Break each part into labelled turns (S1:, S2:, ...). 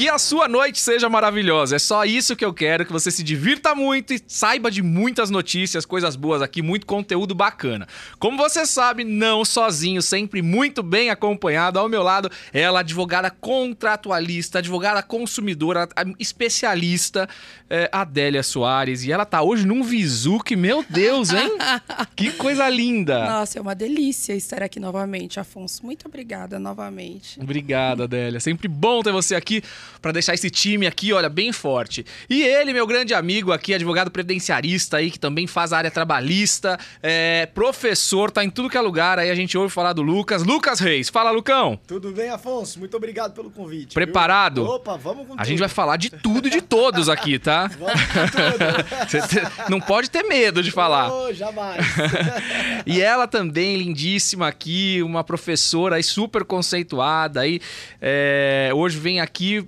S1: Que a sua noite seja maravilhosa. É só isso que eu quero, que você se divirta muito e saiba de muitas notícias, coisas boas aqui, muito conteúdo bacana. Como você sabe, não sozinho, sempre muito bem acompanhado. Ao meu lado, ela, advogada contratualista, advogada consumidora, especialista, é, Adélia Soares. E ela tá hoje num visu que, meu Deus, hein? que coisa linda.
S2: Nossa, é uma delícia estar aqui novamente, Afonso. Muito obrigada novamente.
S1: Obrigada, Adélia. Sempre bom ter você aqui para deixar esse time aqui, olha, bem forte. E ele, meu grande amigo aqui, advogado previdenciarista aí, que também faz a área trabalhista, é, professor, tá em tudo que é lugar. Aí a gente ouve falar do Lucas. Lucas Reis. Fala, Lucão.
S3: Tudo bem, Afonso? Muito obrigado pelo convite.
S1: Preparado?
S3: Viu? Opa, vamos com
S1: A gente vai falar de tudo e de todos aqui, tá?
S3: Vamos com tudo.
S1: Não pode ter medo de falar.
S3: Oh, jamais.
S1: e ela também, lindíssima aqui, uma professora aí super conceituada aí. é, hoje vem aqui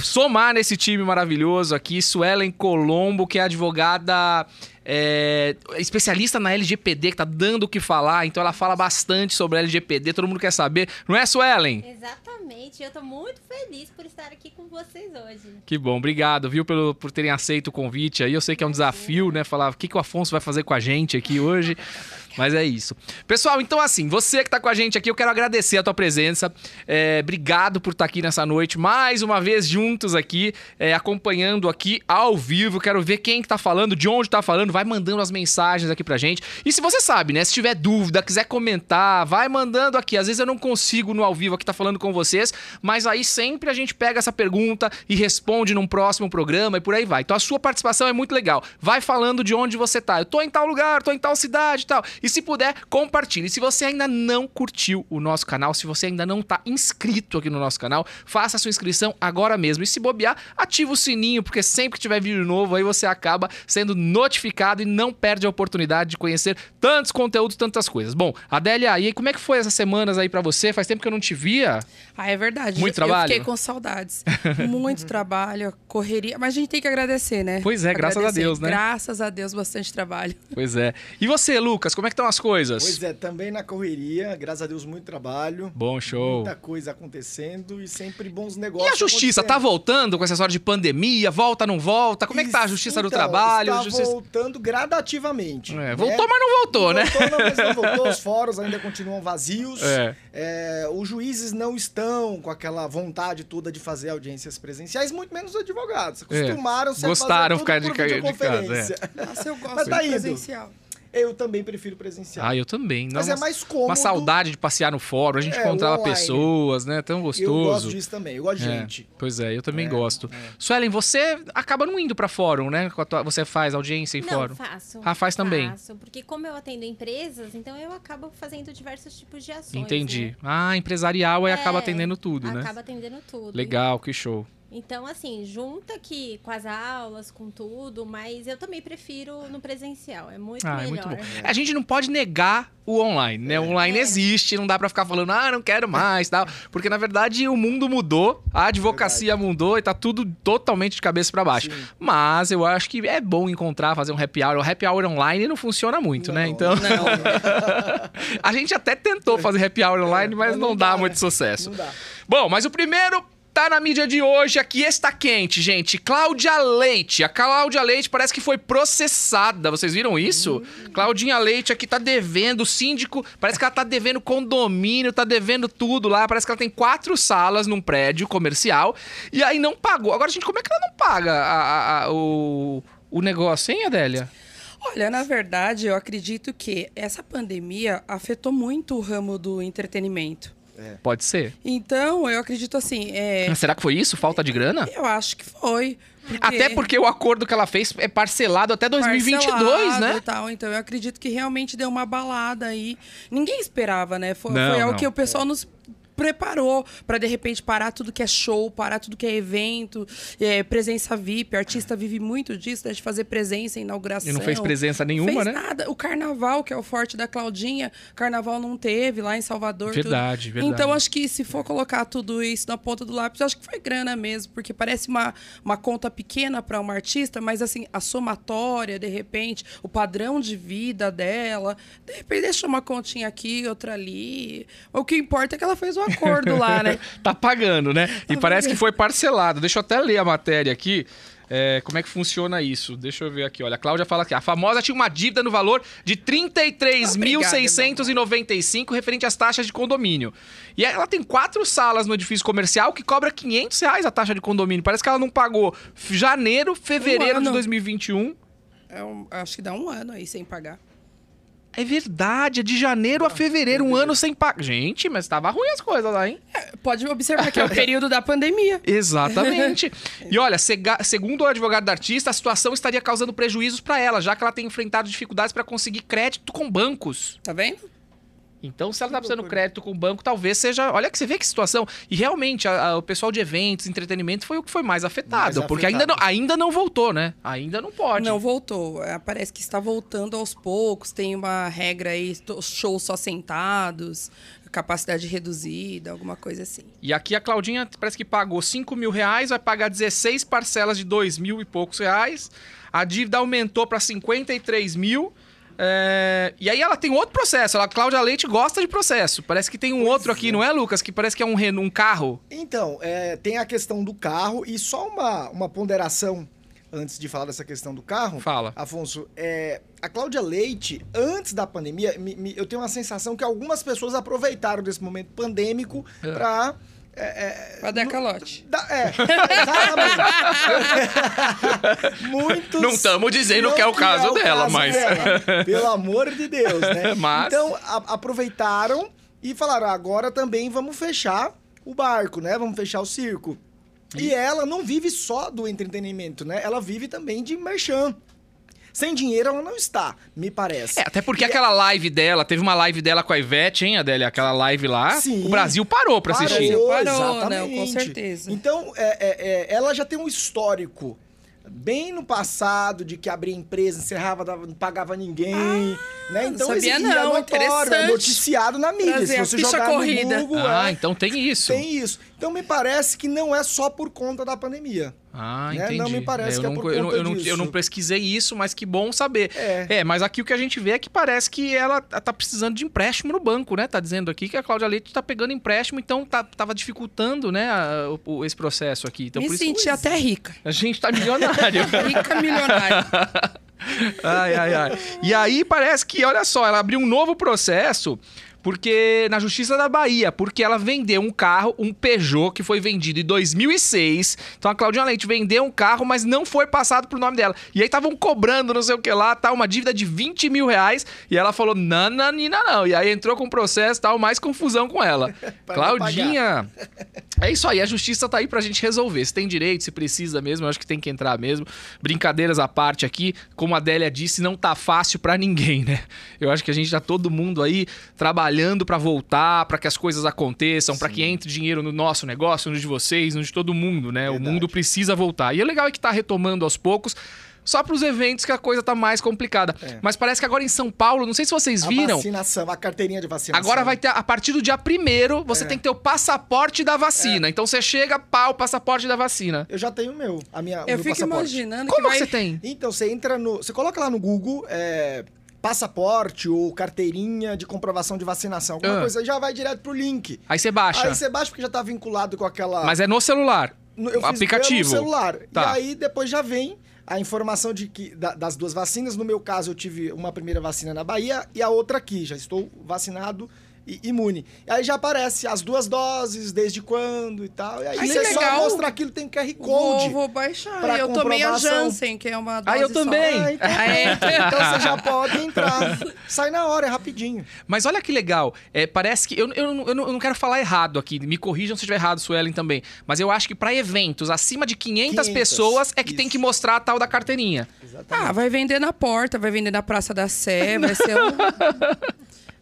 S1: somar nesse time maravilhoso aqui, Suelen Colombo, que é advogada. é, especialista na LGPD, que tá dando o que falar, então ela fala bastante sobre a LGPD, todo mundo quer saber, não é, Suelen?
S4: Exatamente, eu tô muito feliz por estar aqui com vocês hoje.
S1: Que bom, obrigado, viu, pelo, por terem aceito o convite aí. Eu sei que é um desafio, né? Falar o que, que o Afonso vai fazer com a gente aqui hoje. Mas é isso. Pessoal, então assim, você que tá com a gente aqui, eu quero agradecer a tua presença. É, obrigado por estar aqui nessa noite, mais uma vez juntos aqui, é, acompanhando aqui ao vivo. Quero ver quem que tá falando, de onde tá falando, vai mandando as mensagens aqui pra gente. E se você sabe, né? Se tiver dúvida, quiser comentar, vai mandando aqui. Às vezes eu não consigo no ao vivo aqui tá falando com vocês, mas aí sempre a gente pega essa pergunta e responde num próximo programa e por aí vai. Então a sua participação é muito legal. Vai falando de onde você tá. Eu tô em tal lugar, tô em tal cidade e tal. E se puder, compartilhe. Se você ainda não curtiu o nosso canal, se você ainda não tá inscrito aqui no nosso canal, faça a sua inscrição agora mesmo. E se bobear, ativa o sininho, porque sempre que tiver vídeo novo, aí você acaba sendo notificado e não perde a oportunidade de conhecer tantos conteúdos, tantas coisas. Bom, Adélia, e aí, como é que foi essas semanas aí pra você? Faz tempo que eu não te via.
S2: Ah, é verdade.
S1: Muito
S2: Eu
S1: trabalho?
S2: fiquei com saudades. Muito trabalho, correria. Mas a gente tem que agradecer, né?
S1: Pois é, graças a
S2: Agradecer.
S1: Deus, né?
S2: Graças a Deus, bastante trabalho.
S1: Pois é. E você, Lucas, como é que estão as coisas?
S3: Pois é, também na correria, graças a Deus, muito trabalho.
S1: Bom show.
S3: Muita coisa acontecendo e sempre bons
S1: E
S3: negócios.
S1: a justiça tá voltando com essa história de pandemia? Volta, não volta? Como é que tá a justiça do
S3: Então,
S1: trabalho?
S3: Está
S1: Justiça-
S3: voltando gradativamente.
S1: É,
S3: né?
S1: voltou, mas não voltou, né?
S3: Voltou, não, mas não voltou. Os fóruns ainda continuam vazios.
S1: É.
S3: É, os juízes não estão com aquela vontade toda de fazer audiências presenciais, muito menos os advogados.
S1: É.
S3: Acostumaram-se
S1: Gostaram
S3: a fazer tudo
S1: ficar de
S3: por
S1: ca- de casa, é.
S2: Nossa, eu gosto
S3: Mas tá
S2: de
S3: indo.
S2: presencial.
S3: Eu também prefiro presencial.
S1: Ah, eu também.
S3: Mas
S1: Não,
S3: é mais cômodo.
S1: Uma saudade de passear no fórum, a gente
S3: É,
S1: encontrava
S3: online.
S1: pessoas, né? Tão gostoso.
S3: Eu gosto disso também, eu gosto de
S1: É,
S3: gente.
S1: Pois é, eu também
S3: É,
S1: gosto. Suelen, você acaba não indo pra fórum, né? Com a tua- Você faz audiência em
S4: Não,
S1: fórum.
S4: faço.
S1: Ah, faz também.
S4: Faço, porque como eu atendo empresas, então eu acabo fazendo diversos tipos de ações.
S1: Entendi.
S4: né?
S1: Ah, empresarial aí acaba
S4: É,
S1: atendendo tudo, né?
S4: Acaba atendendo tudo.
S1: Legal, que show.
S4: Então, assim, junta aqui com as aulas, com tudo, mas eu também prefiro no presencial. É muito
S1: Ah, é
S4: melhor.
S1: muito bom. A gente não pode negar o online, né? O online
S4: É.
S1: existe, não dá pra ficar falando, ah, não quero mais, tal. Porque na verdade o mundo mudou, a advocacia mudou e tá tudo totalmente de cabeça pra baixo.
S3: Sim.
S1: Mas eu acho que é bom encontrar, fazer um happy hour. O happy hour online não funciona muito, né?
S3: Não.
S1: Então,
S2: Não,
S1: a gente até tentou fazer happy hour online, mas
S3: mas
S1: não,
S3: não
S1: dá
S3: dá,
S1: muito
S3: né?
S1: sucesso.
S3: Não dá.
S1: Bom, mas o primeiro tá na mídia de hoje, aqui está quente, gente. Cláudia Leite. A Cláudia Leite parece que foi processada. Vocês viram isso? Claudinha Leite aqui tá devendo, o síndico, parece que ela tá devendo condomínio, tá devendo tudo lá. Parece que ela tem quatro salas num prédio comercial e aí não pagou. Agora, gente, como é que ela não paga a- a- a- o, o negócio, hein, Adélia?
S2: Olha, na verdade, eu acredito que essa pandemia afetou muito o ramo do entretenimento.
S1: Pode ser.
S2: Então, eu acredito assim, é,
S1: Será que foi isso? Falta de grana?
S2: eu acho que foi.
S1: Até porque o acordo que ela fez é parcelado até 2022,
S2: parcelado
S1: né?
S2: Tal. Então, eu acredito que realmente deu uma balada aí. Ninguém esperava, né? Foi,
S1: Não,
S2: foi algo
S1: não.
S2: que o pessoal nos preparou para de repente parar tudo que é show, parar tudo que é evento, é, presença VIP. Artista vive muito disso, né, de fazer presença, inauguração.
S1: E não fez presença nenhuma,
S2: fez
S1: né?
S2: nada. O carnaval, que é o forte da Claudinha, carnaval não teve lá em Salvador. tudo.
S1: Verdade, verdade.
S2: Então, acho que se for colocar tudo isso na ponta do lápis, acho que foi grana mesmo, porque parece uma, uma conta pequena para uma artista, mas assim, a somatória, de repente, o padrão de vida dela, de repente deixa uma continha aqui, outra ali. O que importa é que ela fez o acordo lá, né?
S1: tá pagando, né? E
S2: Tá
S1: parece que foi parcelado. Deixa eu até ler a matéria aqui. É, como é que funciona isso? Deixa eu ver aqui. Olha, a Cláudia fala que a famosa tinha uma dívida no valor de R$ 33.695 referente às taxas de condomínio. E ela tem quatro salas no edifício comercial que cobra 500 reais a taxa de condomínio. Parece que ela não pagou janeiro, fevereiro de
S2: ano.
S1: 2021.
S2: É um- acho que dá um ano aí sem pagar.
S1: É verdade, é de janeiro a fevereiro, um ano sem pagar. Gente, mas tava ruim as coisas lá, hein?
S2: Pode observar que é o período da pandemia.
S1: Exatamente. e olha, segundo o advogado da artista, a situação estaria causando prejuízos para ela, já que ela tem enfrentado dificuldades para conseguir crédito com bancos.
S2: Tá vendo?
S1: Então, se ela tá precisando de crédito com o banco, talvez seja. Olha que você vê que situação. E realmente, a- a- o pessoal de eventos, entretenimento, foi o que foi mais afetado.
S3: Mais
S1: porque
S3: afetado.
S1: Ainda, não, ainda não voltou, né? Ainda não pode.
S2: Não voltou. É, Parece que está voltando aos poucos. Tem uma regra aí, shows só sentados, capacidade reduzida, alguma coisa assim.
S1: E aqui a Claudinha parece que pagou 5 mil reais, vai pagar 16 parcelas de 2 mil e poucos reais. A dívida aumentou para 53 mil. É, E aí ela tem outro processo. A Cláudia Leite gosta de processo. Parece que tem um outro aqui, não é, Lucas? Que parece que é um, um carro.
S3: Então, é, tem a questão do carro e só uma, uma ponderação antes de falar dessa questão do carro.
S1: Fala.
S3: Afonso, é, a Cláudia Leite, antes da pandemia, me- me- eu tenho uma sensação que algumas pessoas aproveitaram desse momento pandêmico
S1: É.
S3: pra.
S2: Pra dar calote.
S3: da- é, exatamente. Muitos.
S1: Não estamos dizendo
S3: Não
S1: que é o caso dela,
S3: caso
S1: mas-
S3: dela, pelo amor de Deus, né?
S1: Mas-
S3: Então, a- aproveitaram e falaram: agora também vamos fechar o barco, né? Vamos fechar o circo. E ela não vive só do entretenimento, né? Ela vive também de merchan. Sem dinheiro ela não está, me parece.
S1: É, até porque aquela live dela, teve uma live dela com a Ivete, hein, Adélia? Aquela live lá.
S3: Sim.
S1: O Brasil parou pra assistir.
S2: Parou, né?
S3: exatamente.
S2: Com certeza.
S3: Então, é, é, é, ela já tem um histórico bem no passado de que abria empresa, encerrava, não pagava ninguém, né? Então
S2: Ah, sabia
S3: e
S2: não,
S3: é notório,
S2: interessante.
S3: é noticiado na mídia.
S2: Trazer
S3: Se
S2: a
S3: você jogar
S2: corrida.
S3: no Google,
S1: Ah,
S3: é,
S1: então tem isso.
S3: tem isso. Então me parece que não é só por conta da pandemia.
S1: Ah,
S3: Né?
S1: entendi.
S3: Não me parece
S1: eu
S3: que é
S1: não,
S3: por
S1: eu,
S3: conta
S1: eu, não, eu não
S3: disso.
S1: pesquisei isso, mas que bom saber.
S3: É.
S1: mas aqui o que a gente vê é que parece que ela tá precisando de empréstimo no banco, né? Tá dizendo aqui que a Cláudia Leite tá pegando empréstimo, então tá, tava dificultando, né, a- o- o- esse processo aqui. Então,
S2: Me
S1: por isso
S2: senti até rica.
S1: a gente tá milionário.
S2: Rica milionária.
S1: ai, ai, ai. E aí parece que, olha só, ela abriu um novo processo porque na Justiça da Bahia, porque ela vendeu um carro, um Peugeot, que foi vendido em 2006. Então a Claudinha Leite vendeu um carro, mas não foi passado pro nome dela. E aí estavam cobrando não sei o que lá, tá, uma dívida de 20 mil reais. E ela falou, nananina não. E aí entrou com o processo tal, mais confusão com ela. Claudinha... É isso aí, a justiça tá aí pra gente resolver. Se tem direito, se precisa mesmo, eu acho que tem que entrar mesmo. Brincadeiras à parte aqui, como a Adélia disse, não tá fácil pra ninguém, né? Eu acho que a gente tá todo mundo aí trabalhando pra voltar, pra que as coisas aconteçam, pra que entre dinheiro no nosso negócio, no de vocês, no de todo mundo, né? O
S3: Verdade.
S1: mundo precisa voltar. E o legal é que tá retomando aos poucos. Só pros eventos que a coisa tá mais complicada.
S3: É.
S1: Mas parece que agora em São Paulo, não sei se vocês
S3: A
S1: viram,
S3: vacinação, a carteirinha de vacinação.
S1: Agora vai ter, a partir do dia primeiro, você
S3: É.
S1: tem que ter o passaporte da vacina. Então você chega, pá, o passaporte da vacina.
S3: Eu já tenho o meu, a minha, o
S2: Eu
S3: meu
S2: fico
S3: passaporte.
S2: imaginando
S1: Como
S2: que
S1: que
S2: vai...
S1: você tem?
S3: Então, você entra no. Você coloca lá no Google é, passaporte ou carteirinha de comprovação de vacinação, alguma
S1: Ah.
S3: coisa, já vai direto pro link.
S1: Aí você baixa.
S3: Aí você baixa porque já tá vinculado com aquela.
S1: Mas é no celular.
S3: no- eu
S1: aplicativo.
S3: pelo celular.
S1: Tá.
S3: E aí depois já vem a informação de que da- das duas vacinas. No meu caso, eu tive uma primeira vacina na Bahia e a outra aqui. Já estou vacinado e imune. E aí já aparece as duas doses, desde quando e tal. E aí
S2: Ai,
S3: você só mostra aquilo, tem QR
S2: Vou,
S3: Code.
S2: vou baixar.
S3: pra
S2: Eu tomei a. Janssen, que é uma dose
S1: Ah, eu
S2: só.
S1: também.
S3: Ah, então,
S2: Ah, é?
S3: então você já pode entrar. Sai na hora, é rapidinho.
S1: Mas olha que legal. É, parece que. Eu, eu, não- eu não, eu não quero falar errado aqui. Me corrijam se estiver errado, Suelen também. Mas eu acho que pra eventos acima de 500,
S3: 500,
S1: pessoas é que tem
S3: isso.
S1: que mostrar a tal da carteirinha.
S3: Exatamente.
S2: Ah, vai vender na porta, vai vender na Praça da Sé, vai ser um...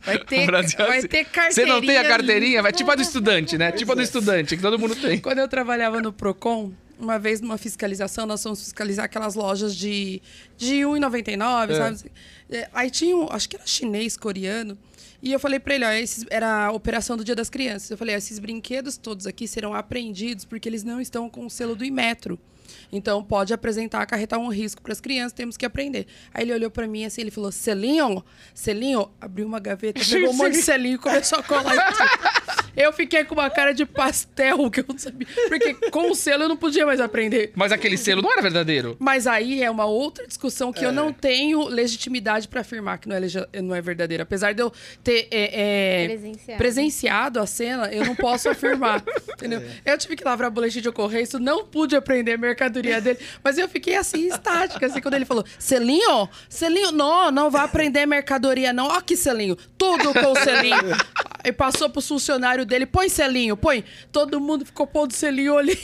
S2: Vai ter,
S1: Brasil é
S2: vai
S1: assim.
S2: ter
S1: Você
S2: carteirinha.
S1: não tem a carteirinha? Vai tipo a do estudante, né? Tipo a do estudante, que todo mundo tem.
S2: Quando eu trabalhava no Procon, uma vez numa fiscalização, nós fomos fiscalizar aquelas lojas de, de R$1,99,
S1: É.
S2: sabe? É, Aí tinha um, acho que era chinês, coreano, e eu falei pra ele, ó, esses, era a operação do Dia das Crianças. Eu falei, ó, esses brinquedos todos aqui serão apreendidos porque eles não estão com o selo do Imetro. Então pode apresentar, acarretar um risco para as crianças, temos que aprender. Aí ele olhou para mim assim, ele falou: "Selinho, selinho", abriu uma gaveta, pegou um monte de selinho e começou a colar. Eu fiquei com uma cara de pastel que eu não sabia. Porque com o selo eu não podia mais aprender.
S1: Mas aquele selo não era verdadeiro.
S2: Mas aí é uma outra discussão que eu não tenho legitimidade pra afirmar que não é, não é verdadeiro. Apesar de eu ter é, é,
S4: Presenciado.
S2: presenciado a cena, eu não posso afirmar. entendeu? Eu tive que lavrar boletim de ocorrência, não pude aprender a mercadoria dele. Mas eu fiquei assim, estática, assim, quando ele falou: selinho, selinho, não, não vai aprender mercadoria, não. Ó, que selinho, tudo com selinho. E passou pro funcionário dele: põe selinho, põe. Todo mundo ficou pondo selinho ali.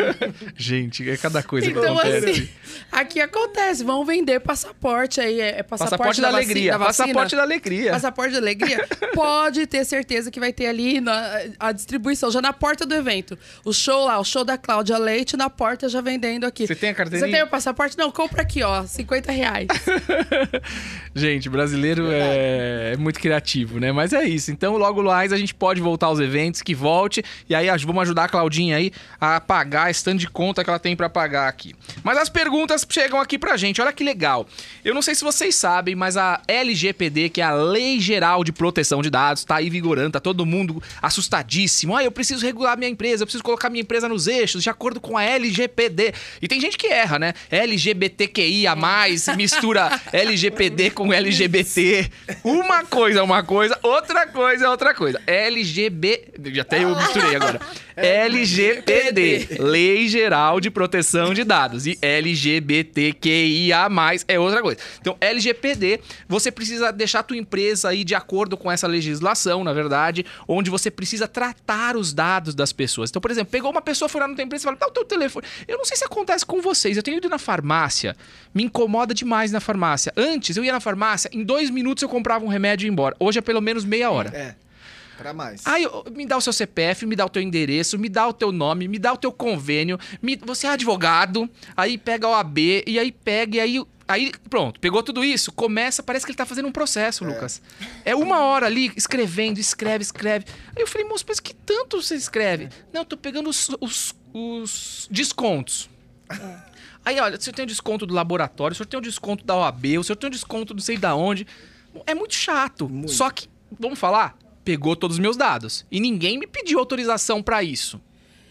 S1: Gente, é cada coisa que
S2: Então,
S1: acontece.
S2: assim, aqui acontece, vão vender passaporte aí, é, é passaporte,
S1: Passaporte da,
S2: vaci-
S1: alegria.
S2: vacina?
S1: Passaporte da alegria.
S2: Passaporte da alegria? Pode ter certeza que vai ter ali na- a distribuição, já na porta do evento. O show lá, o show da Cláudia Leite, na porta já vendendo aqui.
S1: Você tem a carteirinha?
S2: Você tem o passaporte? Não, compra aqui, ó, 50 reais.
S1: Gente, brasileiro é, é muito criativo, né? Mas é isso. Então, logo mais a gente pode voltar aos eventos, que volte. E aí vamos ajudar a Claudinha aí a pagar esse tanto de conta que ela tem pra pagar aqui. Mas as perguntas chegam aqui pra gente. Olha que legal. Eu não sei se vocês sabem, mas a LGPD, que é a Lei Geral de Proteção de Dados, tá aí vigorando, tá todo mundo assustadíssimo. Ah, eu preciso regular minha empresa, eu preciso colocar minha empresa nos eixos, de acordo com a LGPD. E tem gente que erra, né? LGBTQIA+, mistura LGPD com LGBT. Uma coisa é uma coisa, outra coisa é outra coisa. LGB... Até eu misturei agora. LGPD, Lei Geral de Proteção de Dados. E LGBTQIA+, é outra coisa. Então, LGPD, você precisa deixar a tua empresa aí de acordo com essa legislação, na verdade, onde você precisa tratar os dados das pessoas. Então, por exemplo, pegou uma pessoa, foi lá na tua empresa e falou, dá o teu telefone. Eu não sei se acontece com vocês, eu tenho ido na farmácia, me incomoda demais na farmácia. Antes, eu ia na farmácia, em dois minutos eu comprava um remédio e ia embora. Hoje é pelo menos meia hora.
S3: É, pra mais.
S1: Aí, ó, me dá o seu CPF, me dá o teu endereço, me dá o teu nome, me dá o teu convênio, me- você é advogado, aí pega o AB, e aí pega, e aí. Aí, pronto, pegou tudo isso, começa, parece que ele tá fazendo um processo, Lucas. É uma hora ali, escrevendo, escreve, escreve. Aí eu falei, moço, mas que tanto você escreve? Não, eu tô pegando os, os- os descontos. Aí, olha, o senhor tem o desconto do laboratório, o senhor tem o desconto da OAB, o senhor tem o desconto não sei da onde. É muito chato.
S3: Muito.
S1: Só que, vamos falar, pegou todos os meus dados. E ninguém me pediu autorização pra isso.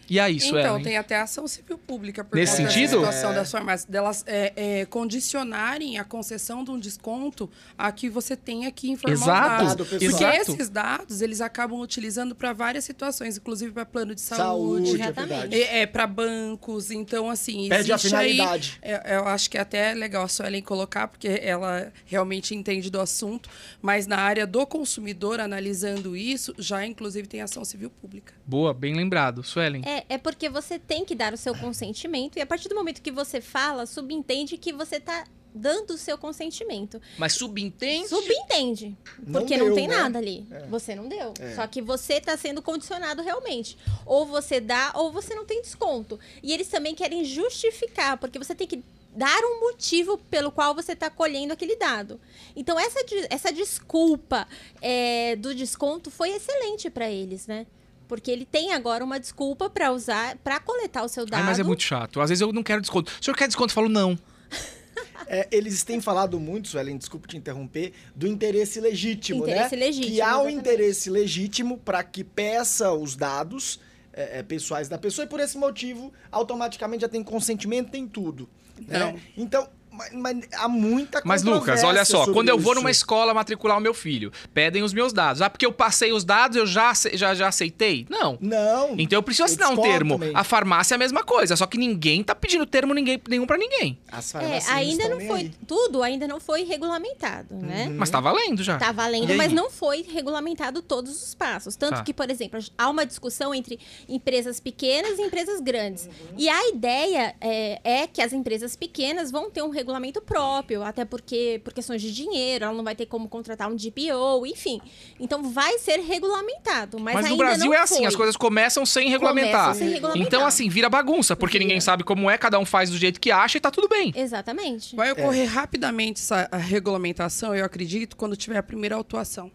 S1: E aí, isso
S2: então, tem até ação civil pública por
S1: Nesse sentido?
S2: situação das farmácias, delas é, é, condicionarem a concessão de um desconto a que você tenha que informar
S1: Exato,
S2: os dados. Porque
S1: exato.
S2: esses dados, eles acabam utilizando para várias situações, inclusive para plano de saúde,
S3: Saúde, é verdade.
S2: é, para bancos. Então, assim,
S3: Perde a
S2: aí-
S3: finalidade.
S2: é, eu acho que é até legal a Suelen colocar, porque ela realmente entende do assunto, mas na área do consumidor, analisando isso, já inclusive tem ação civil pública.
S1: Boa, bem lembrado. Suelen.
S4: É, é porque você tem que dar o seu consentimento e a partir do momento que você fala, subentende que você tá dando o seu consentimento.
S1: Mas subentende?
S4: Subentende.
S3: Não
S4: Porque
S3: deu,
S4: não tem
S3: né?
S4: nada ali. Você não deu. Só que você tá sendo condicionado realmente. Ou você dá, ou você não tem desconto. E eles também querem justificar, porque você tem que dar um motivo pelo qual você está colhendo aquele dado. Então, essa, essa desculpa é, do desconto foi excelente para eles, né? Porque ele tem agora uma desculpa para usar, para coletar o seu dado.
S1: Ai, mas é muito chato. Às vezes eu não quero desconto. O senhor quer desconto? Eu falo, não.
S3: É, eles têm falado muito, Suelen, desculpa te interromper, do interesse legítimo,
S4: Interesse
S3: né?
S4: legítimo,
S3: Que há um
S4: exatamente.
S3: interesse legítimo para que peça os dados é, é, pessoais da pessoa e por esse motivo automaticamente já tem consentimento, tem tudo. né?
S2: Não.
S3: Então, mas, mas há muita
S1: Mas, Lucas, olha só, quando eu vou numa escola matricular o meu filho, pedem os meus dados. Ah, porque eu passei os dados, eu já, já, já aceitei? Não.
S3: Não.
S1: Então eu preciso
S3: eu
S1: assinar um termo.
S3: também.
S1: A farmácia é a mesma coisa, só que ninguém tá pedindo termo ninguém, nenhum pra ninguém.
S3: As
S4: É,
S3: farmácias
S4: ainda
S3: estão
S4: não foi.
S3: aí. Uhum.
S4: Tudo ainda não foi regulamentado, né?
S1: Mas tá valendo já.
S4: Tá valendo, mas não foi regulamentado todos os passos. Tanto
S1: Tá.
S4: que, por exemplo, há uma discussão entre empresas pequenas e empresas grandes. E a ideia é, é que as empresas pequenas vão ter um regulamento próprio, até porque por questões de dinheiro, ela não vai ter como contratar um DPO, enfim. Então vai ser regulamentado. Mas,
S1: Mas, no
S4: ainda
S1: Brasil
S4: não
S1: é assim,
S4: foi.
S1: as coisas começam sem regulamentar.
S4: sem regulamentar.
S1: Então, assim, vira bagunça, porque
S4: Vira.
S1: ninguém sabe como é, cada um faz do jeito que acha e tá tudo bem.
S4: Exatamente.
S2: Vai ocorrer rapidamente essa regulamentação, eu acredito, quando tiver a primeira autuação.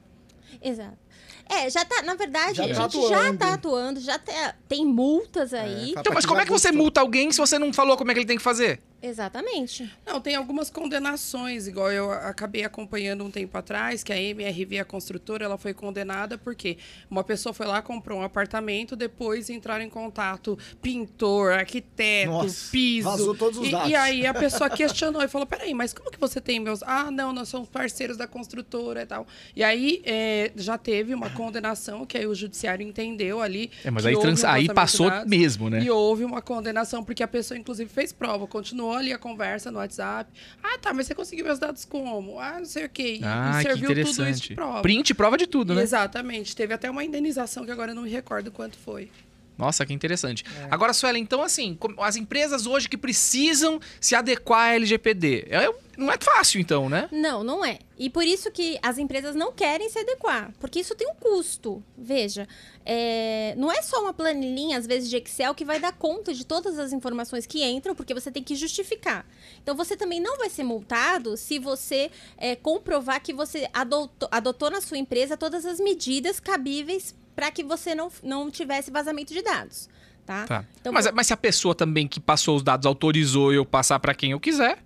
S4: Exato. É, já tá, na verdade,
S3: Já
S4: a
S3: tá
S4: gente já
S3: atuando.
S4: tá atuando, já tá- tem multas aí.
S3: É,
S1: Então, mas como é que você multa alguém se você não falou como é que ele tem que fazer?
S4: Exatamente.
S2: Não, tem algumas condenações, igual eu acabei acompanhando um tempo atrás, que a MRV, a construtora, ela foi condenada porque uma pessoa foi lá, comprou um apartamento, depois entraram em contato pintor, arquiteto,
S3: Nossa,
S2: piso.
S3: vazou todos os
S2: e,
S3: dados.
S2: E aí a pessoa questionou e falou, peraí, mas como que você tem meus... Ah, não, nós somos parceiros da construtora e tal. E aí é, já teve uma condenação, que aí o judiciário entendeu ali...
S1: É, mas
S2: que
S1: aí,
S2: houve
S1: trans-
S2: um
S1: aí passou
S2: dados.
S1: mesmo, né?
S2: E houve uma condenação, porque a pessoa, inclusive, fez prova. Continuou ali a conversa no WhatsApp. Ah, tá, mas você conseguiu meus dados como? Ah, não sei o quê. E,
S1: Ah,
S2: e
S1: que
S2: serviu tudo isso de prova.
S1: Print prova de tudo, né?
S2: Exatamente. Teve até uma indenização que agora eu não me recordo quanto foi.
S1: Nossa, que interessante. Agora, Suela, então assim, como- as empresas hoje que precisam se adequar à LGPD, é- não é fácil então, né?
S4: Não, não é. E por isso que as empresas não querem se adequar, porque isso tem um custo. Veja, é, não é só uma planilhinha, às vezes, de Excel que vai dar conta de todas as informações que entram, porque você tem que justificar. Então, você também não vai ser multado se você é, comprovar que você adotou, adotou na sua empresa todas as medidas cabíveis para que você não, não tivesse vazamento de dados. Tá?
S1: Tá.
S4: Então,
S1: mas, mas se a pessoa também que passou os dados autorizou eu passar pra quem eu quiser,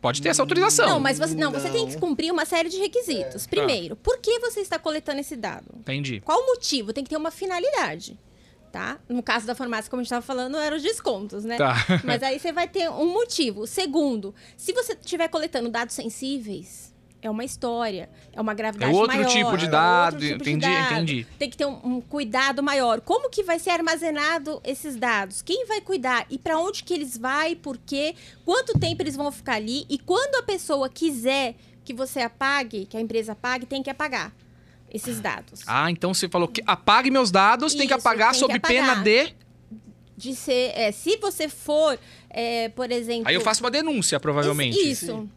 S1: pode ter essa autorização.
S4: Não, mas você, não, você tem que
S3: Não.
S4: cumprir uma série de requisitos. Primeiro, por que você está coletando esse dado?
S1: Entendi.
S4: Qual o motivo? Tem que ter uma finalidade, tá? No caso da farmácia, como a gente estava falando, eram os descontos, né?
S1: Tá.
S4: Mas aí você vai ter um motivo. Segundo, se você estiver coletando dados sensíveis, é uma história, é uma gravidade
S1: É outro
S4: maior,
S1: tipo de
S4: é
S1: dado,
S4: outro tipo de
S1: entendi,
S4: dado.
S1: entendi.
S4: Tem que ter um, um cuidado maior. Como que vai ser armazenado esses dados? Quem vai cuidar? E para onde que eles vão? Por quê? Quanto tempo eles vão ficar ali? E quando a pessoa quiser que você apague, que a empresa apague, tem que apagar esses dados.
S1: Ah, então você falou que apague meus dados, tem que
S4: Isso,
S1: apagar
S4: tem que
S1: sob pena
S4: apagar.
S1: de.
S4: de ser. é, se você for, é, por exemplo.
S1: Aí eu faço uma denúncia, provavelmente.
S4: Isso.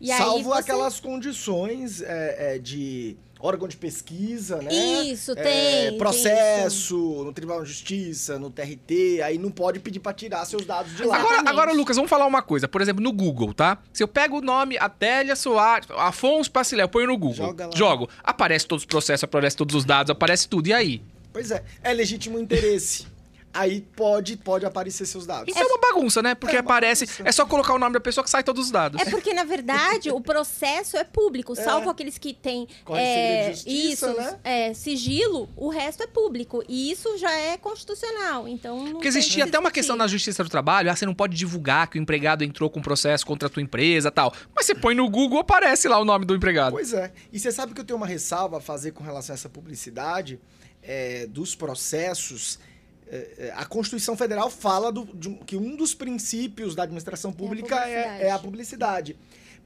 S4: E aí
S3: Salvo
S4: você-
S3: aquelas condições é, é, de órgão de pesquisa, né?
S4: Isso,
S3: É,
S4: tem, tem
S3: processo no Tribunal de Justiça, no TRT, aí não pode pedir pra tirar seus dados de lá.
S1: Agora, agora, Lucas, vamos falar uma coisa. Por exemplo, no Google, tá? Se eu pego o nome Atélia Soares, Afonso Pacilé, eu ponho no Google.
S3: Joga lá.
S1: Jogo. Aparece todos os processos, aparece todos os dados, aparece tudo. E aí?
S3: Pois é, é legítimo interesse. Aí pode, pode aparecer seus dados.
S1: Isso é, uma bagunça, né? Porque
S3: É
S1: aparece.
S3: bagunça.
S1: É só colocar o nome da pessoa que sai todos os dados.
S4: É porque, na verdade, o processo é público, salvo aqueles que têm é,
S3: justiça,
S4: isso,
S3: né?
S4: é, sigilo, o resto é público. E isso já é constitucional. Então, não
S1: Porque existia até uma questão na Justiça do Trabalho, ah, você não pode divulgar que o empregado entrou com processo contra a tua empresa tal. Mas você põe no Google, aparece lá o nome do empregado.
S3: Pois é. E você sabe que eu tenho uma ressalva a fazer com relação a essa publicidade é, dos processos. É, é, a Constituição Federal fala do- de um- que um dos princípios da administração pública é,
S4: publicidade.
S3: é a publicidade.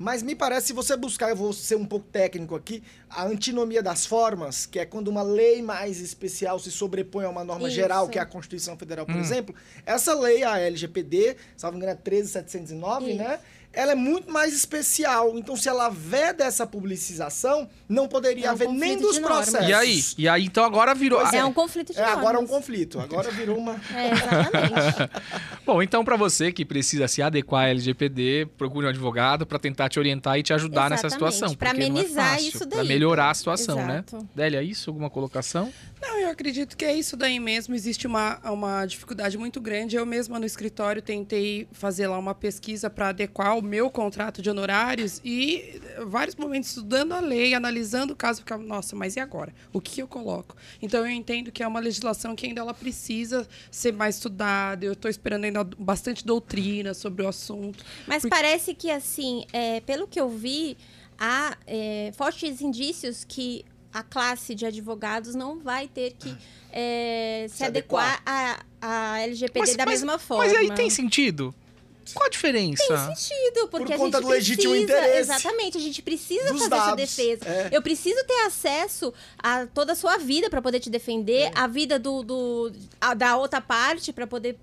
S3: Mas me parece, se você buscar, eu vou ser um pouco técnico aqui, a antinomia das formas, que é quando uma lei mais especial se sobrepõe a uma norma
S4: Isso.
S3: geral, que é a Constituição Federal, por
S1: Hum.
S3: exemplo, essa lei, a LGPD, salvo engano, é 13709,
S4: Isso.
S3: né? Ela é muito mais especial. Então, se ela veda essa publicização, não poderia
S4: É um
S3: haver nem dos processos.
S1: E aí? E aí, então agora virou.
S3: Pois
S4: É um conflito de
S3: É, agora é um conflito. Agora virou uma.
S4: É, exatamente.
S1: Bom, então para você que precisa se adequar à LGPD, procure um advogado para tentar te orientar e te ajudar nessa
S4: Exatamente,
S1: situação.
S4: pra
S1: porque não é
S4: amenizar
S1: fácil,
S4: isso
S1: Pra
S4: daí.
S1: melhorar a situação,
S4: Exato.
S1: né? Délia, é isso? Alguma colocação?
S2: Não, eu acredito que é isso daí mesmo. Existe uma, uma dificuldade muito grande. Eu mesma no escritório tentei fazer lá uma pesquisa para adequar o meu contrato de honorários e vários momentos estudando a lei, analisando o caso, ficava, nossa, mas e agora? O que eu coloco? Então eu entendo que é uma legislação que ainda ela precisa ser mais estudada. Eu estou esperando ainda bastante doutrina sobre o assunto.
S4: Mas
S2: Porque-
S4: parece que, assim, é, pelo que eu vi, há é, fortes indícios que a classe de advogados não vai ter que é, se,
S3: Se
S4: adequar à, à LGPD da mesma forma.
S1: Mas aí tem sentido? Qual a diferença?
S4: Tem sentido, porque
S3: conta
S4: a gente
S3: do legítimo
S4: precisa,
S3: interesse
S4: exatamente, a gente precisa fazer essa
S3: dados,
S4: defesa.
S3: é.
S4: Eu preciso ter acesso a toda a sua vida para poder te defender,
S3: É.
S4: a vida do, do- a- da outra parte para poder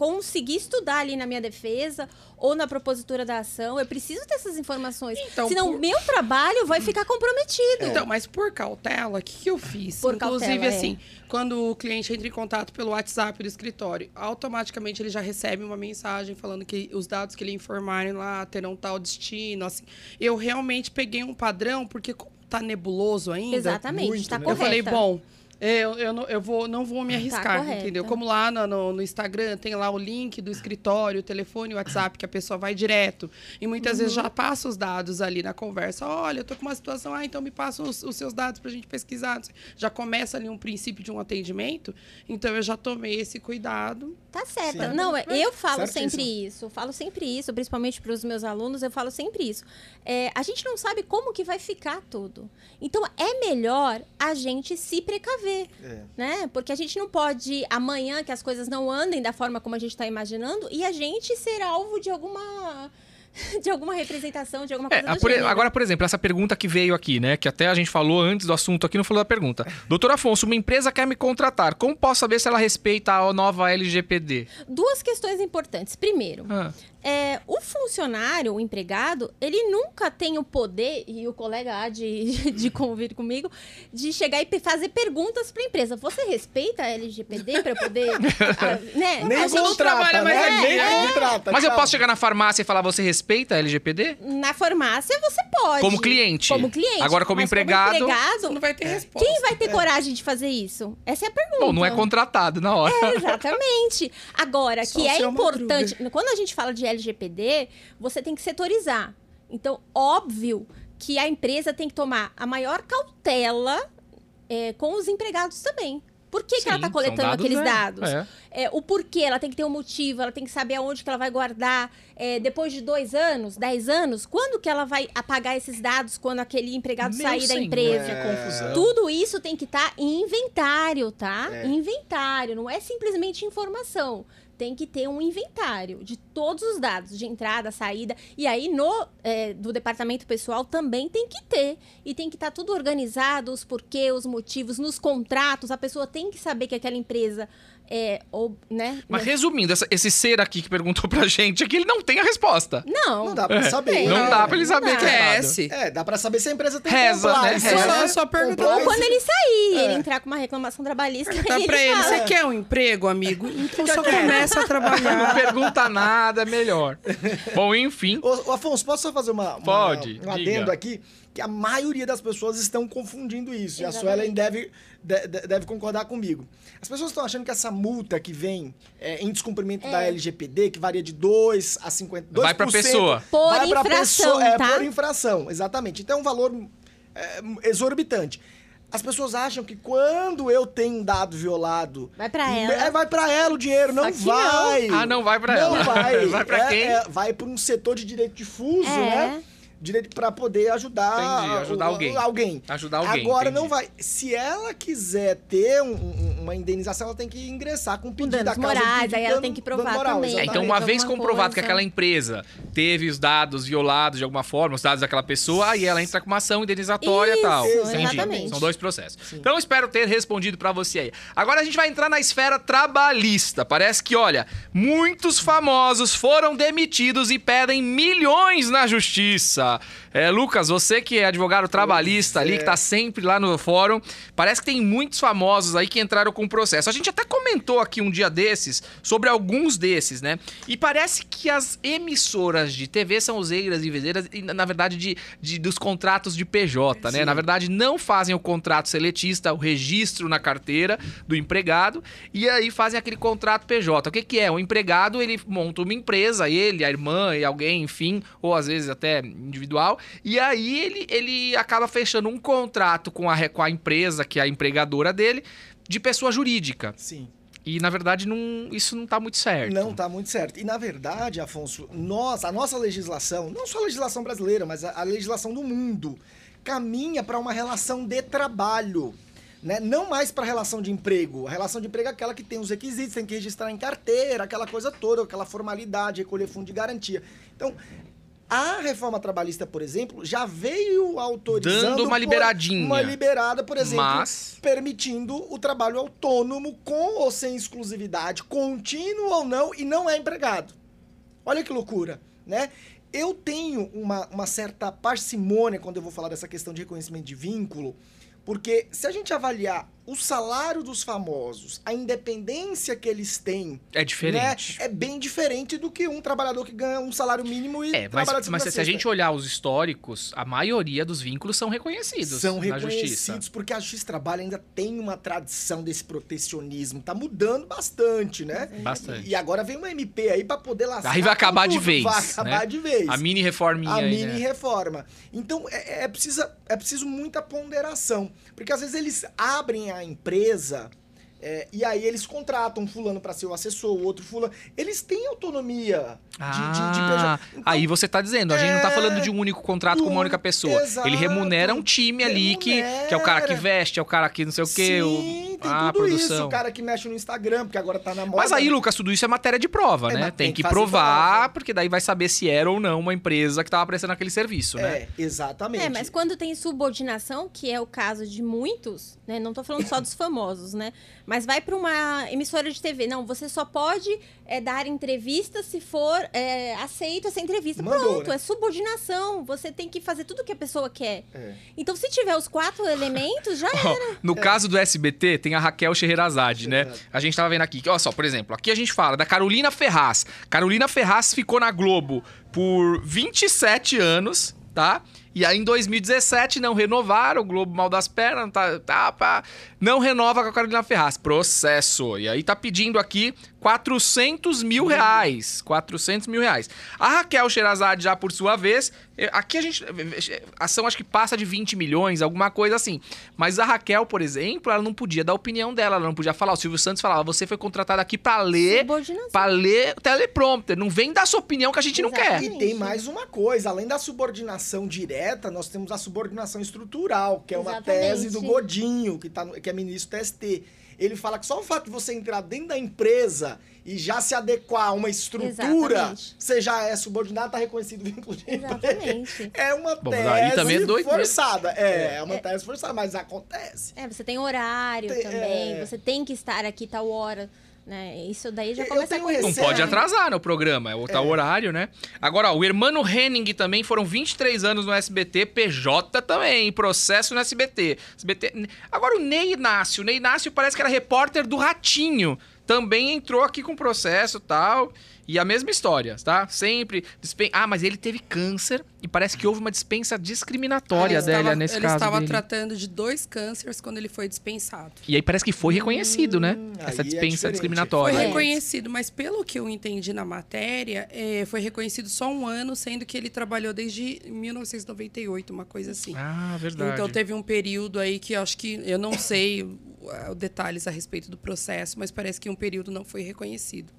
S4: conseguir estudar ali na minha defesa ou na propositura da ação. Eu preciso dessas informações.
S2: Então,
S4: Senão
S2: por-
S4: o meu trabalho vai ficar comprometido.
S2: Então, mas por cautela, o que, que eu fiz?
S4: Por
S2: Inclusive,
S4: cautela, é.
S2: assim, quando o cliente entra em contato pelo WhatsApp do escritório, automaticamente ele já recebe uma mensagem falando que os dados que ele informarem lá terão tal destino. Assim, eu realmente peguei um padrão, porque como tá nebuloso ainda.
S4: Exatamente,
S3: muito,
S4: está
S3: né?
S2: Eu
S4: correta.
S2: falei, bom, É, eu, eu, não, eu vou, não vou me arriscar,
S4: Tá
S2: entendeu? Como lá no, no, no Instagram tem lá o link do escritório, o telefone, o WhatsApp, que a pessoa vai direto. E muitas vezes
S4: Uhum.
S2: já passa os dados ali na conversa. Olha, eu tô com uma situação, ah, então me passa os, os seus dados pra gente pesquisar. Já começa ali um princípio de um atendimento. Então eu já tomei esse cuidado.
S4: Tá certo.
S3: Sim.
S4: Não, é- eu falo
S3: Certíssimo.
S4: sempre isso. eu Falo sempre isso, principalmente para os meus alunos, eu falo sempre isso. É, a gente não sabe como que vai ficar tudo. Então, é melhor a gente se precaver,
S3: É.
S4: né? Porque a gente não pode, amanhã, que as coisas não andem da forma como a gente está imaginando, e a gente ser alvo de alguma... De alguma representação, de alguma
S1: É,
S4: coisa do
S1: por- agora, por exemplo, essa pergunta que veio aqui, né? Que até a gente falou antes do assunto aqui, não falou da pergunta. Doutor Afonso, uma empresa quer me contratar. Como posso saber se ela respeita a nova LGPD?
S4: Duas questões importantes. Primeiro,
S1: Ah,
S4: É, o funcionário, o empregado, ele nunca tem o poder, e o colega há de, de convir comigo, de chegar e fazer perguntas para a empresa. Você respeita a LGPD para eu poder. ah, né?
S3: Nem
S2: A gente não
S3: contrata,
S2: trabalha mais
S3: né?
S2: aqui,
S3: Nem
S2: é.
S3: contrata.
S1: Mas eu posso chegar na farmácia e falar, você respeita a LGPD?
S4: Na farmácia você pode.
S1: Como cliente.
S4: Como cliente.
S1: Agora, como
S4: mas
S1: empregado-
S2: Você
S4: empregado,
S2: não vai ter resposta.
S4: quem vai ter coragem de fazer isso? Essa é a pergunta.
S1: Bom, não é contratado na hora.
S4: É, exatamente. Agora,
S2: Só
S4: que é
S2: é
S4: importante, quando a gente fala de LGPD, você tem que setorizar. Então, óbvio que a empresa tem que tomar a maior cautela é, com os empregados também. Por que, que ela
S1: Sim,
S4: está coletando
S1: dados,
S4: aqueles
S1: né?
S4: dados?
S1: É.
S4: É, o porquê, ela tem que ter um motivo, ela tem que saber aonde que ela vai guardar. É, depois de dois anos, dez anos, quando que ela vai apagar esses dados quando aquele empregado
S1: Meu
S4: sair da
S1: senhor,
S4: empresa?
S1: que confusão.
S4: Tudo isso tem que estar em inventário, tá?
S3: É.
S4: Inventário, não é simplesmente informação. Tem que ter um inventário de todos os dados, de entrada, saída. E aí, no é, do departamento pessoal também tem que ter. E tem que estar tudo organizado, os porquê, os motivos, nos contratos. A pessoa tem que saber que aquela empresa é. Ou, né?
S1: Mas resumindo, essa- esse ser aqui que perguntou pra gente aqui, ele não tem a resposta.
S4: Não.
S3: Não dá pra saber.
S1: Não
S3: né?
S1: dá pra ele saber
S4: Não
S1: que é.
S2: Esquece.
S3: É, dá pra saber se a empresa tem
S1: Reza,
S3: compliance,
S1: né? Reza.
S2: Só- só pergunta-
S4: Ou quando ele sair,
S3: É.
S4: ele entrar com uma reclamação trabalhista,
S2: Perguntar
S4: ele
S2: pra ele,
S4: fala.
S2: você quer um emprego, amigo? Então só começa a
S1: Não
S2: trabalhar.
S1: pergunta nada, é melhor. Bom, enfim.
S3: Ô, Afonso, posso só fazer uma, uma-
S1: Pode,
S3: um
S1: diga.
S3: adendo aqui? Que a maioria das pessoas estão confundindo isso. E a
S4: Exatamente.
S3: Suelen deve, de- de- deve concordar comigo. As pessoas estão achando que essa multa que vem é, em descumprimento da LGPD, que varia de 2 a 50...
S1: Vai pra
S3: 2%,
S1: pessoa.
S4: Por
S3: vai pra
S4: infração,
S3: pessoa, é,
S4: tá?
S3: por infração, exatamente. Então é um valor é, exorbitante. As pessoas acham que quando eu tenho um dado violado...
S4: Vai pra ela.
S3: É, vai pra ela o dinheiro, não vai.
S1: Ah, não vai pra
S3: Não
S1: ela.
S3: vai.
S1: Vai pra
S3: É,
S1: quem?
S3: é, vai para um setor de direito difuso,
S4: É.
S3: né? Direito para poder ajudar,
S1: Entendi, ajudar
S3: o-
S1: alguém.
S3: alguém.
S1: Ajudar alguém,
S3: Agora
S1: entendi.
S3: não vai. Se ela quiser ter um- um- uma indenização, ela tem que ingressar com o pedido
S4: danos
S3: da causa
S4: morais, aí ela tem que provar
S3: moral,
S4: também.
S1: É, então, uma
S4: Alguma
S1: vez comprovado que
S4: coisa.
S1: aquela empresa teve os dados violados de alguma forma, os dados daquela pessoa, aí ela entra com uma ação indenizatória e
S4: Isso,
S1: tal.
S4: exatamente.
S1: São dois processos. Então, espero ter respondido pra você aí. Agora a gente vai entrar na esfera trabalhista. Parece que, olha, muitos famosos foram demitidos e pedem milhões na justiça. É, Lucas, você que é advogado trabalhista ali,
S3: é.
S1: que tá sempre lá no fórum, parece que tem muitos famosos aí que entraram com processo. A gente até comentou aqui um dia desses sobre alguns desses, né? E parece que as emissoras de TV são useiras e vezeiras, na verdade, de, de- dos contratos de PJ, né?
S3: Sim.
S1: Na verdade, não fazem o contrato seletista, o registro na carteira do empregado, e aí fazem aquele contrato PJ. O que, que é? O empregado, ele monta uma empresa, ele, a irmã e alguém, enfim, ou às vezes até individual, e aí ele, ele acaba fechando um contrato com a, com a empresa, que é a empregadora dele, de pessoa jurídica.
S3: Sim.
S1: E, na verdade, não, isso não tá muito certo.
S3: Não tá muito certo. E na verdade, Afonso, nós, a nossa legislação, não só a legislação brasileira, mas a, a legislação do mundo, caminha para uma relação de trabalho. Né? Não mais para relação de emprego. A relação de emprego é aquela que tem os requisitos, tem que registrar em carteira, aquela coisa toda, aquela formalidade, recolher fundo de garantia. Então, a reforma trabalhista, por exemplo, já veio autorizando
S1: Dando uma liberadinha.
S3: uma liberada, por exemplo,
S1: Mas-
S3: permitindo o trabalho autônomo com ou sem exclusividade, contínuo ou não, e não é empregado. Olha que loucura, né? Eu tenho uma, uma certa parcimônia quando eu vou falar dessa questão de reconhecimento de vínculo, porque se a gente avaliar o salário dos famosos, a independência que eles têm,
S1: É diferente.
S3: né, é bem diferente do que um trabalhador que ganha um salário mínimo e
S1: É, mas,
S3: trabalha de
S1: mas se a gente olhar os históricos, a maioria dos vínculos são reconhecidos
S3: são
S1: na justiça.
S3: reconhecidos porque a Justiça Trabalho ainda tem uma tradição desse protecionismo, tá mudando bastante, né?
S1: Bastante.
S3: E agora vem uma MP aí pra poder lascar
S1: Aí vai acabar
S3: com
S1: de
S3: tudo.
S1: vez,
S3: Vai acabar
S1: né?
S3: de vez.
S1: A mini reforminha
S3: a
S1: aí,
S3: mini
S1: né?
S3: reforma. Então é, é, precisa, é preciso muita ponderação. Porque às vezes eles abrem a empresa é, e aí eles contratam um fulano para ser o assessor, o outro fulano. Eles têm autonomia de, de, de
S1: Ah.
S3: Então,
S1: aí você tá dizendo, a gente não tá
S3: é,
S1: falando de um único contrato com uma única
S3: um-
S1: pessoa.
S3: exato.
S1: Ele remunera um time ali que, que é o cara que
S3: Remunera.
S1: veste, é o cara que não sei o quê,
S3: Sim,
S1: o,
S3: tem
S1: a
S3: tudo
S1: produção.
S3: isso. O cara que mexe no Instagram, porque agora tá na moda.
S1: Mas aí, Lucas, tudo isso é matéria de prova,
S3: É,
S1: né? Tem,
S3: tem
S1: que
S3: que
S1: provar,
S3: prova.
S1: porque daí vai saber se era ou não uma empresa que tava prestando aquele serviço, né?
S3: É, exatamente.
S4: É, mas quando tem subordinação, que é o caso de muitos, né? Não tô falando só dos famosos, né? Mas vai para uma emissora de TV. Não, você só pode é, dar entrevista se for é, aceito essa entrevista.
S3: Mandou,
S4: Pronto,
S3: né?
S4: é subordinação. Você tem que fazer tudo o que a pessoa quer.
S3: É.
S4: Então, se tiver os quatro elementos, já era.
S1: No caso do SBT, tem a Raquel Scheherazade, né? A gente tava vendo aqui. Olha só, por exemplo, aqui a gente fala da Carolina Ferraz. Carolina Ferraz ficou na Globo por 27 anos, tá? E aí em 2017 não renovaram, o Globo mal das pernas, tá, tá, pá, não renova com a Carolina Ferraz. Processo. E aí tá pedindo aqui 400 mil reais. 400 mil reais. A Raquel Sherazade já por sua vez, eh, aqui a gente, a ação acho que passa de 20 milhões, alguma coisa assim. Mas a Raquel, por exemplo, ela não podia dar a opinião dela, ela não podia falar. O Silvio Santos falava, você foi contratado aqui pra ler, pra ler teleprompter. Não vem dar sua opinião que a gente não quer.
S4: Exatamente.
S3: E tem mais uma coisa, além da subordinação direta, nós temos a subordinação estrutural, que é uma
S4: Exatamente.
S3: tese do Godinho, que, tá, no- que é ministro do TST. Ele fala que só o fato de você entrar dentro da empresa e já se adequar a uma estrutura,
S4: Exatamente.
S3: você já é subordinado, tá reconhecido vínculo de emprego.
S4: Exatamente.
S3: É uma
S1: Bom, aí também é
S3: tese
S1: doideira.
S3: forçada. É, é uma tese forçada, mas acontece.
S4: É, você tem horário
S3: Tem-
S4: também.
S3: é.
S4: Você tem que estar aqui tal hora. Né? Isso daí já começa a acontecer.
S1: Não pode atrasar no programa, é o tal horário, né? Agora, ó, o Hermano Henning também foram 23 anos no SBT, PJ também, processo no SBT. SBT. Agora o Ney Inácio, o Ney Inácio parece que era repórter do Ratinho, também entrou aqui com processo e tal. E a mesma história, tá? Sempre. dispen- Ah, mas ele teve câncer e parece que houve uma dispensa discriminatória
S2: ele
S1: dele
S2: estava,
S1: nesse
S2: ele
S1: caso.
S2: estava
S1: dele.
S2: tratando de dois cânceres quando ele foi dispensado.
S1: E aí parece que foi reconhecido, né?
S3: Hum,
S1: Essa
S3: aí é
S1: dispensa.
S2: Foi
S1: discriminatória.
S4: É.
S2: reconhecido, mas pelo que eu entendi na matéria, eh, foi reconhecido só um ano, sendo que ele trabalhou desde 1998, uma coisa assim.
S1: Ah, verdade.
S2: Então teve um período aí que eu acho que eu não sei detalhes a respeito do processo, mas parece que um período não foi reconhecido.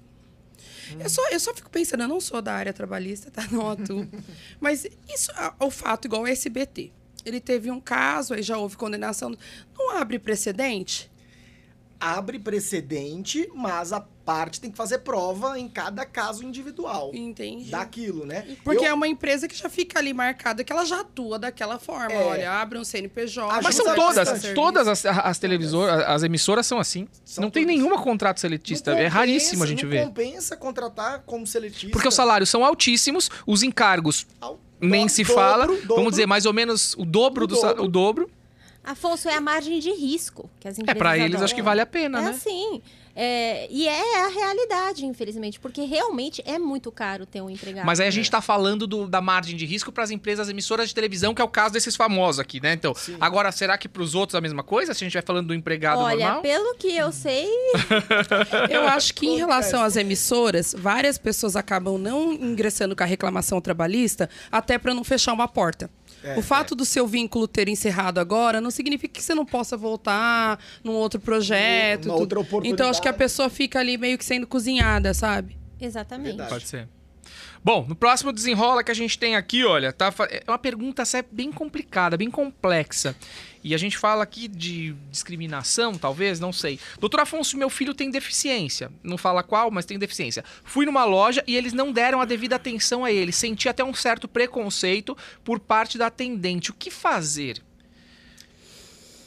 S2: Eu, só, eu só fico pensando, eu não sou da área trabalhista, tá? Não atuo. Mas isso, o fato igual o SBT. Ele teve um caso, aí já houve condenação. Não abre precedente?
S3: Abre precedente, mas a parte tem que fazer prova em cada caso individual
S2: Entendi.
S3: daquilo, né?
S2: Porque
S3: Eu-
S2: é uma empresa que já fica ali marcada, que ela já atua daquela forma.
S3: É.
S2: Olha, abre um CNPJ.
S3: Mas
S1: são todas, todas as, as televisoras, as emissoras são assim.
S3: São
S1: não tem
S3: todas.
S1: nenhuma contrato seletista.
S3: Não
S1: é
S3: compensa-
S1: raríssimo a gente
S3: não
S1: ver.
S3: compensa contratar como seletista.
S1: Porque os salários são altíssimos, os encargos
S3: Ao-
S1: nem
S3: do-
S1: se
S3: dobro,
S1: fala.
S3: dobro.
S1: Vamos dizer, mais ou menos o dobro
S3: O
S1: do
S3: dobro.
S1: o dobro.
S4: Afonso, é a margem de risco que as
S1: É,
S4: empresas
S1: pra eles
S4: adotam.
S1: acho que vale a pena,
S4: É
S1: né?
S4: assim. É, e é a realidade, infelizmente, porque realmente é muito caro ter um empregado.
S1: Mas aí a gente tá falando do- da margem de risco para as empresas emissoras de televisão, que é o caso desses famosos aqui, né? Então,
S3: Sim.
S1: agora, será que pros outros a mesma coisa? Se a gente vai falando do empregado
S4: Olha,
S1: normal?
S4: pelo que eu sei,
S2: Eu acho que em relação às emissoras, várias pessoas acabam não ingressando com a reclamação trabalhista até para não fechar uma porta.
S3: É,
S2: o fato do seu vínculo ter encerrado agora não significa que você não possa voltar num outro projeto.
S3: Uma outra oportunidade.
S2: Então acho que a pessoa fica ali meio que sendo cozinhada, sabe?
S4: exatamente.
S3: Verdade.
S1: Pode ser. Bom, no próximo desenrola que a gente tem aqui, olha, tá, é uma pergunta bem complicada, bem complexa. E a gente fala aqui de discriminação, talvez, não sei. Doutor Afonso, meu filho tem deficiência. Não fala qual, mas tem deficiência. Fui numa loja e eles não deram a devida atenção a ele. Senti até um certo preconceito por parte da atendente. O que fazer?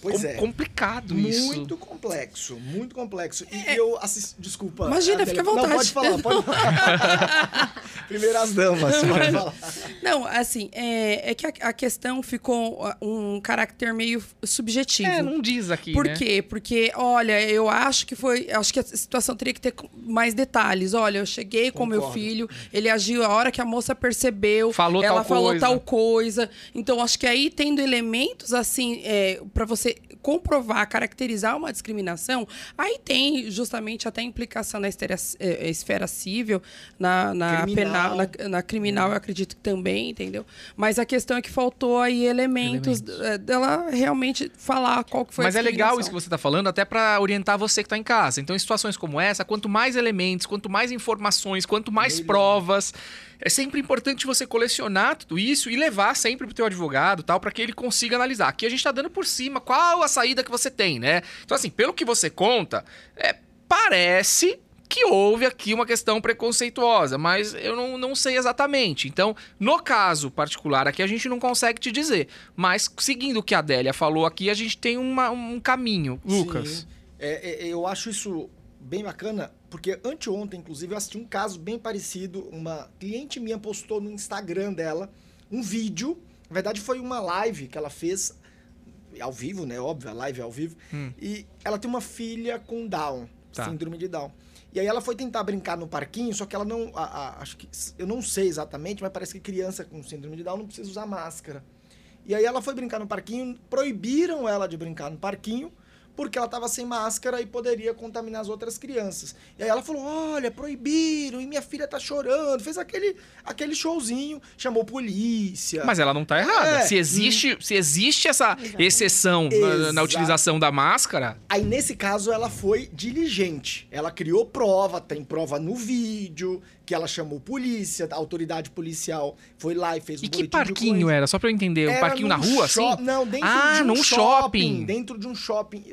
S3: Pois
S1: com-
S3: é.
S1: complicado isso.
S3: Muito complexo, muito complexo. E eu assisti. Desculpa.
S2: Imagina, fica à vontade.
S3: Não, pode falar, pode falar. Primeiras damas, pode falar.
S2: Não, assim, é, é que a, a questão ficou um caráter meio subjetivo.
S1: É, não diz aqui,
S2: Por
S1: né?
S2: quê? Porque, olha, eu acho que foi. Acho que a situação teria que ter mais detalhes. Olha, eu cheguei com meu
S3: Concordo.
S2: filho, ele agiu a hora que a moça percebeu.
S1: Falou
S2: ela
S1: tal
S2: falou
S1: coisa.
S2: tal coisa. Então, acho que aí, tendo elementos assim, é, para você comprovar, caracterizar uma discriminação, aí tem justamente até implicação na esfera, eh, esfera civil, na, na
S3: Criminal.
S2: penal, na, na criminal, eu acredito que também, entendeu? Mas a questão é que faltou aí elementos, eh, dela realmente falar qual que foi
S1: Mas
S2: a
S1: é legal isso que você está falando, até para orientar você que está em casa. Então, em situações como essa, quanto mais elementos, quanto mais informações, quanto mais
S3: Melhor.
S1: provas, é sempre importante você colecionar tudo isso e levar sempre pro teu advogado, tal, para que ele consiga analisar. Aqui a gente está dando por cima qual a saída que você tem, né? Então, assim, pelo que você conta, é, parece que houve aqui uma questão preconceituosa, mas eu não, não sei exatamente. Então, no caso particular aqui, a gente não consegue te dizer. Mas, seguindo o que a Adélia falou aqui, a gente tem uma- um caminho. Lucas.
S3: Sim. É, é, eu acho isso bem bacana, porque anteontem, inclusive, eu assisti um caso bem parecido. Uma cliente minha postou no Instagram dela um vídeo. Na verdade, foi uma live que ela fez ao vivo, né? Óbvio, a live é ao vivo.
S1: Hum.
S3: E ela tem uma filha com Down,
S1: Tá.
S3: síndrome de Down. E aí ela foi tentar brincar no parquinho, só que ela não. a- a- acho que. Eu não sei exatamente, mas parece que criança com síndrome de Down não precisa usar máscara. E aí ela foi brincar no parquinho, proibiram ela de brincar no parquinho, porque ela estava sem máscara e poderia contaminar as outras crianças. E aí ela falou: olha, proibiram, e minha filha tá chorando. Fez aquele, aquele showzinho, chamou polícia.
S1: Mas ela não tá errada.
S3: É.
S1: Se existe, se existe essa exceção na, na utilização da máscara,
S3: Aí, nesse caso, ela foi diligente. Ela criou prova, tem prova no vídeo, que ela chamou polícia, a autoridade policial foi lá e fez um
S1: e que parquinho era? Só pra eu entender. Um
S3: Era
S1: parquinho na rua,
S3: shop-
S1: assim?
S3: Não, dentro
S1: Ah,
S3: de um
S1: num shopping.
S3: Dentro de um shopping.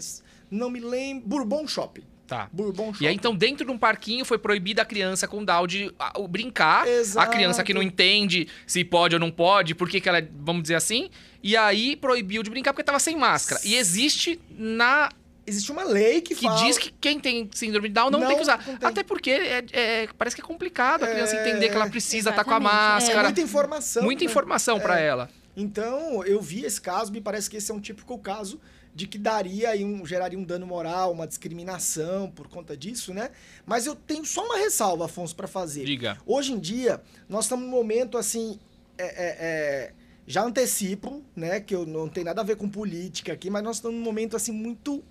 S3: Não me lembro. Bourbon Shopping.
S1: Tá.
S3: Bourbon Shopping.
S1: E aí, então, dentro de um parquinho, foi proibida a criança com Down de brincar. A
S3: Exato.
S1: criança que não entende se pode ou não pode, por que, que ela é, vamos dizer assim. E aí, proibiu de brincar porque tava sem máscara. E existe na.
S3: Existe uma lei que,
S1: Que
S3: fala...
S1: diz que quem tem síndrome de Down não,
S3: Não,
S1: tem que usar.
S3: tem.
S1: Até porque é- é- parece que é complicado a criança
S3: É,
S1: entender que ela precisa estar com a
S4: exatamente. É,
S3: É
S1: máscara.
S3: muita informação.
S1: Muita
S3: né?
S1: informação pra ela.
S3: Então, eu vi esse caso, me parece que esse é um típico caso de que daria aí um, geraria um dano moral, uma discriminação por conta disso, né? Mas eu tenho só uma ressalva, Afonso, para fazer.
S1: Diga.
S3: Hoje em dia, nós estamos num momento assim. é- é- é, já antecipo, né? Que eu não tem nada a ver com política aqui, mas nós estamos num momento assim muito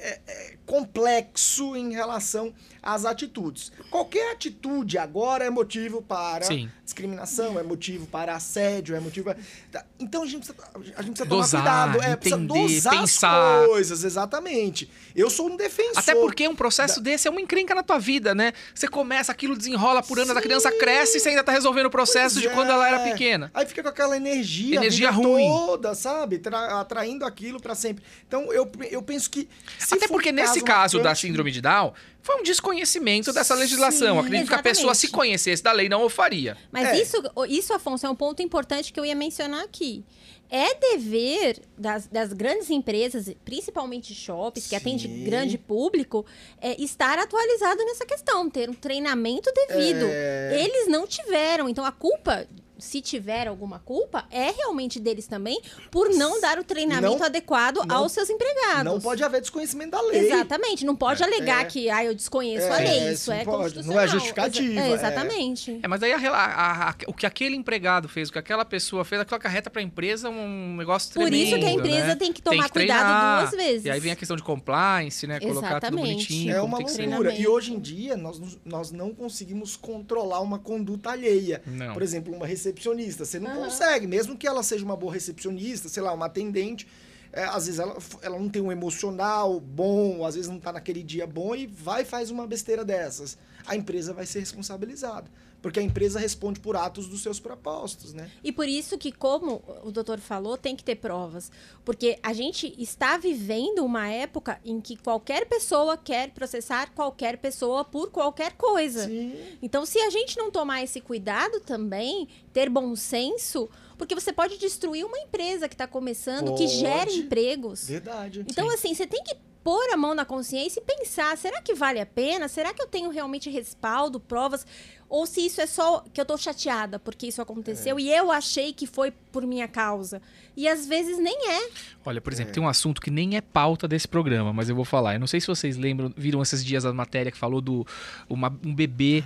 S3: é, é, complexo em relação às atitudes. Qualquer atitude agora é motivo para
S1: Sim.
S3: discriminação, é motivo para assédio, é motivo. para- Então a gente precisa, a gente precisa
S1: Dosar,
S3: tomar cuidado, é, precisa
S1: entender,
S3: dosar
S1: pensar.
S3: as coisas, exatamente. Eu sou um defensor.
S1: Até porque um processo desse é uma encrenca na tua vida, né? Você começa, aquilo desenrola por anos, a criança cresce e você ainda tá resolvendo o processo
S3: Pois
S1: de quando ela era
S3: é.
S1: pequena.
S3: Aí fica com aquela energia,
S1: Energia ruim.
S3: toda, sabe? Tra- atraindo aquilo pra sempre. Então eu, eu penso que.
S1: Até porque
S3: um
S1: nesse caso da síndrome de Down, foi um desconhecimento dessa legislação.
S3: Sim,
S1: Acredito que a pessoa, se
S4: exatamente.
S1: conhecesse da lei, não o faria.
S4: Mas
S3: É.
S4: isso, isso, Afonso, é um ponto importante que eu ia mencionar aqui. É dever das, das grandes empresas, principalmente shoppings, que atende
S3: Sim.
S4: grande público, é estar atualizado nessa questão, ter um treinamento devido.
S3: É.
S4: Eles não tiveram, então a culpa, se tiver alguma culpa, é realmente deles também, por não dar o treinamento
S3: Não-
S4: adequado
S3: não-
S4: aos seus empregados.
S3: Não pode haver desconhecimento da lei.
S4: Exatamente, não pode alegar
S3: É.
S4: que ah, eu desconheço a
S3: É,
S4: lei.
S3: isso
S4: é
S3: pode, não é justificativa,
S4: Exa-
S3: é.
S4: exatamente.
S1: É, mas aí a a- a- o que aquele empregado fez, o que aquela pessoa fez, aquilo acarreta pra empresa um negócio
S4: Por
S1: tremendo.
S4: isso que a empresa
S1: né?
S4: tem que tomar
S1: treinar.
S4: cuidado duas vezes.
S1: E aí vem a questão de compliance, né? Colocar tudo
S4: Exatamente.
S1: bonitinho.
S3: É uma
S1: tem que
S3: loucura. E hoje em dia, nós, nós não conseguimos controlar uma conduta alheia.
S1: Não.
S3: Por exemplo, uma recepcionista. Você não
S4: Aham.
S3: consegue, mesmo que ela seja uma boa recepcionista, sei lá, uma atendente. é, às vezes ela, ela não tem um emocional bom, às vezes não tá naquele dia bom e vai e faz uma besteira dessas. a empresa vai ser responsabilizada. Porque a empresa responde por atos dos seus propostos, né?
S4: E por isso que, como o doutor falou, tem que ter provas. Porque a gente está vivendo uma época em que qualquer pessoa quer processar qualquer pessoa por qualquer coisa.
S3: Sim.
S4: Então, se a gente não tomar esse cuidado também, ter bom senso, porque você pode destruir uma empresa que está começando, que gera
S3: Pode.
S4: empregos.
S3: Verdade.
S4: Então, assim, você tem que pôr a mão na consciência e pensar: será que vale a pena? Será que eu tenho realmente respaldo, provas? Ou se isso é só que eu tô chateada porque isso aconteceu
S3: É.
S4: e eu achei que foi por minha causa. E às vezes nem é.
S1: Olha, por exemplo, tem um assunto que nem é pauta desse programa, mas eu vou falar. Eu não sei se vocês lembram, viram esses dias a matéria que falou do uma- um bebê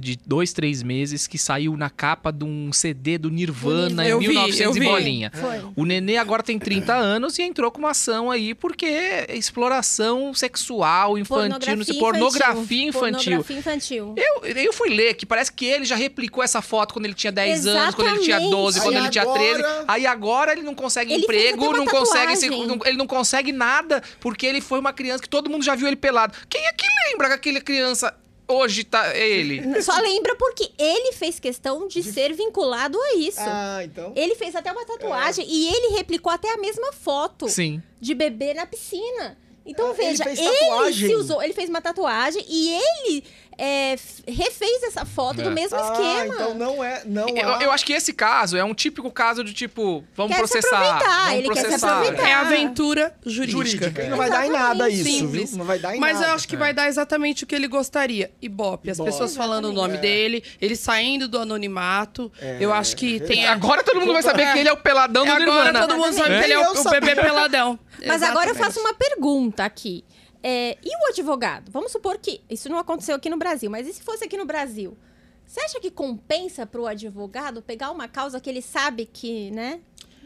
S1: de dois, três meses que saiu na capa de um CD do Nirvana,
S2: Eu
S1: em
S2: vi,
S1: 1900
S2: eu
S1: e
S2: vi.
S1: bolinha.
S4: Foi.
S1: O nenê agora tem 30 anos e entrou com uma ação aí porque é exploração sexual infantil, sei, pornografia infantil.
S4: Pornografia infantil.
S1: Eu, eu fui ler que parece que ele já replicou essa foto quando ele tinha 10 anos, quando ele tinha
S4: Exatamente.
S1: 12, quando
S3: Aí
S1: ele tinha
S3: agora-
S1: 13. Aí agora ele não consegue
S4: Ele
S1: emprego, não consegue, se- não- ele não consegue nada porque ele foi uma criança que todo mundo já viu ele pelado. Quem é que lembra que aquela criança hoje tá é ele?
S4: Só lembra porque ele fez questão de ser vinculado a isso.
S3: Ah, então.
S4: Ele fez até uma tatuagem e ele replicou até a mesma foto
S1: Sim.
S4: de bebê na piscina. Então,
S3: Ah, ele
S4: veja, ele,
S3: tatuagem?
S4: se usou, ele fez uma tatuagem e ele é, refez essa foto
S1: É.
S4: do mesmo
S3: ah,
S4: esquema.
S3: então não é. Não
S1: Eu,
S3: há-
S1: eu acho que esse caso é um típico caso de tipo, vamos
S4: Quer se
S1: processar.
S4: aproveitar,
S1: vamos
S4: ele quer se
S1: processar.
S4: aproveitar.
S2: É aventura jurídica.
S3: jurídica. E não vai dar em nada isso,
S2: Simples.
S3: viu? Não vai dar em
S2: Mas
S3: nada.
S2: eu acho que vai dar exatamente o que ele gostaria. Ibope. As
S3: Ibope.
S2: pessoas falando o nome
S3: É.
S2: dele, ele saindo do anonimato. eu acho que tem.
S1: Agora todo mundo vai saber que ele é o peladão do
S2: Agora
S1: Nirvana.
S2: todo mundo sabe
S3: É?
S2: que ele é o, bebê peladão.
S4: Mas agora eu
S2: Exatamente.
S4: faço uma pergunta aqui. É, e o advogado? Vamos supor que isso não aconteceu aqui no Brasil, mas e se fosse aqui no Brasil? Você acha que compensa pro advogado pegar uma causa que ele sabe que, né?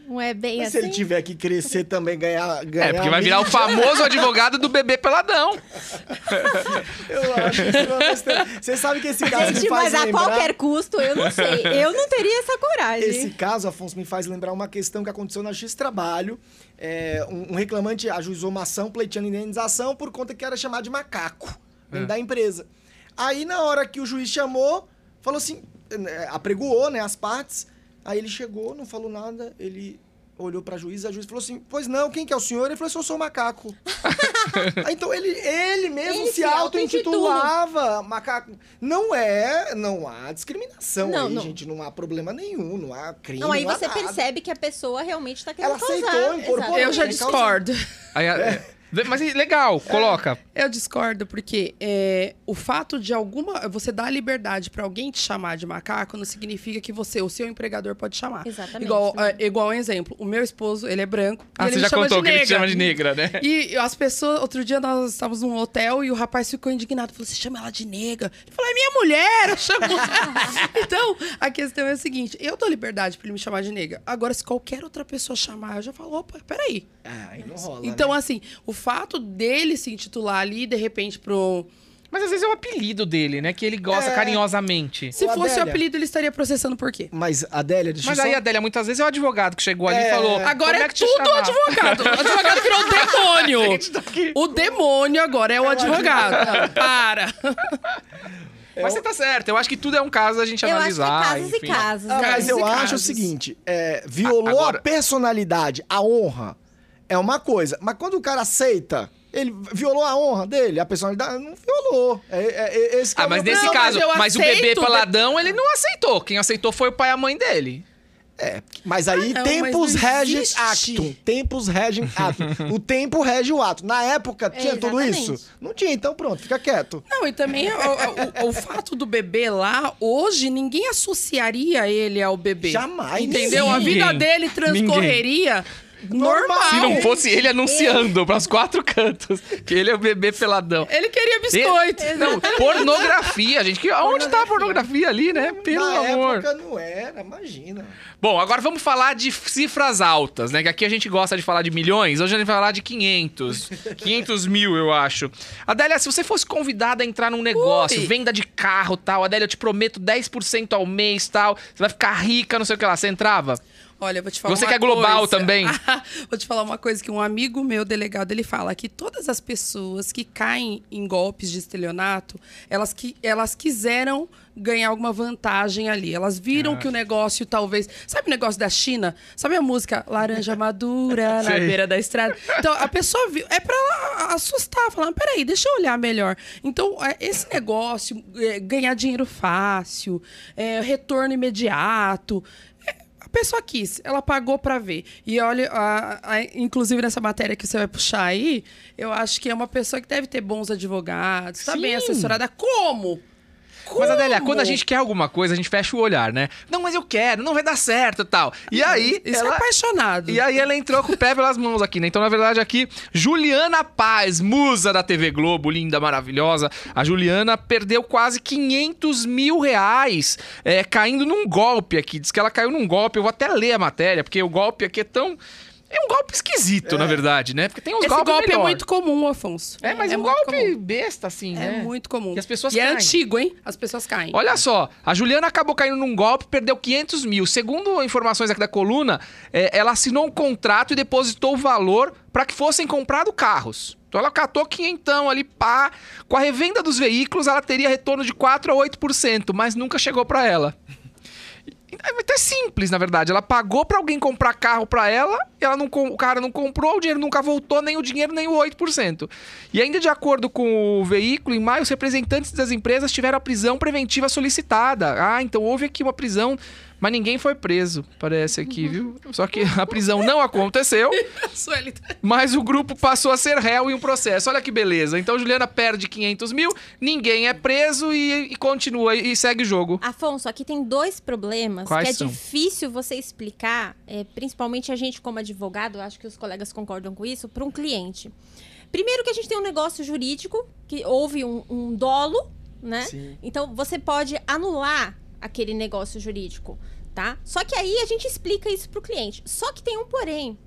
S4: Não é bem
S3: Mas se
S4: assim?
S3: ele tiver que crescer também, ganhar. ganhar
S1: É, porque vai virar o famoso advogado do bebê peladão.
S3: Eu acho que isso é uma besteira. Você sabe que esse caso
S4: Gente,
S3: me faz
S4: mas a
S3: lembrar...
S4: qualquer custo, eu não sei. Eu não teria essa coragem.
S3: Esse caso, Afonso, me faz lembrar uma questão que aconteceu na X Trabalho. É, um, um reclamante ajuizou uma ação pleiteando indenização por conta que era chamado de macaco dentro
S1: É.
S3: da empresa. Aí, na hora que o juiz chamou, falou assim, é, apregoou né, as partes. Aí ele chegou, não falou nada, ele olhou pra juiz, a juiz falou assim, pois não, quem que é o senhor? Ele falou assim, eu sou o macaco. Aí, então ele, ele mesmo
S4: Ele
S3: se
S4: se
S3: auto-intitulava macaco. Não é, não há discriminação
S4: Não,
S3: aí,
S4: não.
S3: gente, não há problema nenhum, não há crime,
S4: Não, aí
S3: há
S4: você
S3: nada.
S4: percebe que a pessoa realmente tá querendo
S3: Ela
S4: causar.
S3: aceitou, incorporou.
S2: Eu já discordo.
S1: Aí, é, Mas legal, coloca.
S2: Eu discordo porque é, o fato de alguma. Você dar liberdade pra alguém te chamar de macaco não significa que você, o seu empregador, pode chamar.
S4: Exatamente.
S2: Igual, é, igual um exemplo. O meu esposo, ele é branco. e
S1: Ah,
S2: ele
S1: você
S2: me
S1: já
S2: chama
S1: contou
S2: de
S1: que ele te
S2: nega.
S1: chama de negra, né?
S2: E as pessoas, outro dia nós estávamos num hotel e o rapaz ficou indignado. Falou: você chama ela de nega? Ele falou: é minha mulher, eu chamo. então, a questão é a seguinte: eu dou liberdade pra ele me chamar de nega. Agora, se qualquer outra pessoa chamar, eu já falo: opa, peraí.
S3: Ah, aí não rola.
S2: Então,
S3: né?
S2: assim, o fato dele se intitular ali, de repente, pro.
S1: Mas às vezes é o apelido dele, né? Que ele gosta
S3: É.
S1: carinhosamente.
S2: Se
S3: Ô,
S2: fosse o
S3: Adélia.
S2: apelido, ele estaria processando por quê?
S3: Mas, Adélia, deixa
S1: Mas
S3: eu
S1: aí,
S3: só...
S1: Adélia, muitas vezes é o advogado que chegou ali
S3: É.
S1: e falou.
S2: Agora
S1: "Como
S2: é,
S1: que te
S2: tudo o
S1: chamar?"
S2: advogado. O advogado virou o demônio. O demônio agora é o advogado. Não, para.
S1: Mas você tá certo, eu acho que tudo é um caso a gente
S4: Eu acho que é
S1: analisar.
S4: casos e
S1: enfim.
S4: casos.
S3: Ah,
S4: né?
S3: mas
S2: Casos
S3: eu
S2: e
S3: acho o
S2: casos.
S3: seguinte: é, violou
S1: agora-
S3: a personalidade, a honra, é uma coisa. Mas quando o cara aceita, ele violou a honra dele, a personalidade, não violou. É, é- é- esse é
S1: Ah, mas nesse
S2: mas
S1: caso,
S2: eu
S1: mas, o bebê
S2: aceito,
S1: peladão, ele não aceitou. Quem aceitou foi o pai e a mãe dele.
S3: É, mas aí
S2: Ah, não,
S3: tempos
S2: mas
S3: regem actum. Tempos regem ato. o tempo rege o ato. Na época tinha tudo
S4: exatamente.
S3: isso? Não tinha, então pronto, fica quieto.
S2: Não, e também o, o- o fato do bebê lá, hoje, ninguém associaria ele ao bebê.
S3: Jamais.
S2: Entendeu? A vida
S1: Ninguém.
S2: dele transcorreria normal.
S1: Se não fosse ele anunciando pros quatro cantos que ele é o bebê peladão.
S2: Ele queria biscoito.
S1: E- Não, pornografia, gente. Que, onde tá a pornografia ali, né? Pelo
S3: Na
S1: amor.
S3: época não era, imagina.
S1: Bom, agora vamos falar de cifras altas, né? Que aqui a gente gosta de falar de milhões, hoje a gente vai falar de 500. 500 mil, eu acho. Adélia, se você fosse convidada a entrar num negócio,
S2: Ui.
S1: venda de carro tal, Adélia, eu te prometo 10% ao mês tal, você vai ficar rica, não sei o que lá, você entrava?
S2: Olha, vou te falar
S1: Você
S2: uma
S1: que é global
S2: coisa.
S1: também.
S2: vou te falar uma coisa que um amigo meu, delegado, ele fala que todas as pessoas que caem em golpes de estelionato, elas, que, elas quiseram ganhar alguma vantagem ali. Elas viram
S1: Ah.
S2: que o negócio talvez... Sabe o negócio da China? Sabe a música Laranja Madura na beira da estrada? Então, a pessoa viu... É pra ela assustar, falar, peraí, deixa eu olhar melhor. Então, é, esse negócio, é, ganhar dinheiro fácil, é, retorno imediato... é, a pessoa quis, ela pagou pra ver. E olha, a- a- inclusive nessa matéria que você vai puxar aí, eu acho que é uma pessoa que deve ter bons advogados, tá bem
S1: Sim.
S2: assessorada. Como?
S1: Mas, Adélia,
S2: Como?
S1: quando a gente quer alguma coisa, a gente fecha o olhar, né? Não, mas eu quero, não vai dar certo e tal. E aí.
S2: Isso
S1: ela...
S2: é apaixonado.
S1: E aí ela entrou com o pé pelas mãos aqui, né? Então, na verdade, aqui, Juliana Paz, musa da TV Globo, linda, maravilhosa. A Juliana perdeu quase 500 mil reais é, caindo num golpe aqui. Diz que ela caiu num golpe. Eu vou até ler a matéria, porque o golpe aqui é tão... É um golpe esquisito, na verdade, né? Porque tem uns
S2: Esse
S1: golpes
S2: golpe é
S1: melhor.
S2: muito comum, Afonso.
S1: É, mas um
S2: muito
S1: golpe
S2: comum.
S1: besta, assim,
S2: É
S1: né?
S2: muito comum.
S1: E as pessoas
S2: e é
S1: caem.
S2: antigo, hein? As pessoas caem.
S1: Olha só, a Juliana acabou caindo num golpe, perdeu 500 mil. Segundo informações aqui da coluna, é, ela assinou um contrato e depositou o valor para que fossem comprados carros. Então ela catou quinhentão ali, pá. Com a revenda dos veículos, ela teria retorno de 4 a 8%, mas nunca chegou para ela. É até simples, na verdade. Ela pagou pra alguém comprar carro pra ela, ela não, o cara não comprou, o dinheiro nunca voltou, nem o dinheiro, nem o 8%. E ainda de acordo com o veículo, em maio, os representantes das empresas tiveram a prisão preventiva solicitada. Ah, então houve aqui uma prisão, mas ninguém foi preso, parece aqui, viu? Só que a prisão não aconteceu,
S2: tá-
S1: mas o grupo passou a ser réu em um processo. Olha que beleza. Então Juliana perde 500 mil, ninguém é preso e, e continua e segue o jogo.
S4: Afonso, aqui tem dois problemas
S1: Quais
S4: que é
S1: são?
S4: difícil você explicar, é, principalmente a gente como advogado, acho que os colegas concordam com isso, para um cliente. Primeiro que a gente tem um negócio jurídico, que houve um, um dolo, né?
S3: Sim.
S4: Então você pode anular aquele negócio jurídico, tá? Só que aí a gente explica isso pro cliente. Só que tem um porém.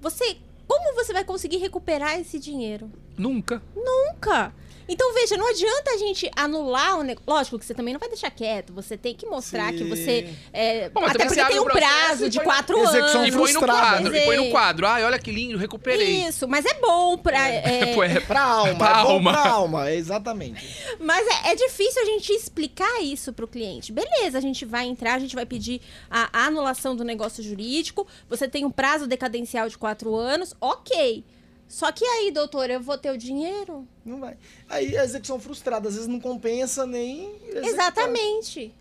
S4: Você, como você vai conseguir recuperar esse dinheiro?
S1: Nunca.
S4: Nunca. Então, veja, não adianta a gente anular o negócio. Lógico que você também não vai deixar quieto. Você tem que mostrar
S3: Sim.
S4: que você. é,
S1: Bom,
S4: até porque tem um prazo de quatro anos.
S1: E põe no quadro, e põe no quadro. Ai, olha que lindo, recuperei.
S4: Isso, mas é bom pra. é,
S1: Pô, é-
S3: Pra alma,
S1: Pra
S3: é bom
S1: alma.
S3: pra alma, exatamente.
S4: Mas é, é difícil a gente explicar isso pro cliente. Beleza, a gente vai entrar, a gente vai pedir a anulação do negócio jurídico. Você tem um prazo decadencial de quatro anos, ok. Só que aí, doutor, eu vou ter o dinheiro?
S3: Não vai. Aí a execução frustrada, às vezes não compensa nem. executar.
S4: Exatamente.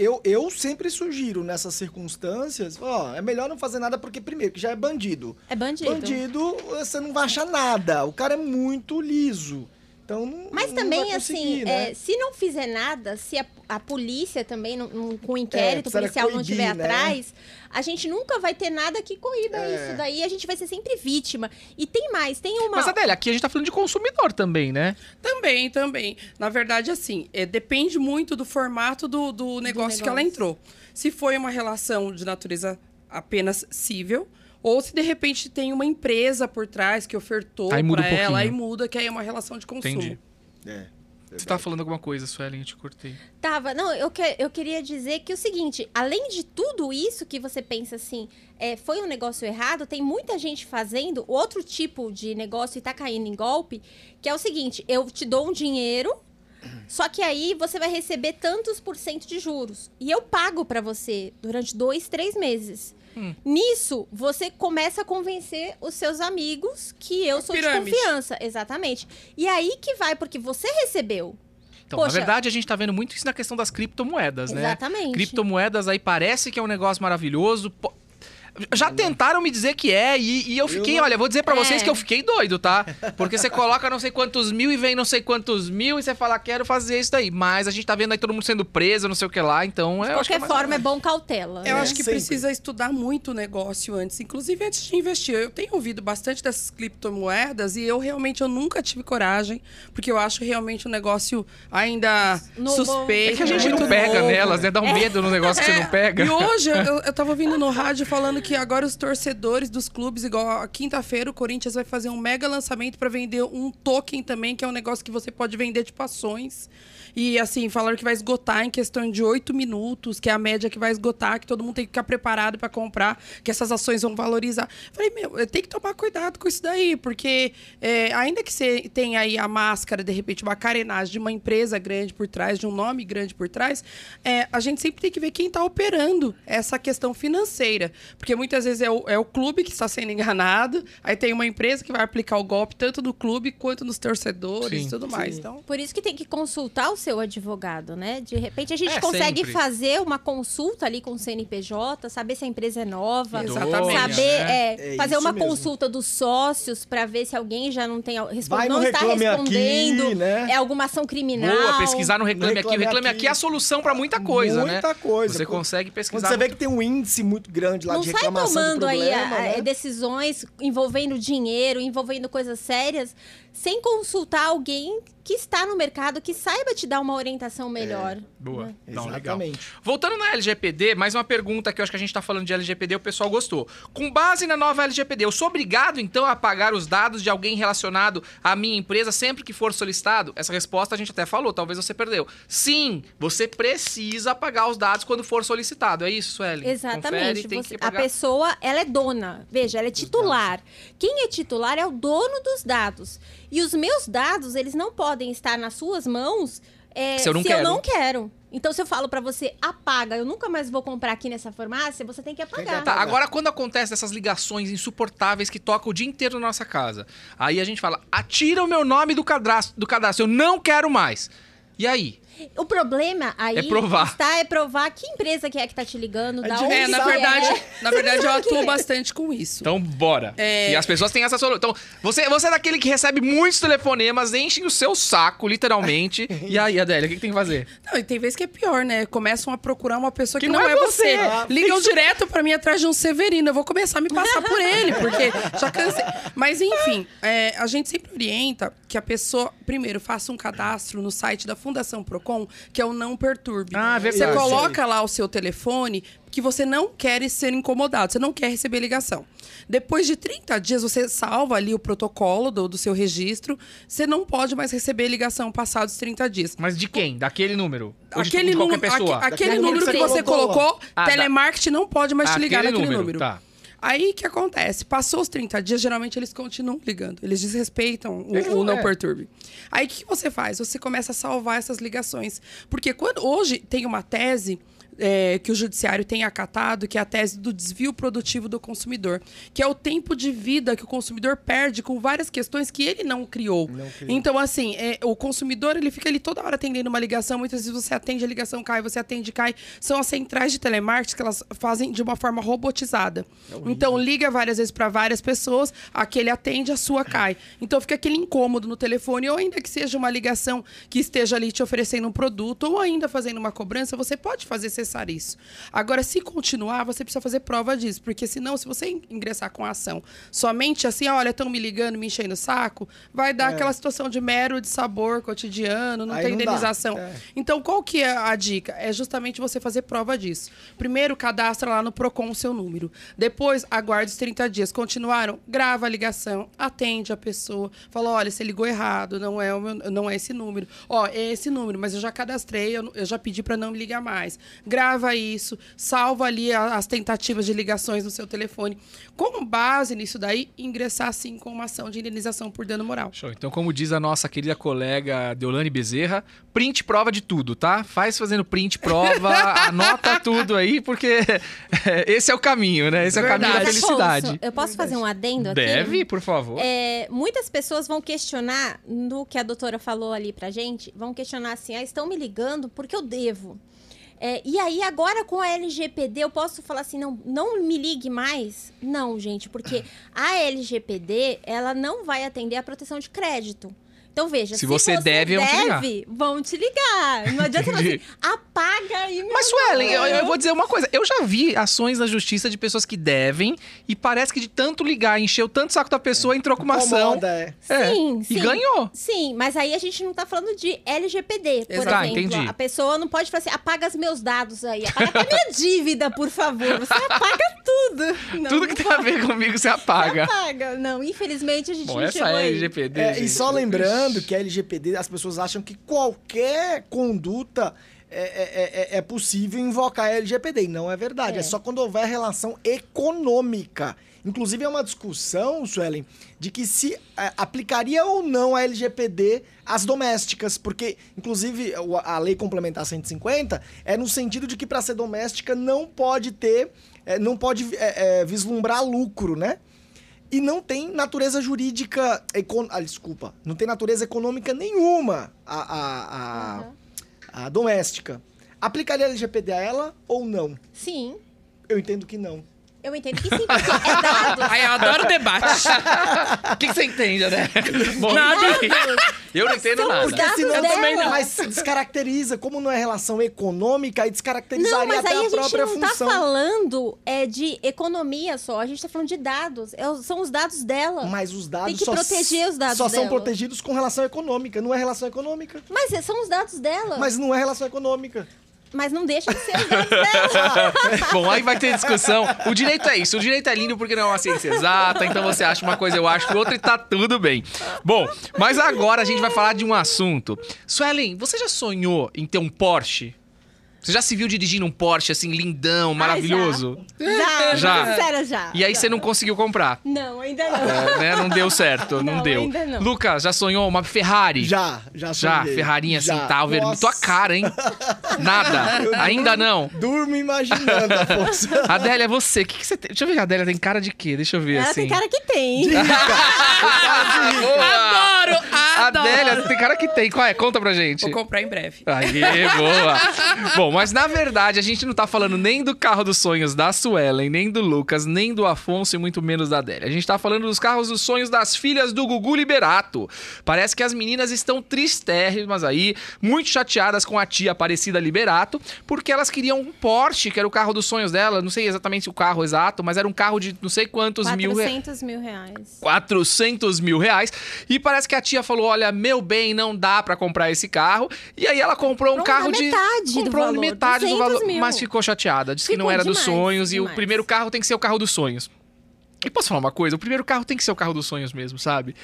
S3: Eu, eu sempre sugiro nessas circunstâncias, ó, é melhor não fazer nada porque, primeiro, que já é bandido.
S4: É bandido.
S3: Bandido, você não vai achar nada. O cara é muito liso. Então não.
S4: Mas
S3: não
S4: também, assim,
S3: né?
S4: é, se não fizer nada, se a, a polícia também, não- não- com o inquérito
S3: precisa
S4: policial não
S3: coibir,
S4: estiver
S3: né?
S4: atrás, a gente nunca vai ter nada que coíba
S3: É.
S4: isso. Daí a gente vai ser sempre vítima. E tem mais, tem uma.
S1: Mas, Adélia, aqui a gente tá falando de consumidor também, né?
S2: Também, também. Na verdade, assim, é, depende muito do formato do, do negócio que ela
S4: negócio.
S2: entrou. Se foi uma relação de natureza apenas cível, ou se de repente tem uma empresa por trás que ofertou pra
S1: um
S2: ela, aí muda, que aí é uma relação de consumo.
S1: Entendi.
S3: É.
S1: Você tá falando alguma coisa, Suelen, eu te cortei.
S4: Tava. Não, eu, que, eu queria dizer que o seguinte, além de tudo isso que você pensa assim, é, foi um negócio errado, tem muita gente fazendo outro tipo de negócio e tá caindo em golpe, que é o seguinte, eu te dou um dinheiro, só que aí você vai receber tantos por cento de juros. E eu pago pra você durante dois, três meses. Nisso, você começa a convencer os seus amigos que eu sou
S2: pirâmide.
S4: de confiança. Exatamente. E aí que vai, porque você recebeu.
S1: Então, na
S4: Poxa.
S1: verdade, a gente tá vendo muito isso na questão das criptomoedas, né?
S4: Exatamente.
S1: Criptomoedas aí parece que é um negócio maravilhoso. Já tentaram me dizer que é, e, e eu fiquei,
S3: não-
S1: olha, vou dizer pra
S4: É.
S1: vocês que eu fiquei doido, tá? Porque você coloca não sei quantos mil e vem não sei quantos mil e você fala, quero fazer isso daí. Mas a gente tá vendo aí todo mundo sendo preso, não sei o que lá, então
S4: De
S1: eu acho que é
S4: qualquer
S1: mais-
S4: forma, é bom cautela.
S2: Eu
S4: né?
S2: acho que
S3: Sempre.
S2: precisa estudar muito o negócio antes, inclusive antes de investir. Eu tenho ouvido bastante dessas criptomoedas e eu realmente eu nunca tive coragem, porque eu acho realmente um negócio ainda
S4: Novo.
S2: suspeito.
S1: É que a gente
S2: muito
S1: não pega
S2: novo.
S1: nelas, né? Dá um medo no negócio que você
S2: É,
S1: não pega.
S2: E hoje eu, eu tava ouvindo no rádio falando que agora os torcedores dos clubes, igual a quinta-feira, o Corinthians vai fazer um mega lançamento para vender um token também, que é um negócio que você pode vender tipo ações. E assim, falaram que vai esgotar em questão de oito minutos, que é a média que vai esgotar, que todo mundo tem que ficar preparado para comprar, que essas ações vão valorizar. Falei, meu, tem que tomar cuidado com isso daí, porque é, ainda que você tenha aí a máscara, de repente, uma carenagem de uma empresa grande por trás, de um nome grande por trás, é, a gente sempre tem que ver quem está operando essa questão financeira. Porque muitas vezes é o, é o clube que está sendo enganado, aí tem uma empresa que vai aplicar o golpe tanto no clube quanto nos torcedores
S1: Sim.
S2: e tudo mais. Então,
S4: Por isso que tem que consultar o seu advogado, né? De repente a gente
S1: É,
S4: consegue
S1: sempre.
S4: fazer uma consulta ali com o CNPJ, saber se a empresa é nova,
S2: Exatamente.
S4: saber
S1: né?
S4: é,
S3: É
S4: fazer uma
S3: mesmo.
S4: consulta dos sócios para ver se alguém já não tem responde, não está
S3: Reclame Aqui,
S4: respondendo,
S3: né?
S4: é alguma ação criminal.
S1: Boa, pesquisar no Reclame,
S3: No
S1: Aqui. O
S3: Reclame
S1: Reclame Aqui.
S3: Aqui
S1: é a solução pra muita coisa, né?
S3: Muita coisa.
S1: Você
S3: Quando-
S1: consegue
S3: Quando
S1: pesquisar.
S3: você vê que tem um índice muito grande lá
S4: não
S3: de
S4: sai
S3: reclamação
S4: tomando
S3: de
S4: aí
S3: problema,
S4: a-
S3: né?
S4: decisões envolvendo dinheiro, envolvendo coisas sérias, sem consultar alguém que está no mercado, que saiba te dar uma orientação melhor.
S1: Boa. Não, legal.
S3: Exatamente.
S1: Voltando na LGPD, mais uma pergunta que eu acho que a gente tá falando de LGPD, o pessoal gostou. Com base na nova LGPD, eu sou obrigado então a apagar os dados de alguém relacionado à minha empresa sempre que for solicitado? Essa resposta a gente até falou, talvez você perdeu. Sim, você precisa apagar os dados quando for solicitado. É isso, Sueli?
S4: Exatamente.
S1: Confere,
S4: Você- a pessoa, ela é dona. Veja, ela é titular. Quem é titular é o dono dos dados. E os meus dados, eles não podem estar nas suas mãos é,
S1: Se eu não quero.
S4: não quero. Então, se eu falo pra você, apaga, eu nunca mais vou comprar aqui nessa farmácia, você tem que apagar.
S1: Tá, agora quando acontece essas ligações insuportáveis que tocam o dia inteiro na nossa casa, aí a gente fala, atira o meu nome do cadastro, do cadastro eu não quero mais. E aí?
S4: O problema aí
S1: É provar.
S4: está é provar que empresa que é que tá te ligando, da
S3: gente
S4: onde
S2: é, na verdade,
S4: é.
S2: na verdade eu atuo bastante com isso.
S1: Então, bora.
S2: É.
S1: E as pessoas têm essa solução. Então, você, você é daquele que recebe muitos telefonemas, enchem o seu saco, literalmente. e aí, Adélia, o que, que tem que fazer?
S2: Não, e tem vezes que é pior, né? Começam a procurar uma pessoa que,
S1: Que
S2: não,
S1: não é
S2: é você.
S1: você.
S2: Ligam direto pra mim atrás de um Severino. Eu vou começar a me passar por ele, porque já cansei. Mas, enfim, é, a gente sempre orienta que a pessoa, primeiro, faça um cadastro no site da Fundação Procon, que é o Não Perturbe.
S1: Ah,
S2: Você
S1: verdade.
S2: coloca lá o seu telefone que você não quer ser incomodado, você não quer receber ligação. Depois de 30 dias, você salva ali o protocolo do, do seu registro. Você não pode mais receber ligação passados 30 dias.
S1: Mas de quem? Daquele número?
S2: Aquele,
S1: de qualquer
S2: número,
S1: pessoa?
S2: aque- aquele
S3: Daquele
S2: número que você
S3: você colocou.
S2: colocou,
S1: Ah, da-
S2: telemarketing não pode mais te ligar
S1: Aquele
S2: naquele
S1: número,
S2: número.
S1: tá.
S2: Aí o que acontece? Passou os 30 dias, geralmente eles continuam ligando. Eles desrespeitam o,
S1: Eles
S2: o
S1: não-
S2: não
S1: é.
S2: perturbe. Aí o que, que você faz? Você começa a salvar essas ligações. Porque quando hoje tem uma tese. É, que o judiciário tem acatado, que é a tese do desvio produtivo do consumidor, que é o tempo de vida que o consumidor perde com várias questões que ele não criou.
S3: Não criou.
S2: Então, assim, é, o consumidor ele fica ali toda hora atendendo uma ligação, muitas vezes você atende a ligação, cai, você atende, cai. São as centrais de telemarketing que elas fazem de uma forma robotizada. então, liga várias vezes para várias pessoas, aquele atende, a sua cai. Então, fica aquele incômodo no telefone, ou ainda que seja uma ligação que esteja ali te oferecendo um produto, ou ainda fazendo uma cobrança, você pode fazer cessar isso. Agora, se continuar, você precisa fazer prova disso, porque senão, se você in- ingressar com a ação somente assim, olha, estão me ligando, me enchendo o saco, vai dar aquela situação de mero de sabor cotidiano, não
S3: Aí
S2: tem
S3: não
S2: indenização.
S3: É.
S2: Então, qual que é a dica? É justamente você fazer prova disso. Primeiro, cadastra lá no Procon o seu número. Depois, aguarde os 30 dias. Continuaram? Grava a ligação, atende a pessoa, fala, olha, você ligou errado, não é, o meu- não é esse número. Ó, é esse número, mas eu já cadastrei, eu, eu já pedi para não me ligar mais. Grava isso, salva ali as tentativas de ligações no seu telefone. Com base nisso daí, ingressar sim com uma ação de indenização por dano moral.
S1: Show. Então, como diz a nossa querida colega Deolane Bezerra, print prova de tudo, tá? Faz fazendo print prova, anota tudo aí, porque esse é o caminho, né? Esse é o caminho da
S2: Verdade.
S1: felicidade.
S4: Afonso, eu posso fazer um adendo aqui?
S1: Deve, por favor.
S4: É, muitas pessoas vão questionar no que a doutora falou ali pra gente, vão questionar assim, ah, estão me ligando porque eu devo. É, e aí, agora com a LGPD, eu posso falar assim, não, não me ligue mais? Não, gente, porque a LGPD, ela não vai atender a proteção de crédito. Então, veja,
S1: Se
S4: se,
S1: você deve, vão te ligar.
S4: vão te ligar. Não adianta falar assim, apaga aí meu
S1: Mas, Suelen, eu, eu vou dizer uma coisa. Eu já vi ações na justiça de pessoas que devem e parece que de tanto ligar, encheu tanto o saco da pessoa, entrou com uma ação.
S3: Incomoda, é.
S1: É,
S4: Sim,
S1: E
S4: sim.
S1: ganhou.
S4: Sim, mas aí a gente não tá falando de LGPD, por
S2: Exato.
S1: Tá,
S4: exemplo.
S1: entendi.
S4: A pessoa não pode falar assim, apaga os meus dados aí, apaga até minha dívida, por favor. Você apaga tudo. Não,
S1: Tudo que tem a ver comigo você apaga.
S4: apaga. Não, infelizmente a gente
S1: Bom,
S4: não
S1: essa
S4: chegou
S1: é
S4: aí.
S1: LGPD.
S3: É, e só lembrando que a LGPD, as pessoas acham que qualquer conduta é, é- é- é possível invocar a LGPD. E não é verdade. É.
S4: É.
S3: só quando houver relação econômica. Inclusive, é uma discussão, Suelen, de que se é, aplicaria ou não a LGPD às domésticas. Porque, inclusive, a lei complementar 150 é no sentido de que para ser doméstica não pode ter, é, não pode é, é, vislumbrar lucro, né? E não tem natureza jurídica. Econ... Ah, desculpa. Não tem natureza econômica nenhuma a, a, a,
S4: Aham.
S3: a doméstica. Aplicaria a LGPD a ela ou não?
S4: Sim,
S3: Eu entendo que não.
S4: Eu entendo que sim, porque é dado.
S2: Ai, eu adoro debate.
S1: O que, que você entende, né? Bom,
S2: Nada.
S1: Eu não entendo
S4: São
S1: nada.
S4: dados
S3: senão
S4: dela.
S3: também não. Mas descaracteriza. Como não é relação econômica, aí descaracterizaria
S4: Não, mas
S3: até
S4: aí a
S3: a
S4: gente
S3: própria
S4: não tá
S3: função.
S4: falando é, de economia só, a gente tá falando de dados. É são os dados dela.
S3: Mas os dados
S4: Tem que
S3: só,
S4: proteger os dados
S3: só são
S4: dela.
S3: protegidos com relação econômica. Não é relação econômica.
S4: Mas é- são os dados dela. Mas
S3: não é relação econômica.
S4: Não deixa de ser dela.
S1: Bom, aí vai ter discussão. O direito é isso. O direito é lindo porque não é uma ciência exata. Então você acha uma coisa, eu acho outra e tá tudo bem. Bom, mas agora a gente vai falar de um assunto. Suelen, você já sonhou em ter um Porsche? Você já se viu dirigindo um Porsche assim, lindão, maravilhoso?
S4: Já,
S1: Já.
S4: Sincera, já.
S1: E aí
S4: já.
S1: você não conseguiu comprar?
S4: Não, ainda não.
S1: É, né? Não deu certo, não,
S4: Não,
S1: deu.
S4: ainda não.
S1: Lucas, já sonhou uma Ferrari?
S3: Já, já
S1: Já,
S3: sonhei.
S1: Ferrarinha assim,
S3: Já.
S1: tal, vermelho. Tua cara, hein? Nada. Ainda não.
S3: Durmo imaginando, Afonso.
S1: Adélia, você, o que, que você tem? Deixa eu ver, a Adélia tem cara de quê? Deixa eu ver
S4: Ela
S1: assim.
S4: tem cara que tem.
S1: Boa!
S2: Adoro, adoro.
S1: Adélia, tem cara que tem. Qual é? Conta pra gente.
S2: Vou comprar em breve.
S1: Aí, boa. Bom, mas na verdade a gente não tá falando nem do carro dos sonhos da Suelen, nem do Lucas, nem do Afonso e muito menos da Adélia. A gente tá falando dos carros dos sonhos das filhas do Gugu Liberato. Parece que as meninas estão tristérrimas aí, muito chateadas com a tia Aparecida Liberato, porque elas queriam um Porsche, que era o carro dos sonhos dela. Não sei exatamente o carro exato, mas era um carro de não sei quantos mil reais.
S4: 400 mil reais.
S1: 400 mil reais. E parece que a tia falou: Olha, meu bem, não dá pra comprar esse carro. E aí ela comprou um
S4: Comprou
S1: carro de.
S4: metade do
S1: comprou
S4: valor,
S1: metade do
S4: 200
S1: valor.
S4: mil.
S1: Mas ficou chateada. Disse que não era dos
S4: demais,
S1: sonhos. E o
S4: demais.
S1: primeiro carro tem que ser o carro dos sonhos. E posso falar uma coisa? O primeiro carro tem que ser o carro dos sonhos mesmo, sabe?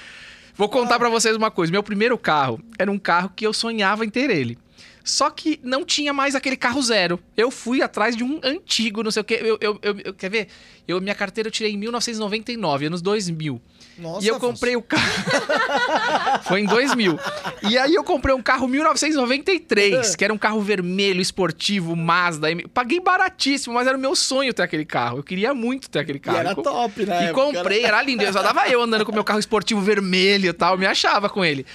S1: Vou contar pra vocês uma coisa. Meu primeiro carro era um carro que eu sonhava em ter ele. Só que não tinha mais aquele carro zero. Eu fui atrás de um antigo, não sei o quê. Eu, eu, eu- eu- quer ver? Eu, minha carteira eu tirei em 1999, anos 2000.
S3: Nossa,
S1: e eu
S3: Afonso.
S1: comprei o carro. Foi em 2000. E aí eu comprei um carro 1993, que era um carro vermelho, esportivo, Mazda. Paguei baratíssimo, mas era o meu sonho ter aquele carro. Eu queria muito ter aquele
S3: E
S1: carro.
S3: era
S1: Co-
S3: top, né?
S1: e comprei, era lindo. Eu só dava eu andando com meu carro esportivo vermelho e tal, me achava com ele.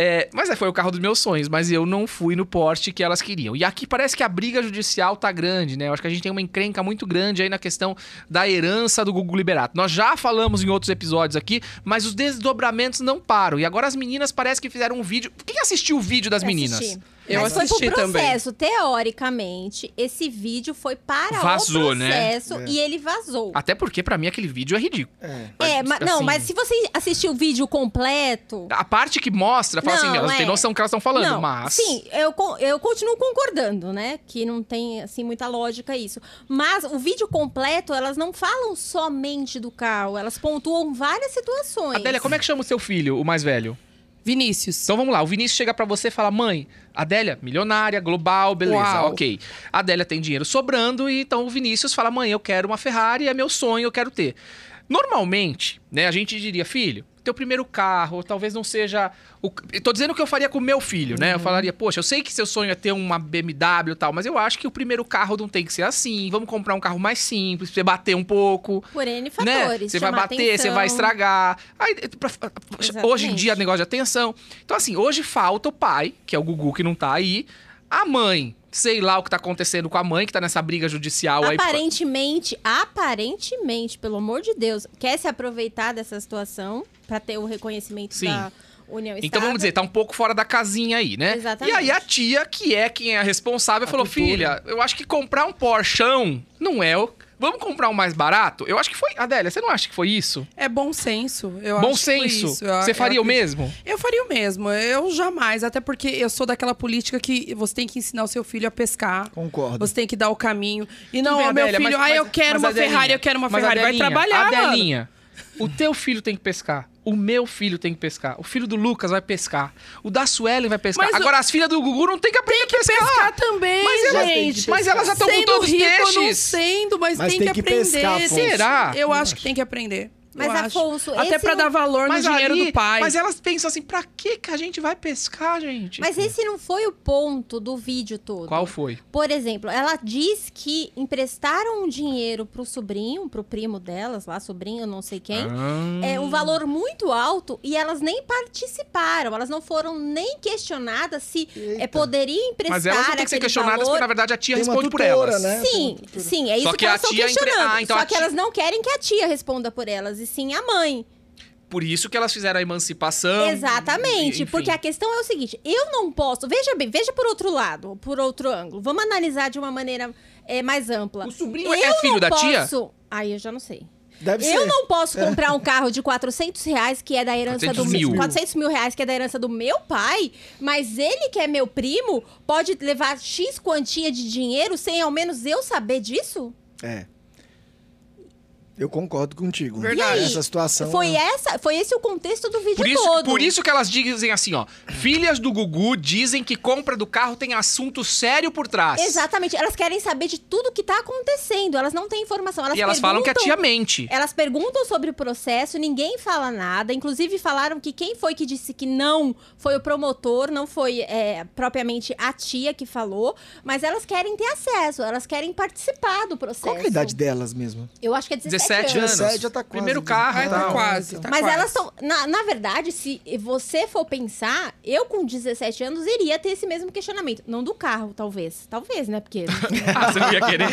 S1: É, mas aí foi o carro dos meus sonhos, mas eu não fui no Porsche que elas queriam. E aqui parece que a briga judicial tá grande, né? Eu acho que a gente tem uma encrenca muito grande aí na questão da herança do Gugu Liberato. Nós já falamos em outros episódios aqui, mas os desdobramentos não param. E agora as meninas parece que fizeram um vídeo. Quem assistiu o vídeo das
S4: Eu
S1: meninas?
S4: assisti.
S2: Eu
S4: Mas
S2: assisti
S4: foi pro
S2: também.
S4: processo. Teoricamente, esse vídeo foi para
S1: Vazou,
S4: o
S1: né?
S4: processo
S3: É.
S4: e ele vazou.
S1: Até porque pra mim aquele vídeo é ridículo.
S3: É.
S4: É, mas, não,
S1: assim-
S4: mas se você assistir o vídeo completo.
S1: A parte que mostra, fala
S4: Não,
S1: assim, elas têm
S4: é.
S1: noção do que elas estão falando,
S4: não,
S1: mas.
S4: Sim, eu, eu continuo concordando, né? Que não tem, assim, muita lógica isso. Mas o vídeo completo, elas não falam somente do carro, elas pontuam várias situações.
S1: Adélia, como é que chama o seu filho, o mais velho?
S2: Vinícius.
S1: Então vamos lá, o Vinícius chega pra você e fala: "Mãe, Adélia, milionária, global, beleza,
S2: Uau.
S1: OK. Adélia tem dinheiro sobrando e então o Vinícius fala: "Mãe, eu quero uma Ferrari, é meu sonho, eu quero ter". Normalmente, né, a gente diria: "Filho, teu primeiro carro, talvez não seja o tô dizendo o que eu faria com o meu filho, né? Eu falaria: "Poxa, eu sei que seu sonho é ter uma BMW e tal, mas eu acho que o primeiro carro não tem que ser assim. Vamos comprar um carro mais simples, pra você bater um pouco,
S4: Por N
S1: né?
S4: fatores.
S1: Você vai bater, você
S4: atenção.
S1: vai estragar. Aí, pra- hoje em dia, negócio de atenção. Então, assim, hoje falta o pai, que é o Gugu que não tá aí, a mãe. Sei lá o que tá acontecendo com a mãe, que tá nessa briga judicial aí.
S4: Aparentemente, aparentemente, pelo amor de Deus, quer se aproveitar dessa situação pra ter o reconhecimento
S1: Sim.
S4: da União
S1: Então
S4: Estável.
S1: vamos dizer, tá um pouco fora da casinha aí, né?
S4: Exatamente.
S1: E aí a tia, que é quem é a responsável,
S3: A
S1: falou:
S3: tutora.
S1: filha, eu acho que comprar um Porschão não é o, Vamos comprar um mais barato? Eu acho que foi. Adélia, você não acha que foi isso?
S2: É bom senso. Eu
S1: Bom
S2: acho que foi
S1: senso.
S2: isso. Eu-
S1: Você
S2: eu
S1: faria o
S2: acredito.
S1: mesmo?
S2: Eu faria o mesmo. Eu jamais. Até porque eu sou daquela política que você tem que ensinar o seu filho a pescar.
S3: Concordo.
S2: Você tem que dar o caminho. E não,
S1: bem,
S2: ó, meu
S1: Adélia,
S2: filho,
S1: mas-
S2: ah, eu quero
S1: mas,
S2: uma
S1: Adelinha,
S2: Ferrari, eu quero uma
S1: mas,
S2: Ferrari. Vai
S1: Adelinha,
S2: trabalhar, mano.
S1: Adelinha, o teu filho tem que pescar. O meu filho tem que pescar. O filho do Lucas vai pescar. O da Suelen vai pescar.
S2: Mas o-
S1: Agora, as filhas do Gugu não tem que aprender
S2: Tem que
S1: a pescar.
S2: pescar também,
S1: Mas elas-
S2: gente.
S1: mas elas já tão com todos os
S2: rico ou não
S1: peixes.
S2: sendo, mas,
S3: Mas
S2: tem,
S3: tem
S2: que,
S3: que
S2: aprender.
S3: pescar.
S1: Será?
S2: Eu acho que tem que aprender.
S4: Mas,
S2: Eu acho.
S4: Afonso,
S2: Até pra
S4: não-
S2: dar valor no dinheiro
S1: ali-
S2: do pai.
S1: Mas elas pensam assim, pra que que a gente vai pescar, gente?
S4: Mas esse não foi o ponto do vídeo todo.
S1: Qual foi?
S4: Por exemplo, ela diz que emprestaram um dinheiro pro sobrinho, pro primo delas, lá, sobrinho, não sei quem.
S1: Ah.
S4: É um valor muito alto e elas nem participaram, elas não foram nem questionadas se é, poderia emprestar
S1: Mas elas não têm que ser questionadas,
S4: valor.
S1: porque na verdade a tia
S3: Tem
S1: responde por
S3: tutora,
S1: elas.
S3: né?
S4: Sim, sim, é isso
S1: Só
S4: que,
S1: que
S4: elas estão
S1: empre-
S4: questionando.
S1: Ah, então
S4: Só
S1: a
S4: que
S1: tia-
S4: elas não querem que a tia responda por elas, e sim a mãe.
S1: Por isso que elas fizeram a emancipação.
S4: Exatamente,
S1: enfim.
S4: porque a questão é o seguinte: eu não posso. Veja bem, veja por outro lado, por outro ângulo. Vamos analisar de uma maneira é, mais ampla.
S1: O sobrinho
S4: eu
S1: é filho
S4: não
S1: da tia?
S4: posso... Aí eu já não sei.
S3: Deve
S4: eu
S3: ser.
S4: não posso comprar um carro de 400 reais, que é da herança
S1: 400
S4: do
S1: mil.
S4: 400 mil reais, que é da herança do meu pai, mas ele, que é meu primo, pode levar X quantia de dinheiro sem ao menos eu saber disso?
S3: É. Eu concordo contigo.
S2: Verdade.
S4: E aí?
S3: Essa situação.
S4: Foi, essa, foi esse o contexto do vídeo
S1: Por isso,
S4: todo.
S1: por isso que elas dizem assim, ó. Filhas do Gugu dizem que compra do carro tem assunto sério por trás.
S4: Exatamente. Elas querem saber de tudo que tá acontecendo. Elas não têm informação. Elas
S1: E elas falam que a tia mente.
S4: Elas perguntam sobre o processo, ninguém fala nada. Inclusive, falaram que quem foi que disse que não foi o promotor, não foi é, propriamente a tia que falou. Mas elas querem ter acesso, elas querem participar do processo.
S3: Qual que é a idade delas mesmo?
S4: Eu acho que é 17,
S1: 17 anos.
S3: 17 já tá quase.
S1: Primeiro carro
S2: Ai,
S1: e
S2: tá
S1: tal.
S2: quase. Tá
S4: Mas
S2: quase.
S4: elas são. Na, na verdade, se você for pensar, eu com 17 anos iria ter esse mesmo questionamento. Não do carro, talvez. Talvez, né? Porque.
S1: Ah, você não ia querer?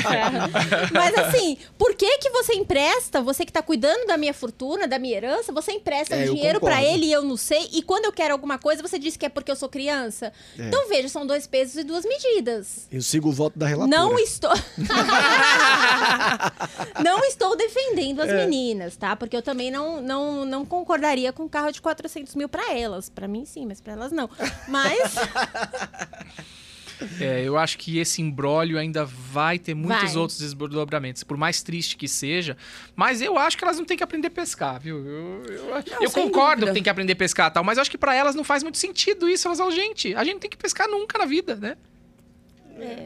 S4: Mas assim, por que que você empresta, você que tá cuidando da minha fortuna, da minha herança, você empresta
S3: É,
S4: um dinheiro pra
S3: concordo.
S4: ele e eu não sei, e quando eu quero alguma coisa, você diz que é porque eu sou criança?
S3: É.
S4: Então veja, são dois pesos e duas medidas.
S3: Eu sigo o voto da relatora.
S4: Não estou. não estou defendendo
S3: É.
S4: as meninas, tá? Porque eu também não, não, não concordaria com um carro de 400 mil pra elas. Pra mim, sim, mas pra elas não. Mas.
S1: É, eu acho que esse imbróglio ainda vai ter muitos
S4: Vai.
S1: outros desdobramentos, por mais triste que seja. Mas eu acho que elas não têm que aprender a pescar, viu? Eu, eu- eu
S2: sem
S1: concordo
S2: dúvida.
S1: que tem que aprender a pescar e tal, mas eu acho que pra elas não faz muito sentido isso. Elas falam, gente, a gente não tem que pescar nunca na vida, né?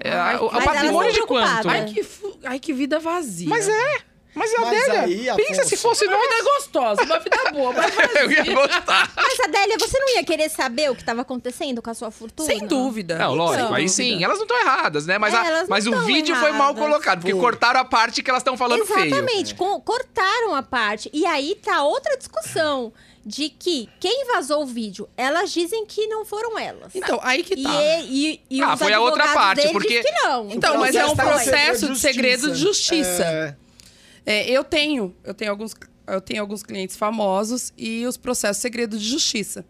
S1: É,
S2: Ai,
S1: o, o
S4: mas elas
S1: patrimônio de quanto?
S2: Ai, que, Ai, que vida vazia.
S1: Mas é. Mas é a
S3: Mas
S1: Adélia.
S3: aí,
S1: Pensa
S3: Afonso,
S1: se fosse
S2: Uma
S1: nós.
S2: vida gostosa, uma vida boa, mas
S1: eu ia gostar.
S4: Mas, Adélia, você não ia querer saber o que estava acontecendo com a sua fortuna?
S2: sem dúvida.
S1: Não, lógico,
S4: Então,
S1: aí sim, elas não estão erradas, né? Mas,
S4: É,
S1: a- mas o vídeo foi mal
S4: erradas.
S1: colocado, porque cortaram a parte que elas estão falando feio.
S4: Exatamente, com- cortaram a parte. E aí tá outra discussão de que quem vazou o vídeo, elas dizem que não foram elas.
S2: Então, aí que tá.
S4: E, e, e
S1: Ah, foi a outra parte, porque-
S4: dizem que não.
S2: Então, mas é um processo de segredo de justiça.
S3: É,
S2: É, eu tenho, eu tenho alguns, eu tenho alguns clientes famosos e os processos segredo de justiça.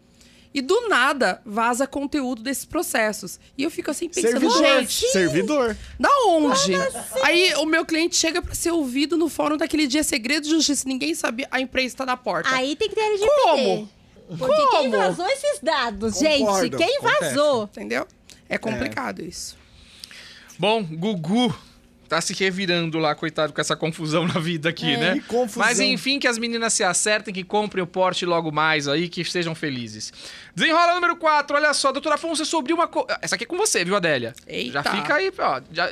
S2: E do nada vaza conteúdo desses processos. E eu fico assim pensando,
S3: servidor.
S2: gente,
S3: Servidor.
S2: da onde? Aí o meu cliente chega pra ser ouvido no fórum daquele dia segredo de justiça, ninguém sabia, a imprensa tá na porta.
S4: Aí tem que ter LGPD.
S2: Como?
S4: Porque quem
S2: Como?
S4: vazou esses dados,
S3: Concordo,
S4: gente? Quem
S3: acontece.
S4: vazou?
S2: Entendeu? É complicado isso.
S1: Bom, Gugu tá se revirando lá, coitado, com essa confusão na vida aqui,
S4: É.
S1: né?
S3: Que confusão.
S1: Mas enfim, que as meninas se acertem, que comprem o Porsche logo mais aí, que sejam felizes. Desenrola número 4, olha só, doutor Afonso, eu sofri uma... Co... Essa aqui é com você, viu, Adélia?
S2: Eita.
S1: Já fica aí, ó, já.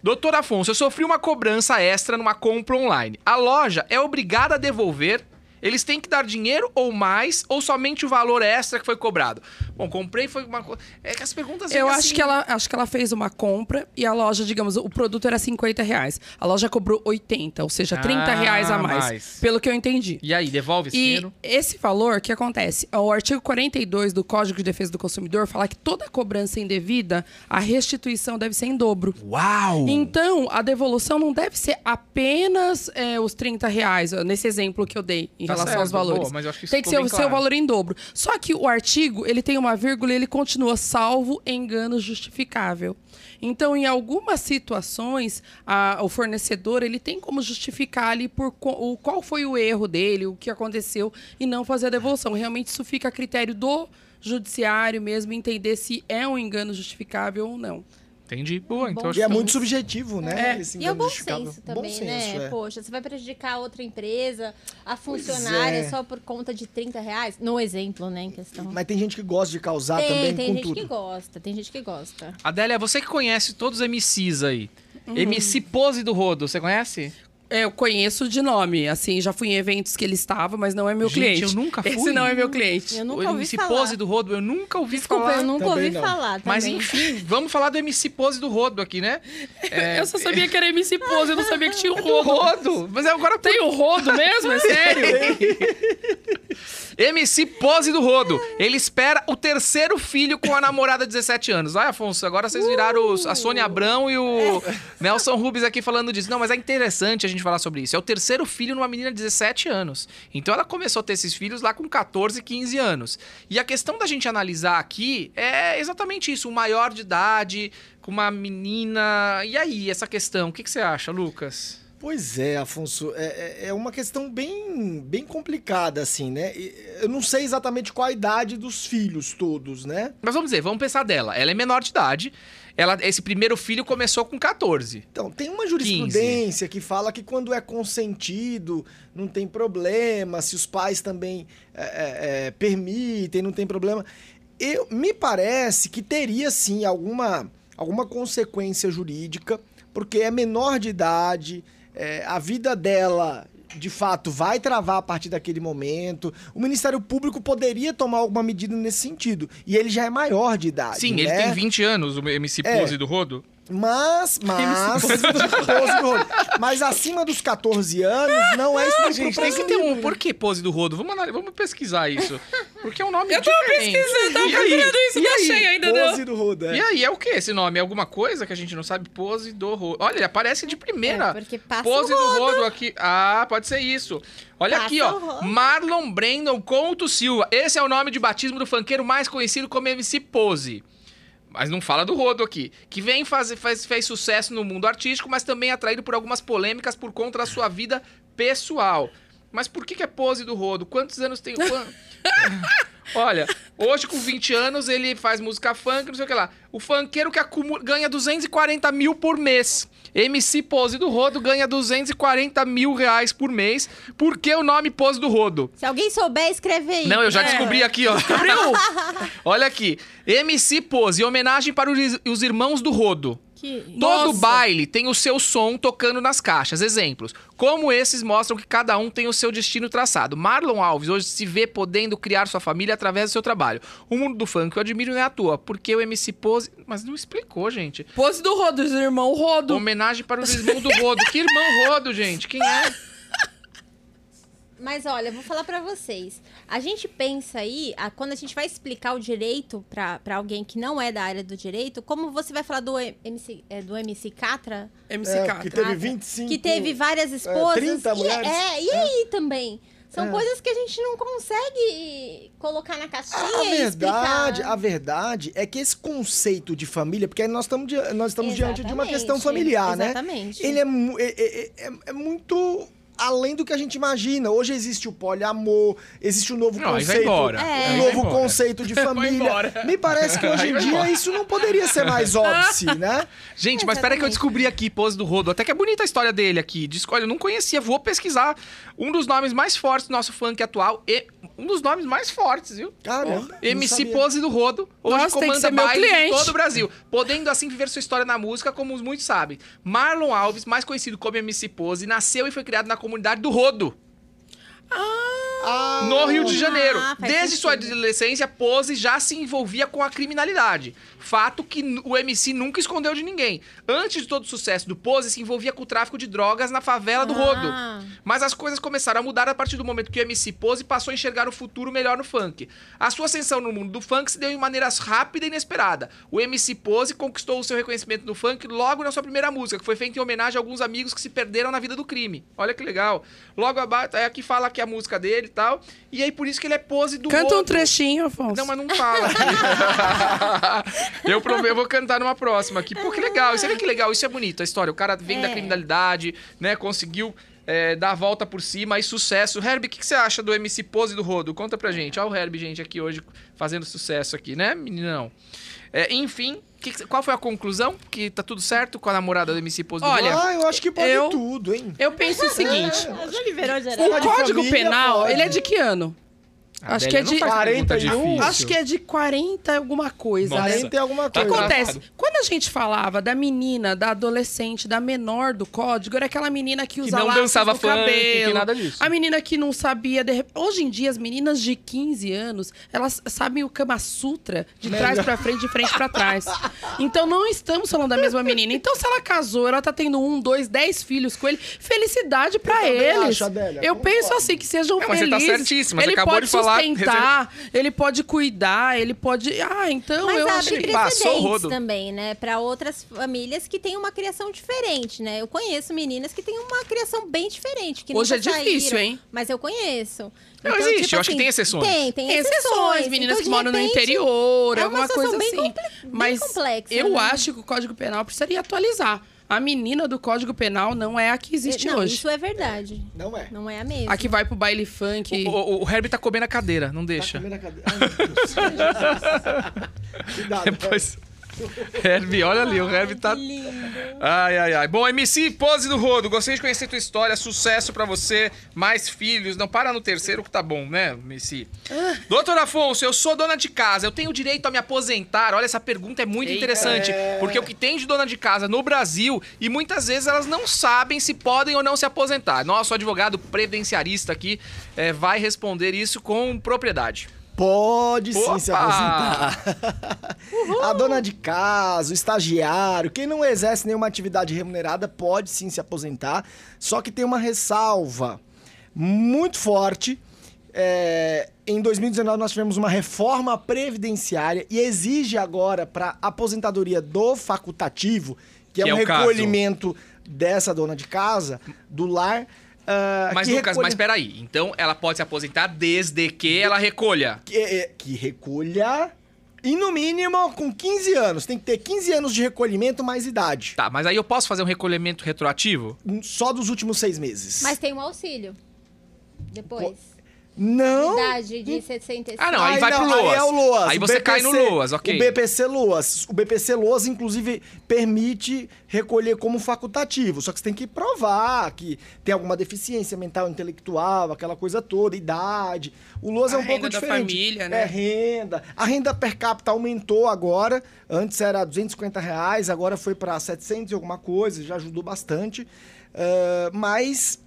S1: Doutor Afonso, eu sofri uma cobrança extra numa compra online. A loja é obrigada a devolver... Eles têm que dar dinheiro ou mais, ou somente o valor extra que foi cobrado? Bom, comprei foi uma coisa. É que as perguntas
S2: Eu acho
S1: assim-
S2: que, ela, acho que ela fez uma compra e a loja, digamos, o produto era 50 reais. A loja cobrou 80, ou seja, 30
S1: Ah,
S2: reais a mais,
S1: mais.
S2: Pelo que eu entendi.
S1: E aí, devolve esse
S2: E
S1: dinheiro?
S2: esse valor, o que acontece? O artigo 42 do Código de Defesa do Consumidor fala que toda cobrança indevida, a restituição deve ser em dobro.
S1: Uau!
S2: Então, a devolução não deve ser apenas é, os 30 reais, nesse exemplo que eu dei, em
S1: Tá
S2: relação
S1: certo,
S2: aos valores.
S1: boa, mas eu acho que isso
S2: tem que ser o
S1: bem
S2: seu
S1: claro.
S2: valor em dobro. Só que o artigo, ele tem uma vírgula e ele continua salvo engano justificável. Então, em algumas situações, a- o fornecedor ele tem como justificar ali por o, qual foi o erro dele, o que aconteceu, e não fazer a devolução. Realmente isso fica a critério do judiciário mesmo entender se é um engano justificável ou não.
S1: Entendi. Boa, então
S4: Bom
S1: acho
S3: E é
S1: que-
S3: muito subjetivo, né?
S2: É.
S3: esse
S4: E é o bom senso também,
S3: bom senso,
S4: né?
S3: é.
S4: Poxa, você vai prejudicar outra empresa, a funcionária,
S3: é.
S4: só por conta de 30 reais? No exemplo, né, em questão.
S3: Mas tem gente que gosta de causar
S4: tem,
S3: também
S4: tem
S3: com
S4: gente
S3: tudo.
S4: que gosta, tem gente que gosta.
S1: Adélia, você que conhece todos os MCs aí.
S2: Uhum.
S1: MC Pose do Rodo, você conhece?
S2: É, Eu conheço de nome, assim, já fui em eventos que ele estava, mas não é meu
S1: Gente,
S2: cliente.
S1: eu nunca fui.
S2: Esse não é meu cliente.
S4: Eu
S1: o
S4: nunca ouvi
S1: MC
S4: falar.
S1: Pose do Rodo, eu nunca ouvi
S4: Desculpa,
S1: falar.
S4: eu nunca
S3: Também
S4: ouvi
S3: não.
S4: falar
S1: Mas
S4: também.
S1: enfim, vamos falar do MC Pose do Rodo aqui, né? É,
S2: Eu só sabia que era MC Pose, eu não sabia que tinha o
S1: do
S2: rodo.
S1: Rodo. Mas agora
S2: Tem o rodo mesmo? É sério?
S1: MC Pose do Rodo. Ele espera o terceiro filho com a namorada de 17 anos. Ai, Afonso, agora vocês viraram os- a Sônia Abrão e o Nelson Rubens aqui falando disso. Não, mas é interessante a gente falar sobre isso. É o terceiro filho numa menina de 17 anos. Então ela começou a ter esses filhos lá com 14, 15 anos. E a questão da gente analisar aqui é exatamente isso. Um maior de idade, com uma menina. E aí, essa questão? O que, que você acha, Lucas?
S3: Pois é, Afonso, é, é- é uma questão bem, bem complicada, assim, né? Eu não sei exatamente qual a idade dos filhos todos, né?
S1: Mas vamos dizer, vamos pensar dela. Ela é menor de idade. Ela, esse primeiro filho começou com 14.
S3: Então, tem uma jurisprudência que fala que quando é consentido, não tem problema, se os pais também é, é, é, permitem, não tem problema. Eu, me parece que teria, sim, alguma, alguma consequência jurídica, porque é menor de idade, é, a vida dela, de fato, vai travar a partir daquele momento. O Ministério Público poderia tomar alguma medida nesse sentido. E ele já é maior de idade.
S1: Sim, ele
S3: né?
S1: tem 20 anos, o MC
S3: É.
S1: Pose do Rodo.
S3: Mas, mas, 12 do rodo. mas acima dos 14 anos não é estupro
S1: Gente, tem que ter um. Por que Pose do Rodo? Vamos, analisar- vamos pesquisar isso. Porque é um nome
S2: Eu tava
S1: diferente.
S2: pesquisando, tava procurando isso,
S1: E
S2: não
S1: aí?
S2: achei ainda,
S3: Pose
S2: não.
S3: do rodo, é.
S1: E aí, é o que esse nome? É alguma coisa que a gente não sabe? Pose do Rodo. Olha, ele aparece de primeira.
S4: É, porque passa
S1: Pose
S4: o
S1: do
S4: rodo.
S1: Rodo aqui. Ah, pode ser isso. Olha
S4: Passa
S1: aqui, ó.
S4: rodo.
S1: Marlon Brandon Conto Silva. Esse é o nome de batismo do funkeiro mais conhecido como MC Pose. Mas não fala do Rodo aqui. Que vem fazer, faz, fez sucesso no mundo artístico, mas também é atraído por algumas polêmicas por conta da sua vida pessoal. Mas por que, que é pose do Rodo? Quantos anos tem? Quan- Olha, hoje com 20 anos ele faz música funk, não sei o que lá. O funkeiro que acumula, ganha 240 mil por mês. MC Pose do Rodo ganha 240 mil reais por mês. Por que o nome Pose do Rodo?
S4: Se alguém souber, escreve aí.
S1: Não, eu já
S2: É.
S1: descobri aqui, ó. Olha aqui. MC Pose, em homenagem para os irmãos do Rodo.
S4: Que...
S1: Todo
S2: Nossa.
S1: baile tem o seu som tocando nas caixas. Exemplos. Como esses mostram que cada um tem o seu destino traçado. Marlon Alves hoje se vê podendo criar sua família através do seu trabalho. O mundo do funk eu admiro não é à toa, porque o MC Pose. Mas não explicou, gente.
S2: Pose do rodo, os irmãos rodo.
S1: Homenagem para os irmãos do Rodo. Que irmão Rodo, gente? Quem é?
S4: Mas olha, eu vou falar pra vocês. A gente pensa aí, a- quando a gente vai explicar o direito pra pra alguém que não é da área do direito, como você vai falar do MC, é, do MC Catra,
S2: MC
S3: É,
S2: Catra.
S3: que teve 25...
S4: que teve várias esposas.
S3: 30
S4: e,
S3: mulheres.
S4: É, e aí também? São
S3: É.
S4: coisas que a gente não consegue colocar na caixinha
S3: A
S4: e
S3: verdade,
S4: explicar.
S3: a verdade é que esse conceito de família, porque aí nós estamos, nós estamos diante de uma
S4: Exatamente,
S3: questão familiar, né?
S4: Exatamente.
S3: Ele é, é- é- é- é muito além do que a gente imagina. Hoje existe o poliamor, existe o novo
S1: Não,
S3: conceito,
S1: embora.
S4: É.
S3: um novo
S1: embora.
S3: conceito de família. Me parece que hoje em dia isso não poderia ser mais óbvio, né?
S1: Gente, mas peraí que eu descobri aqui, pose do Rodo. Até que é bonita a história dele aqui. Diz, olha, eu não conhecia, vou pesquisar. Um dos nomes mais fortes do nosso funk atual e um dos nomes mais fortes, viu?
S3: Caramba.
S1: MC
S3: sabia.
S1: Pose do Rodo, hoje
S2: Nossa,
S1: comanda baile em todo o Brasil, podendo assim viver sua história na música, como os muitos sabem. Marlon Alves, mais conhecido como MC Pose, nasceu e foi criado na comunidade do Rodo.
S3: Ah,
S1: no Rio de Janeiro.
S4: Ah,
S1: Desde sua adolescência, Pose já se envolvia com a criminalidade. Fato que o MC nunca escondeu de ninguém. Antes de todo o sucesso do Pose, se envolvia com o tráfico de drogas na favela do
S4: Ah.
S1: Rodo. Mas as coisas começaram a mudar a partir do momento que o MC Pose passou a enxergar o futuro melhor no funk. A sua ascensão no mundo do funk se deu de maneira rápida e inesperada. O MC Pose conquistou o seu reconhecimento no funk logo na sua primeira música, que foi feita em homenagem a alguns amigos que se perderam na vida do crime. Olha que legal. Logo abaixo, é aqui fala que é a música dele e tal. E aí por isso que ele é Pose do
S2: Canta um
S1: Rodo.
S2: trechinho, Afonso.
S1: Não, mas não fala. eu prometo, eu vou cantar numa próxima aqui. Pô, que legal. Você vê que legal, isso é bonito, a história. O cara vem da
S4: É.
S1: criminalidade, né? Conseguiu é, dar a volta por cima e sucesso. Herbie, o que, que você acha do MC Pose do Rodo? Conta pra gente. Olha o Herbie, gente, aqui hoje fazendo sucesso aqui, né, meninão? É, enfim, que que- qual foi a conclusão? Que tá tudo certo com a namorada do MC Pose do
S2: Olha,
S1: Rodo?
S3: Ah, eu acho que pode
S2: eu-
S3: tudo, hein?
S2: Eu penso o seguinte:
S4: virou
S2: o Código
S3: família
S2: Penal,
S3: pode.
S2: ele é de que ano?
S1: A
S2: acho que é de-
S1: faz pergunta
S3: 41.
S1: difícil.
S2: Acho que é de 40 alguma coisa,
S1: Nossa.
S2: né?
S3: Além tem alguma
S2: O que
S3: coisa.
S1: Tá
S2: acontece? Quando a gente falava da menina, da adolescente, da menor do código, era aquela menina que usa
S1: não dançava
S2: no
S1: funk,
S2: cabelo.
S1: que nada disso.
S2: A menina que não sabia... de Hoje em dia, as meninas de 15 anos, elas sabem o Kama Sutra de trás pra frente, de frente pra trás. Então, não estamos falando da mesma menina. Então, se ela casou, ela tá tendo um, dois, dez filhos com ele, felicidade pra
S3: também
S2: eles.
S3: acho, Adélia,
S2: Eu penso assim, que sejam
S1: Não, mas você
S2: felizes.
S1: tá certíssima, você
S2: Ele
S1: acabou
S2: pode
S1: de falar-
S2: sustentar, ele pode cuidar, ele pode... Ah, então
S4: Mas
S2: eu acho que...
S1: Passou o
S4: precedentes
S1: rodo.
S4: também, né? Pra outras famílias que têm uma criação diferente, né? Eu conheço meninas que têm uma criação bem diferente. Que
S2: Hoje é difícil,
S4: saíram,
S2: hein?
S4: Mas eu conheço. Então,
S1: Não, existe, eu acho que tem exceções.
S4: Tem, tem
S2: Tem
S4: exceções.
S2: exceções, meninas
S4: Então,
S2: que moram no
S4: repente,
S2: interior,
S4: é uma
S2: alguma coisa assim.
S4: bem
S2: Mas
S4: complexa,
S2: eu
S4: né?
S2: acho que o Código Penal precisaria atualizar. A menina do Código Penal não é a que existe
S4: Não,
S2: hoje.
S4: isso é verdade.
S3: Não é.
S4: Não é a mesma.
S2: A que vai pro baile funk.
S1: O, o, o Herbie tá comendo a cadeira, não
S3: Tá
S1: deixa.
S3: comendo a cadeira. Ai, meu Deus. Cuidado.
S1: Depois. Herbie, olha ali, o Herbie tá.
S4: Que lindo.
S1: Ai, ai, ai. Bom, MC Pose do Rodo, gostei de conhecer tua história, sucesso pra você, mais filhos. Não para no terceiro que tá bom, né, MC? Doutor Afonso, eu sou dona de casa, eu tenho direito a me aposentar? Olha, essa pergunta é muito
S2: Eita.
S1: interessante, porque o que tem de dona de casa no Brasil e muitas vezes elas não sabem se podem ou não se aposentar. Nosso advogado previdenciarista aqui eh, vai responder isso com propriedade.
S3: Pode sim se aposentar. A dona de casa, o estagiário, quem não exerce nenhuma atividade remunerada pode sim se aposentar. Só que tem uma ressalva muito forte. É, em 2019 nós tivemos uma reforma previdenciária e exige agora para aposentadoria do facultativo, que,
S1: Que
S3: é
S1: é
S3: um
S1: o caso.
S3: recolhimento dessa dona de casa, do lar. Ah,
S1: Mas,
S3: que
S1: Lucas,
S3: recolhe-
S1: mas peraí. Então ela pode se aposentar desde que ela recolha.
S3: que, é- que recolha e no mínimo com 15 anos. Tem que ter 15 anos de recolhimento mais idade.
S1: Tá, mas aí eu posso fazer um recolhimento retroativo?
S3: Só dos últimos seis meses.
S4: Mas tem um auxílio. Depois.
S3: Não.
S4: Idade de 65.
S1: Ah, não, aí vai pro
S3: Aí
S1: Loas.
S3: é o Loas.
S1: Aí você cai no Loas, ok.
S3: O BPC Loas. O BPC Loas, inclusive, permite recolher como facultativo. Só que você tem que provar que tem alguma deficiência mental, intelectual, aquela coisa toda, idade. O Loas
S2: A
S3: é um pouco
S2: renda da
S3: diferente.
S2: família, né?
S3: É renda. A renda per capita aumentou agora. Antes era 250 reais, agora foi para 700 e alguma coisa, já ajudou bastante. Ah, mas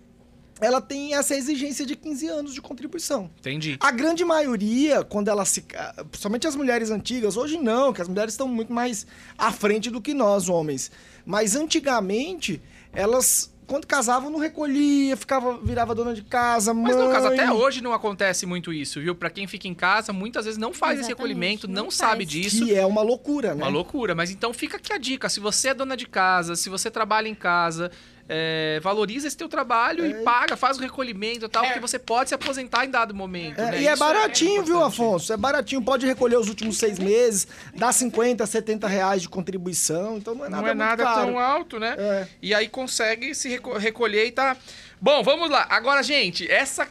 S3: ela tem essa exigência de 15 anos de contribuição.
S1: Entendi.
S3: A grande maioria, quando ela se. Principalmente as mulheres antigas, hoje não, que as mulheres estão muito mais à frente do que nós, homens. Mas antigamente, elas, quando casavam, não recolhia, ficava, virava dona de casa, mãe.
S1: Mas, Lucas, até hoje não acontece muito isso, viu? Pra quem fica em casa, muitas vezes não faz esse
S4: Exatamente,
S1: recolhimento, não,
S4: não
S1: sabe disso.
S3: Que é uma loucura, né?
S1: Uma loucura. Mas então fica aqui a dica. Se você é dona de casa, se você trabalha em casa, é, valoriza esse teu trabalho e paga, faz o recolhimento e tal, porque você pode se aposentar em dado momento.
S3: É,
S1: né?
S3: e é
S1: Isso
S3: baratinho, viu. Afonso? É baratinho. Pode recolher os últimos seis meses, dá 50, 70 reais de contribuição, então não é nada
S1: Não é
S3: muito
S1: nada
S3: caro.
S1: tão alto, né?
S3: É.
S1: E aí consegue se reco- recolher e tá. Bom, vamos lá. Agora, gente, essa,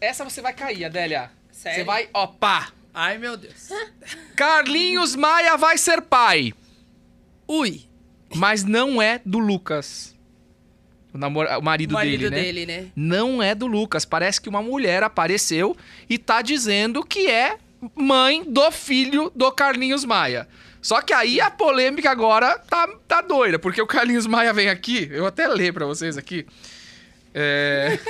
S1: essa você vai cair, Adélia.
S2: Sério?
S1: Você vai, ó, pá.
S2: Ai, meu Deus.
S1: Carlinhos Maia vai ser pai,
S2: Ui.
S1: mas não é do Lucas. O, namor... o marido,
S2: O marido
S1: dele, né?
S2: dele, né?
S1: Não é do Lucas. Parece que uma mulher apareceu e tá dizendo que é mãe do filho do Carlinhos Maia. Só que aí a polêmica agora tá, tá doida, porque o Carlinhos Maia vem aqui, eu até ler pra vocês aqui. É...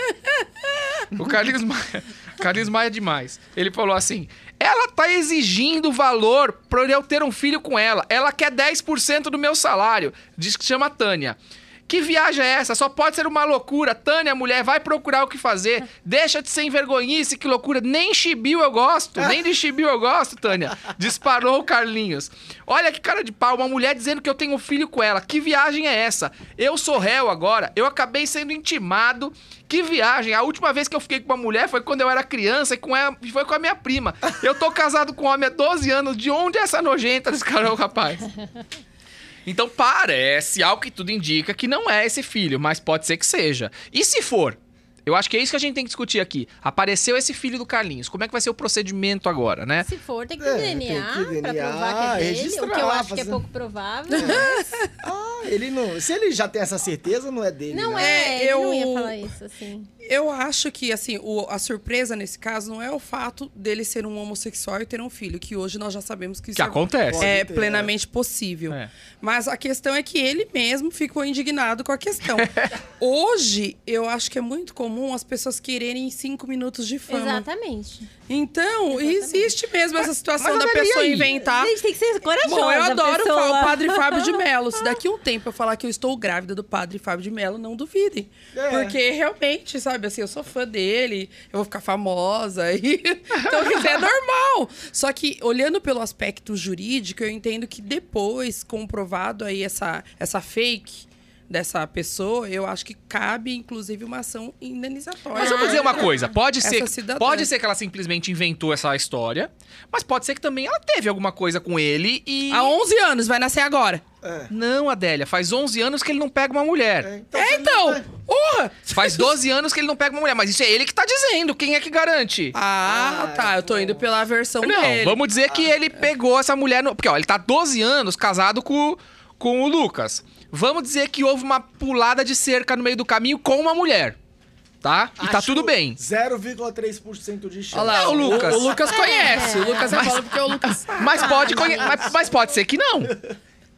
S1: O Carlinhos Maia, Carlinhos Maia é demais. Ele falou assim: ela tá exigindo valor pra eu ter um filho com ela. Ela quer 10% do meu salário. Diz que chama Tânia. Que viagem é essa? Só pode ser uma loucura. Tânia, mulher, vai procurar o que fazer. Deixa de ser envergonhice, que loucura. Nem chibiu eu gosto. Nem de chibiu eu gosto, Tânia. Disparou o Carlinhos. Olha que cara de pau. Uma mulher dizendo que eu tenho um filho com ela. Que viagem é essa? Eu sou réu agora. Eu acabei sendo intimado. Que viagem. A última vez que eu fiquei com uma mulher foi quando eu era criança e com ela, foi com a minha prima. Eu tô casado com um homem há 12 anos. De onde é essa nojenta desse cara, rapaz? Então parece, algo que tudo indica, que não é esse filho, mas pode ser que seja. E se for? Eu acho que é isso que a gente tem que discutir aqui. Apareceu esse filho do Carlinhos. Como é que vai ser o procedimento agora, né?
S4: Se for, tem que ter
S3: É,
S4: DNA,
S3: tem que
S4: pra
S3: DNA,
S4: provar que é dele, o que eu acho que é pouco provável.
S3: Ah, ele não. Se ele já tem essa certeza, não é dele.
S4: Não
S3: né?
S4: é,
S2: É,
S4: ele não ia
S2: eu-
S4: falar isso, assim.
S2: Eu acho que, assim, o- a surpresa nesse caso não é o fato dele ser um homossexual e ter um filho, que hoje nós já sabemos que isso
S1: Que
S2: é-
S1: acontece.
S2: é
S3: ter,
S2: plenamente possível.
S1: É.
S2: Mas a questão é que ele mesmo ficou indignado com a questão. Hoje, eu acho que é muito comum as pessoas quererem cinco minutos de fama.
S4: Exatamente.
S2: Então,
S4: Exatamente.
S2: existe mesmo essa situação
S1: mas
S2: da pessoa
S1: aí.
S2: inventar.
S4: Gente, tem que ser corajosa.
S2: Bom, eu adoro
S4: pessoa.
S2: o Padre Fábio de Mello. Se daqui a um tempo eu falar que eu estou grávida do Padre Fábio de Mello, não duvidem.
S3: É.
S2: Porque realmente, sabe, assim, eu sou fã dele, eu vou ficar famosa. E... Então, isso é normal. Só que, olhando pelo aspecto jurídico, eu entendo que depois, comprovado aí essa, essa fake dessa pessoa, eu acho que cabe, inclusive, uma ação indenizatória.
S1: Mas vamos dizer uma coisa, pode ser,
S2: cidadã.
S1: pode ser que ela simplesmente inventou essa história, mas pode ser que também ela teve alguma coisa com ele e
S2: Há 11 anos, vai nascer agora.
S3: É.
S1: Não, Adélia, faz 11 anos que ele não pega uma mulher.
S3: É, então,
S2: É, então!
S3: não vai-
S2: Porra!
S1: Faz 12 anos que ele não pega uma mulher, mas isso é ele que tá dizendo, quem é que garante?
S2: Ah,
S3: Ah,
S2: tá. Eu tô indo pela versão
S1: Não,
S2: dele.
S1: vamos dizer que ele pegou essa mulher. No... Porque, ó, ele tá 12 anos casado com, com o Lucas. Vamos dizer que houve uma pulada de cerca no meio do caminho com uma mulher. Tá? E tá tudo bem.
S3: 0,3% de chance.
S2: Olha lá,
S1: o
S2: o
S1: Lucas.
S2: Lucas. O, Lucas conhece. O Lucas é bom porque o Lucas sabe.
S1: Mas pode, conhe- mas, mas pode ser que não.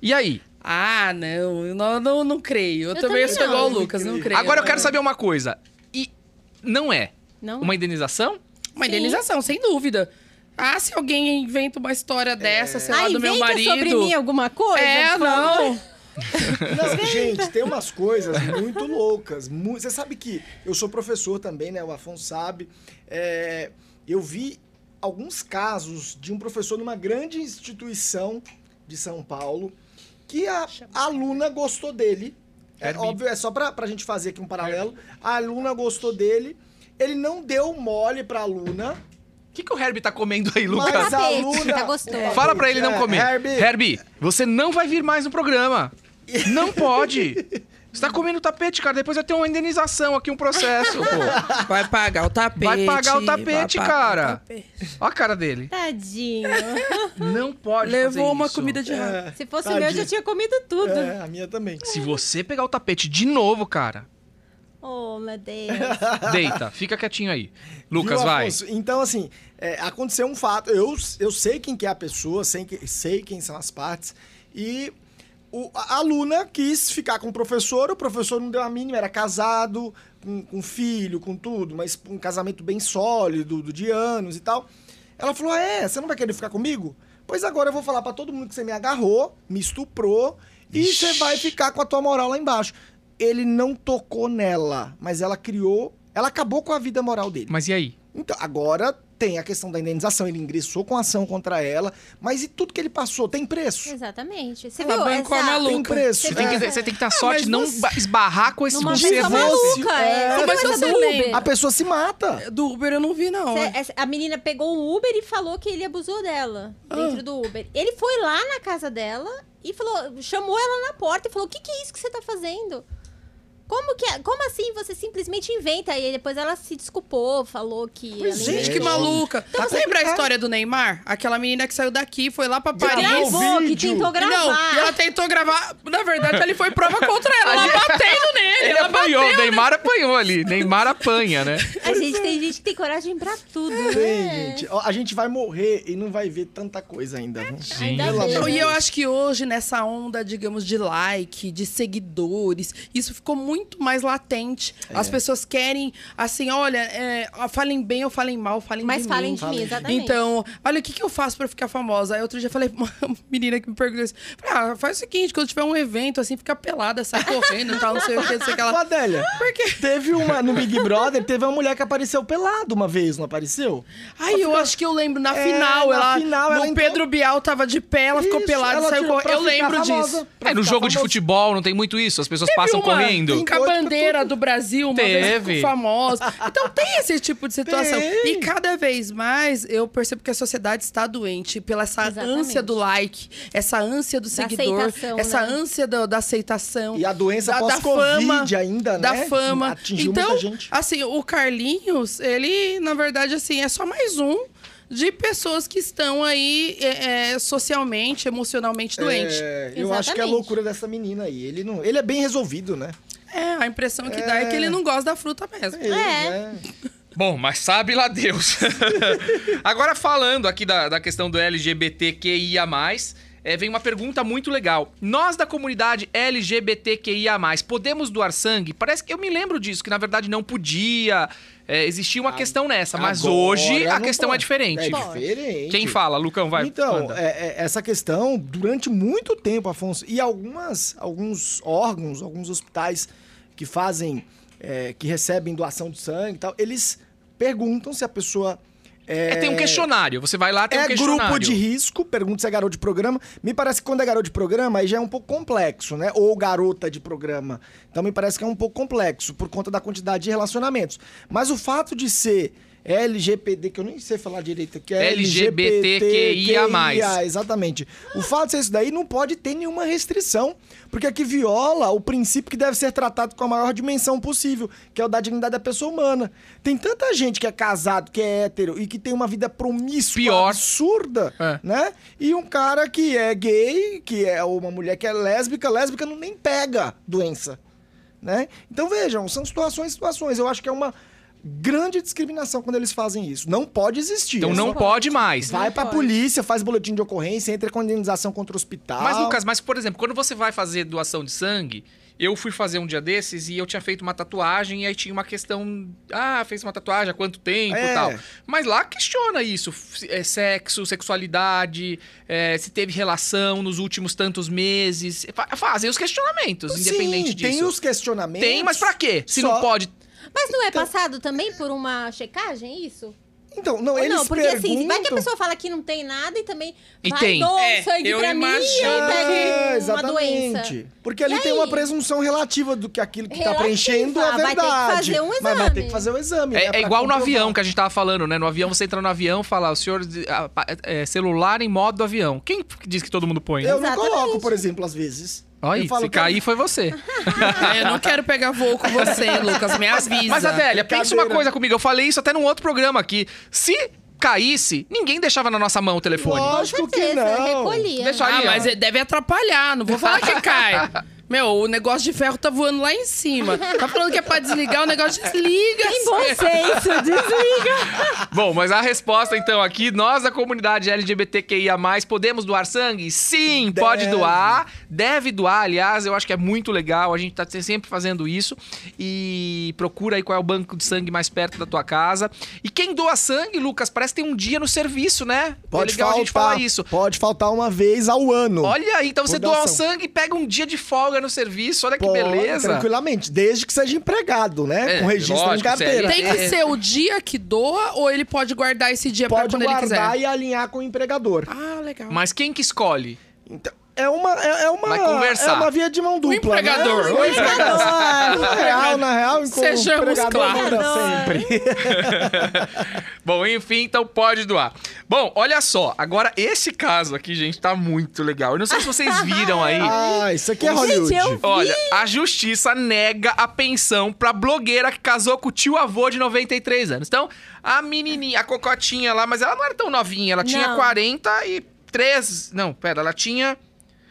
S1: E aí?
S2: Ah, não. Eu não, não, não creio. Eu,
S4: Eu
S2: também
S4: também
S2: sou igual ao Lucas, não creio.
S1: Agora eu quero saber uma coisa. E não é
S4: Não.
S1: uma indenização?
S2: Uma indenização, sem dúvida. Ah, se alguém inventa uma história dessa, sei lá,
S4: Ah,
S2: do meu
S4: inventa
S2: marido.
S4: sobre mim alguma coisa?
S2: É, não.
S3: Não, gente, tem umas coisas muito loucas. mu- Você sabe que eu sou professor também, né? O Afonso sabe. É, eu vi alguns casos de um professor numa grande instituição de São Paulo que a, a aluna gostou dele. É
S1: Herbie.
S3: óbvio, é só pra, pra gente fazer aqui um paralelo. A aluna gostou dele. Ele não deu mole pra aluna.
S1: O que, que o Herbie tá comendo aí, Lucas?
S3: Mas a
S4: Tapete,
S3: aluna.
S4: tá gostoso.
S1: Fala pra ele não
S3: é,
S1: comer.
S3: Herbie,
S1: Herbie, você não vai vir mais no programa. Não pode. Você tá comendo tapete, cara. Depois vai ter uma indenização aqui, um processo, pô.
S2: Vai pagar o tapete.
S1: Vai pagar o tapete,
S2: pagar
S1: cara.
S2: o tapete.
S1: Ó a cara dele.
S4: Tadinho.
S1: Não pode
S2: Levou
S1: fazer
S2: uma
S1: isso.
S2: comida de rato.
S3: é,
S4: Se fosse
S3: tadinho.
S4: meu, eu já tinha comido tudo.
S3: É, a minha também.
S1: Se você pegar o tapete de novo, cara,
S4: Oh, meu Deus.
S1: deita. Fica quietinho aí. Lucas,
S3: Viu,
S1: vai.
S3: Então, assim, é, aconteceu um fato. Eu, eu sei quem que é a pessoa, sei, que, sei quem são as partes. E o- a aluna quis ficar com o professor, o professor não deu a mínima, era casado, com, com filho, com tudo, mas um casamento bem sólido, do- de anos e tal. Ela falou: ah, é, você não vai querer ficar comigo? Pois agora eu vou falar pra todo mundo que você me agarrou, me estuprou, e
S1: Ixi.
S3: você vai ficar com a tua moral lá embaixo. Ele não tocou nela, mas ela criou. Ela acabou com a vida moral dele.
S1: Mas e aí?
S3: Então, agora tem a questão da indenização, ele ingressou com ação contra ela, mas e tudo que ele passou tem preço?
S4: Exatamente. Você
S2: Ela
S4: viu
S2: bancou a
S4: essa...
S2: maluca.
S3: Tem preço.
S4: Você
S1: tem, que,
S3: É.
S1: você tem que ter a sorte de não
S2: você-
S1: ba- esbarrar com esse
S4: Numa maluca. É.
S3: É.
S4: Essa
S2: você
S4: do? Uber?
S3: A pessoa se mata.
S2: Do Uber eu não vi, não.
S4: Cê- essa- A menina pegou o Uber e falou que ele abusou dela dentro do Uber. Ele foi lá na casa dela e falou, chamou ela na porta e falou: O que, que é isso que você tá fazendo? Como, que, é- como assim você simplesmente inventa? E aí depois ela se desculpou, falou que.
S2: Pois,
S4: ela
S2: gente, que
S3: Gente.
S2: maluca.
S3: Tá
S2: Você lembra a
S3: complicado.
S2: história do Neymar? Aquela menina que saiu daqui, foi lá pra Paris.
S3: Gravou
S4: Gravou, que tentou gravar.
S2: Não, e ela tentou gravar. Na verdade, ele foi prova contra ela. Ela batendo nele.
S1: Ele
S2: ela
S1: apanhou,
S2: bateu.
S1: Neymar apanhou ali. Neymar apanha, né?
S4: A gente tem gente que tem coragem pra tudo,
S3: Tem,
S4: né?
S3: gente. Ó, A gente vai morrer e não vai ver tanta coisa ainda.
S4: Ainda
S3: Pelo
S4: bem.
S3: amor
S2: E eu acho que hoje, nessa onda, digamos, de like, de seguidores, isso ficou muito muito mais latente.
S3: É.
S2: As pessoas querem, assim, olha, é, falem bem ou falem mal, falem
S4: Mas
S2: de
S4: falem
S2: mim.
S4: de mim, exatamente.
S2: Então, olha, o que, que eu faço pra ficar famosa? Aí outro dia eu falei pra uma menina que me perguntou isso. Falei, ah, faz o seguinte, quando tiver um evento, assim, fica pelada, sai correndo e tal, não sei o que, não sei o que
S3: Ô,
S2: ela.
S3: Adélia,
S2: Por quê?
S3: teve uma, no Big Brother, teve uma mulher que apareceu pelada uma vez, não apareceu?
S2: Ai, eu acho que eu lembro, na
S3: É,
S2: final,
S3: na
S2: ela.
S3: final,
S2: no
S3: ela entrou-
S2: Pedro Bial tava de pé, ela ficou
S3: Isso,
S2: pelada
S3: ela
S2: e saiu correndo. Eu lembro
S3: famosa,
S2: disso.
S1: É, no jogo de
S3: famosa.
S1: futebol não tem muito isso, as pessoas
S2: Teve
S1: passam
S2: uma
S1: correndo.
S2: Com a bandeira do Brasil, uma vez
S1: Teve.
S2: ficou famosa. Então tem esse tipo de situação.
S3: Tem.
S2: E cada vez mais eu percebo que a sociedade está doente pela essa
S4: Exatamente.
S2: ânsia do like, essa ânsia do seguidor,
S4: aceitação,
S2: essa
S4: né?
S2: ânsia do- da aceitação.
S3: E a doença
S2: da, da fama,
S3: ainda, né?
S2: Da fama.
S3: Atingiu
S2: então,
S3: muita gente.
S2: assim, o Carlinhos, ele, na verdade, assim, é só mais um de pessoas que estão aí é, é, socialmente, emocionalmente doentes.
S3: É, eu acho que é a
S4: Exatamente.
S3: loucura dessa menina aí. Ele, não, ele é bem resolvido, né?
S2: É, a impressão que dá é que ele não gosta da fruta mesmo.
S3: Ele,
S4: É.
S3: né?
S1: Bom, mas sabe lá Deus. Agora falando aqui da, da questão do LGBTQIA+, é, vem uma pergunta muito legal. Nós da comunidade LGBTQIA+, podemos doar sangue? Parece que eu me lembro disso, que na verdade não podia, é, existia uma questão nessa, mas
S3: Agora
S1: hoje a questão é
S3: pode.
S1: diferente.
S3: É diferente.
S1: Quem fala, Lucão, vai.
S3: Então, é- é- essa questão, durante muito tempo, Afonso, e algumas, alguns órgãos, alguns hospitais que fazem, é, que recebem doação de sangue e tal, eles perguntam se a pessoa é,
S1: É, tem um questionário, você vai lá, tem um
S3: é
S1: questionário.
S3: grupo de risco, pergunta se é garoto de programa. Me parece que quando é garoto de programa, aí já é um pouco complexo, né? Ou garota de programa. Então me parece que é um pouco complexo, por conta da quantidade de relacionamentos. Mas o fato de ser LGPD, que eu nem sei falar direito aqui, é
S1: LGBTQIA+.
S3: Exatamente. O fato de ser isso daí não pode ter nenhuma restrição, porque aqui viola o princípio que deve ser tratado com a maior dimensão possível, que é o da dignidade da pessoa humana. Tem tanta gente que é casado, que é hétero e que tem uma vida promíscua,
S1: Pior.
S3: absurda,
S1: É.
S3: né? E um cara que é gay, que é uma mulher que é lésbica, lésbica não nem pega doença, né? Então vejam, são situações, situações. Eu acho que é uma grande discriminação quando eles fazem isso. Não pode existir.
S1: Então não
S3: só-
S1: pode mais.
S3: Vai pra
S4: pode.
S3: polícia, faz boletim de ocorrência, entra com indenização contra o hospital.
S1: Mas, Lucas, mas, por exemplo, quando você vai fazer doação de sangue, eu fui fazer um dia desses e eu tinha feito uma tatuagem e aí tinha uma questão. Ah, fez uma tatuagem há quanto tempo
S3: É.
S1: e tal. Mas lá questiona isso: é, sexo, sexualidade, é, se teve relação nos últimos tantos meses. Fa- Fazem os questionamentos,
S3: Sim,
S1: independente disso.
S3: tem os questionamentos.
S1: Tem, mas pra quê? Se
S3: Só-
S1: não pode.
S4: Mas não é passado também por uma checagem, isso?
S3: Então, não,
S4: Ou
S3: eles
S4: não, porque
S3: perguntam...
S4: assim, vai que a pessoa fala que não tem nada e também
S1: E
S4: vai
S1: tem.
S4: doa
S1: É,
S4: sangue
S1: eu
S4: pra mim e
S1: imagino
S4: aí
S3: É,
S4: pega uma doença.
S3: exatamente. Porque ali
S4: E
S3: tem uma presunção relativa do que aquilo que tá
S4: Relativa,
S3: preenchendo é
S4: vai ter que
S3: verdade.
S4: fazer um
S3: Mas vai
S4: exame.
S3: ter que fazer o exame. né,
S1: É, é
S3: pra
S1: igual no
S3: comprovar.
S1: avião que a gente tava falando, né? No avião, você entra no avião fala, o senhor. ah, é, celular em modo avião. Quem diz que todo mundo põe?
S3: Eu não
S4: Exatamente.
S3: coloco, por exemplo, às vezes.
S1: Olha, se
S3: que-
S1: cair foi você.
S2: Ah, eu não quero pegar voo com você, Lucas. Me avisa.
S1: Mas, Adélia, pensa uma coisa comigo. Eu falei isso até num outro programa aqui. Se caísse, ninguém deixava na nossa mão o telefone.
S3: Lógico que não.
S4: recolhia.
S1: Deixa
S2: Ah, mas ele deve atrapalhar, não vou falar que cai. Meu, o negócio de ferro tá voando lá em cima. Tá falando que é pra desligar, o negócio desliga.
S4: Tem bom senso, desliga.
S1: Bom, mas a resposta então aqui, nós da comunidade LGBTQIA+, podemos doar sangue? Sim,
S3: Deve.
S1: pode doar. Deve doar, aliás, eu acho que é muito legal. A gente tá sempre fazendo isso. E procura aí qual é o banco de sangue mais perto da tua casa. E quem doa sangue, Lucas, parece que tem um dia no serviço, né?
S3: Pode
S1: é legal
S3: faltar,
S1: a gente falar isso.
S3: Pode faltar uma vez ao ano.
S1: Olha aí, então você doa o sangue e pega um dia de folga no serviço. Olha que
S3: Pode,
S1: beleza.
S3: Tranquilamente, desde que seja empregado, né?
S1: É,
S3: Com registro
S1: lógico,
S3: em carteira.
S1: CLT.
S2: Tem que ser o dia que doa ou ele pode guardar esse dia pra
S3: Pode
S2: quando ele
S3: guardar
S2: quiser?
S3: e alinhar com o empregador.
S2: Ah, legal.
S1: Mas quem que escolhe?
S3: Então, é uma, é, é uma, é uma via de mão dupla.
S2: empregador,
S3: Né?
S2: o
S3: Na real, na real, o
S2: Sejamos
S3: empregador
S2: claros.
S3: sempre.
S1: Bom, enfim, então pode doar. Bom, olha só, agora esse caso aqui, gente, tá muito legal. Eu não sei se vocês viram aí.
S3: Ah, isso aqui é Hollywood.
S4: eu-
S1: Olha, a justiça nega a pensão pra blogueira que casou com o tio avô de 93 anos. Então, a menininha, a cocotinha lá, mas ela não era tão novinha, ela tinha
S4: Não.
S1: 43. Não, pera, ela tinha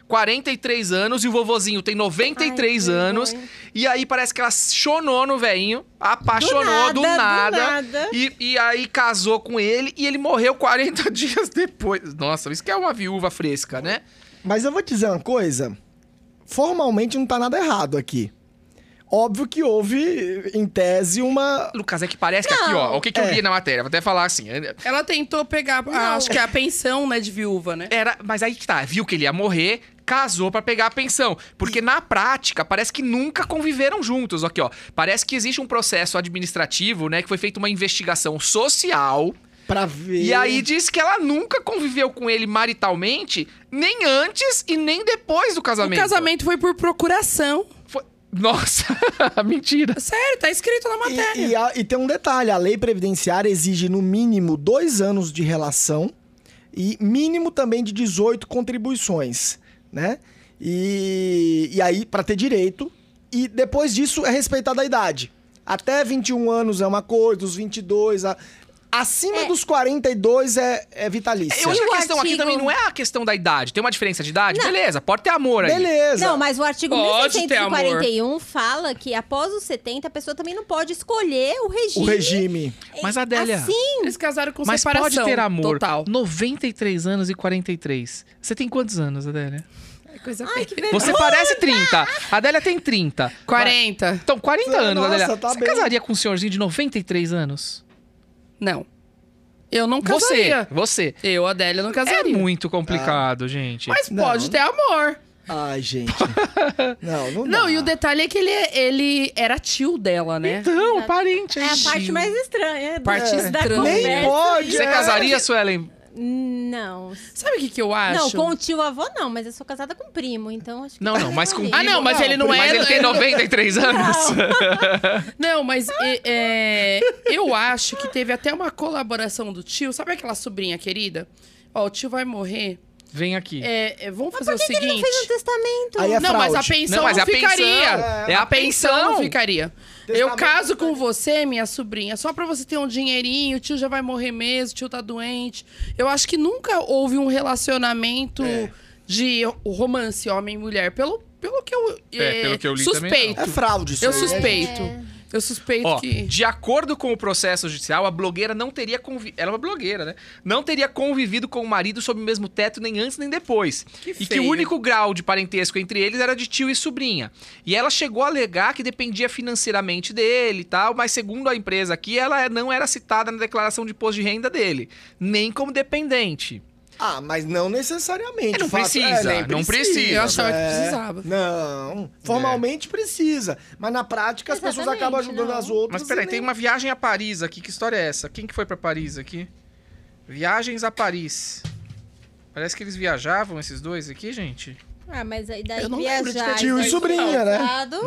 S1: 43 anos e o vovozinho tem 93
S4: Ai,
S1: anos. E aí parece que ela chonou no velhinho, apaixonou do
S4: Do
S1: nada.
S4: nada, do nada.
S1: E, e aí casou com ele e ele morreu 40 dias depois. Nossa, isso que é uma viúva fresca, né?
S3: Mas eu vou te dizer uma coisa. Formalmente não tá nada errado aqui. Óbvio que houve, em tese, uma.
S1: Lucas, é que parece que aqui, ó, o que, que eu
S3: É.
S1: li na matéria? Vou até falar assim.
S2: Ela tentou pegar, a- acho que é a pensão, né, de viúva, né?
S1: Era, mas aí que tá, viu que ele ia morrer, casou pra pegar a pensão. Porque na prática, parece que nunca conviveram juntos. Aqui, ó. Parece que existe um processo administrativo, né? Que foi feita uma investigação social.
S3: Pra ver.
S1: E aí diz que ela nunca conviveu com ele maritalmente, nem antes e nem depois do
S2: O
S1: casamento.
S2: casamento foi por procuração.
S1: Foi- Nossa, mentira.
S2: Sério, tá escrito na matéria.
S3: E, e a- e tem um detalhe: a lei previdenciária exige no mínimo dois anos de relação e mínimo também de 18 contribuições, né? E, e aí, para ter direito. E depois disso é respeitada a idade. Até 21 anos é uma coisa, dos 22. A, acima
S4: É.
S3: dos 42 é, é
S1: acho que a questão aqui
S4: artigo-
S1: também não é a questão da idade. Tem uma diferença de idade? Beleza, pode ter amor aí.
S3: Beleza.
S4: Não, mas o artigo
S2: Pode ter
S4: 1641 fala que após os 70 a pessoa também não pode escolher o regime.
S3: O regime.
S1: Mas, Adélia,
S4: Assim,
S2: Eles casaram com
S1: mas
S2: separação.
S1: pode ter amor.
S2: Total.
S1: 93 anos e 43. Você tem quantos anos, Adélia?
S2: É coisa
S4: ai, que.
S1: Você parece 30. A Adélia tem 30.
S2: 40.
S1: Então, 40 anos,
S3: Nossa,
S1: Adélia.
S3: tá
S1: Você
S3: bem.
S1: casaria com um senhorzinho de 93 anos?
S2: Não. Eu não
S1: Você,
S2: casaria.
S1: você.
S2: Eu, Adélia, não
S1: É
S2: casaria.
S1: muito complicado, gente.
S2: Mas
S3: Não.
S2: pode ter amor.
S3: Ai, gente. não, não
S2: Não,
S3: dá.
S2: e o detalhe é que ele, ele era tio dela, né?
S1: Então, parente.
S4: É a parte mais estranha do-
S2: Parte
S4: da
S2: estranha.
S3: Nem
S4: conversa.
S3: pode.
S1: Você
S3: é.
S1: casaria, Suelen?
S4: Não.
S2: Sabe o que, que eu acho?
S4: Não, com o tio avô não, mas eu sou casada com primo, então acho que...
S1: Não, não, mas com
S2: Ah, não, mas ele não
S1: Mas
S2: é-
S1: ele tem 93 anos?
S2: Não, mas é, é, eu acho que teve até uma colaboração do tio. Sabe aquela sobrinha querida? Ó, o tio vai morrer.
S1: Vem aqui.
S2: É, é, vamos fazer o
S4: Por que ele não
S2: seguinte.
S4: fez um testamento?
S3: Aí é
S2: não, mas a pensão
S1: Não, mas
S2: não,
S1: é a pensão.
S2: ficaria.
S1: É a
S2: pensão não
S1: pensão.
S2: ficaria. Eu caso com você, minha sobrinha, só pra você ter um dinheirinho, o tio já vai morrer mesmo, o tio tá doente. Eu acho que nunca houve um relacionamento
S3: É.
S2: de romance homem e mulher. Pelo, pelo que eu.
S1: É, pelo que eu li também
S2: suspeito.
S3: É fraude isso
S2: Eu
S3: aí, né,
S2: suspeito.
S4: É.
S2: Eu suspeito
S1: Ó,
S2: que.
S1: de acordo com o processo judicial, a blogueira não teria convivido. Ela é uma blogueira, né? Não teria convivido com o marido sob o mesmo teto nem antes nem depois.
S2: Que
S1: e que o único grau de parentesco entre eles era de tio e sobrinha. E ela chegou a alegar que dependia financeiramente dele e tal, mas segundo a empresa aqui, ela não era citada na declaração de imposto de renda dele, nem como dependente.
S3: Ah, mas não necessariamente.
S1: É, não
S3: O fato-
S1: precisa,
S3: nem
S1: não precisa.
S2: Eu achava que
S3: é.
S2: precisava.
S3: Não, formalmente precisa. Mas na prática as pessoas
S4: Exatamente,
S3: acabam ajudando
S4: não.
S3: as outras.
S1: Mas peraí,
S3: e
S1: tem
S3: nem-
S1: uma viagem a Paris aqui. Que história é essa? Quem que foi pra Paris aqui? Viagens a Paris. Parece que eles viajavam, esses dois aqui, gente.
S4: Ah, mas aí daí
S2: Eu não lembro de
S4: viajar...
S2: ter
S3: Tio e sobrinha, né?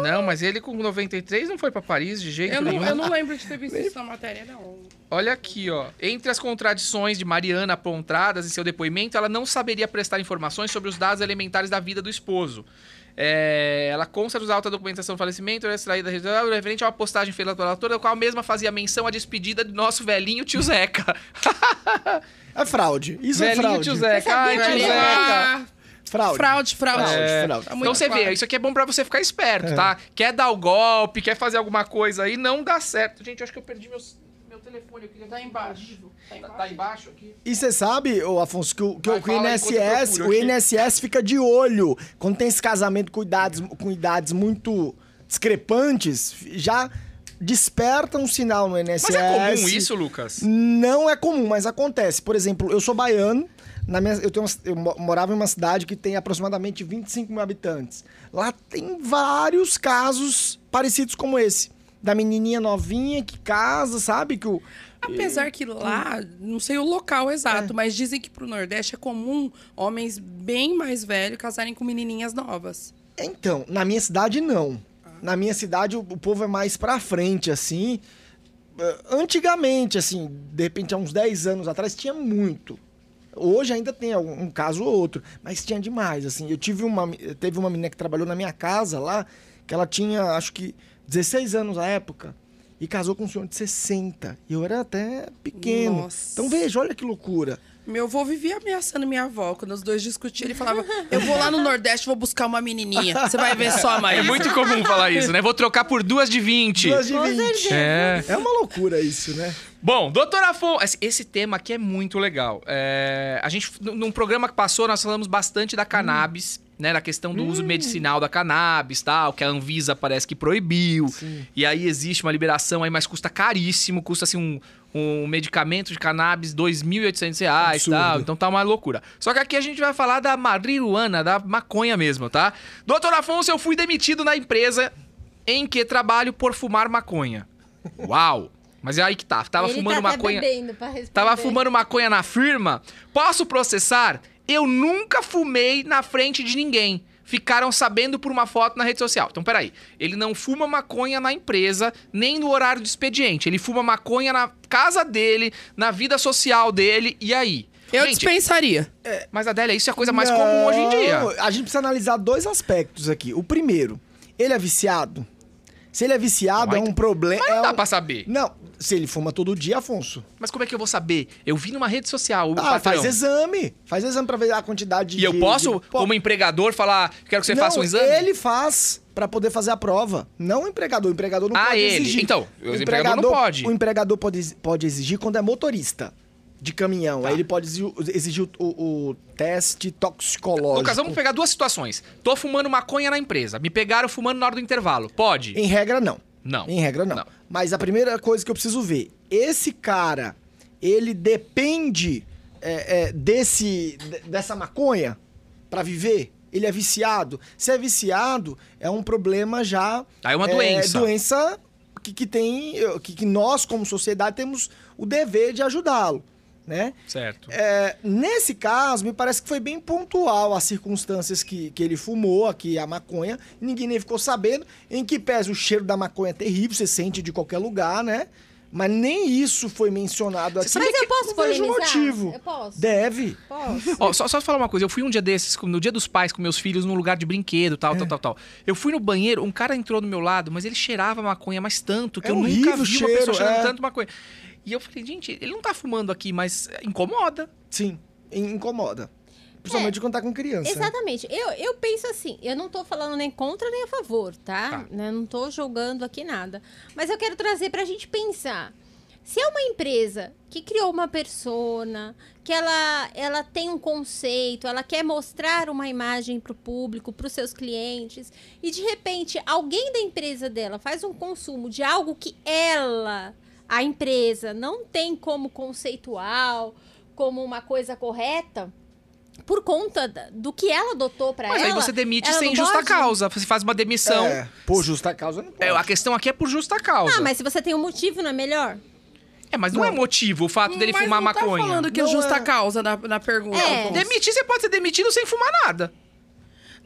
S1: Não, mas ele com 93 não foi pra Paris de jeito
S2: Eu não,
S1: nenhum.
S2: eu não lembro de ter visto isso na matéria, não.
S1: Olha aqui, ó. Entre as contradições de Mariana apontadas em seu depoimento, ela não saberia prestar informações sobre os dados elementares da vida do esposo. É, ela consta dos autos da documentação do falecimento, era extraída referente a uma postagem feita pela autora, da qual a mesma fazia menção à despedida do nosso velhinho tio Zeca.
S3: É fraude. Isso é
S1: velhinho
S3: fraude.
S1: tio Zeca. Ai, tio Zeca.
S3: Fraude.
S2: fraude, fraude.
S3: Fraude,
S1: É.
S3: fraude.
S2: Tá muito
S1: Então você
S2: claro.
S1: vê, isso aqui é bom pra você ficar esperto,
S3: É.
S1: tá? Quer dar o golpe, quer fazer alguma coisa aí, não dá certo. Gente, eu acho que eu perdi meus- meu telefone aqui.
S2: Tá embaixo. Tá
S1: Tá,
S2: embaixo.
S1: tá embaixo aqui.
S3: E você sabe, ô Afonso, que o, que,
S1: Vai,
S3: o- INSS, o. INSS fica de olho quando tem esse casamento com idades, com idades muito discrepantes, já desperta um sinal no INSS.
S1: Mas é comum isso, Lucas?
S3: Não é comum, mas acontece. Por exemplo, eu sou baiano, na minha, eu, tenho uma- eu mo- morava em uma cidade que tem aproximadamente 25 mil habitantes. Lá tem vários casos parecidos como esse. Da menininha novinha que casa, sabe? Que o,
S2: Apesar que lá, não sei o local exato, mas dizem que pro Nordeste é comum homens bem mais velhos casarem com menininhas novas.
S3: Então, na minha cidade não. Na minha cidade o, o povo é mais pra frente, assim. Eh, Antigamente, assim, de repente há uns 10 anos atrás, tinha muito. Hoje ainda tem algum, um caso ou outro, mas tinha demais, assim. Eu tive uma, teve uma menina que trabalhou na minha casa lá, que ela tinha, acho que, 16 anos na época, e casou com um senhor de 60. E eu era até pequeno.
S2: Nossa.
S3: Então veja, olha que loucura.
S2: Meu avô vivia ameaçando minha avó. Quando os dois discutiam, ele falava: Eu vou lá no Nordeste vou buscar uma menininha. Você vai ver só, Maísa.
S1: É muito comum falar isso, né? Vou trocar por duas de 20.
S3: Duas de
S4: Com
S3: 20.
S4: certeza.
S1: É.
S3: É uma loucura isso, né?
S1: Bom, doutor Afonso, esse- esse tema aqui é muito legal. É, a gente, num programa que passou, nós falamos bastante da cannabis né, na questão do uso medicinal da cannabis, tal, que a Anvisa parece que proibiu. E aí existe uma liberação aí, mas custa caríssimo, custa assim um, um medicamento de cannabis 2.800 reais,
S3: Absurdo.
S1: tal. Então tá uma loucura. Só que aqui a gente vai falar da marihuana, da maconha mesmo, tá? Doutor Afonso, eu fui demitido na empresa em que trabalho por fumar maconha. Uau! Mas é aí que tá. Tava
S4: Ele
S1: fumando
S4: tá
S1: maconha.
S4: bebendo pra responder.
S1: Tava fumando maconha na firma. Posso processar? Eu nunca fumei na frente de ninguém. Ficaram sabendo por uma foto na rede social. Então, peraí. Ele não fuma maconha na empresa, nem no horário de expediente. Ele fuma maconha na casa dele, na vida social dele. E aí?
S2: Eu
S1: Gente,
S2: dispensaria.
S1: mas Adélia, isso é a coisa mais comum hoje em dia.
S3: Não, A gente precisa analisar dois aspectos aqui. O primeiro, ele é viciado? Se ele é viciado, é um problema.
S1: Mas não
S3: é
S1: dá
S3: um-
S1: pra saber.
S3: Não, se ele fuma todo dia, Afonso.
S1: Mas como é que eu vou saber? Eu vi numa rede social,
S3: Ah,
S1: patrão.
S3: faz exame. Faz exame pra ver a quantidade
S1: E eu
S3: de-
S1: posso,
S3: de-
S1: como empregador, falar, quero que você
S3: não,
S1: faça um exame?
S3: ele faz pra poder fazer a prova. Não o empregador. O empregador não
S1: Ah,
S3: pode
S1: ele.
S3: exigir.
S1: Então, o empregador não pode.
S3: O empregador pode, pode exigir quando é motorista de caminhão.
S1: Tá.
S3: Aí ele pode exigir, o, o- o teste toxicológico.
S1: Lucas, vamos pegar duas situações. Tô fumando maconha na empresa. Me pegaram fumando na hora do intervalo. Pode?
S3: Em regra, não.
S1: Não.
S3: Em regra, não.
S1: Não.
S3: Mas a primeira coisa que eu preciso ver, esse cara, ele depende é, é, desse, de- dessa maconha pra viver? Ele é viciado? Se é viciado, é um problema já...
S1: Aí é uma
S3: é,
S1: doença.
S3: doença que, que tem... Que, que nós, como sociedade, temos o dever de ajudá-lo, né?
S1: Certo.
S3: É, nesse caso, me parece que foi bem pontual as circunstâncias que, que ele fumou aqui, a maconha, ninguém nem ficou sabendo, em que pese o cheiro da maconha é terrível, você sente de qualquer lugar, né? Mas nem isso foi mencionado aqui.
S4: Mas eu posso
S3: Não vejo motivo.
S4: Eu posso?
S3: Deve.
S4: Posso.
S1: Ó, só, só falar uma coisa, eu fui um dia desses, no dia dos pais, com meus filhos, num lugar de brinquedo, tal,
S3: É.
S1: tal, tal, tal. Eu fui no banheiro, um cara entrou do meu lado, mas ele cheirava maconha mais tanto, que
S3: É
S1: eu nunca vi
S3: o
S1: uma
S3: cheiro,
S1: pessoa cheirando
S3: é.
S1: tanto maconha. E eu falei, gente, ele não tá fumando aqui, mas incomoda.
S3: Sim, in- incomoda. Principalmente quando tá com criança.
S4: Exatamente. Eu, eu penso assim, eu não tô falando nem contra nem a favor, tá?
S1: Tá.
S4: Né, Não tô julgando aqui nada. Mas eu quero trazer pra gente pensar. Se é uma empresa que criou uma persona, que ela, ela tem um conceito, ela quer mostrar uma imagem pro público, pros seus clientes, e de repente alguém da empresa dela faz um consumo de algo que ela, a empresa, não tem como conceitual, como uma coisa correta, por conta do que ela adotou pra
S1: Mas
S4: ela.
S1: aí você demite sem
S4: não
S1: justa
S4: pode?
S1: causa. Você faz uma demissão.
S3: É, por justa causa não pode.
S1: É, a questão aqui é por justa causa.
S4: Ah, mas se você tem um motivo, não é melhor?
S1: É, mas não, é motivo o fato dele
S2: Mas
S1: fumar
S2: não
S1: maconha.
S2: tá falando que é
S3: Não
S2: justa
S3: é.
S2: causa na, na pergunta.
S4: É.
S1: Demitir, você pode ser demitido sem fumar nada.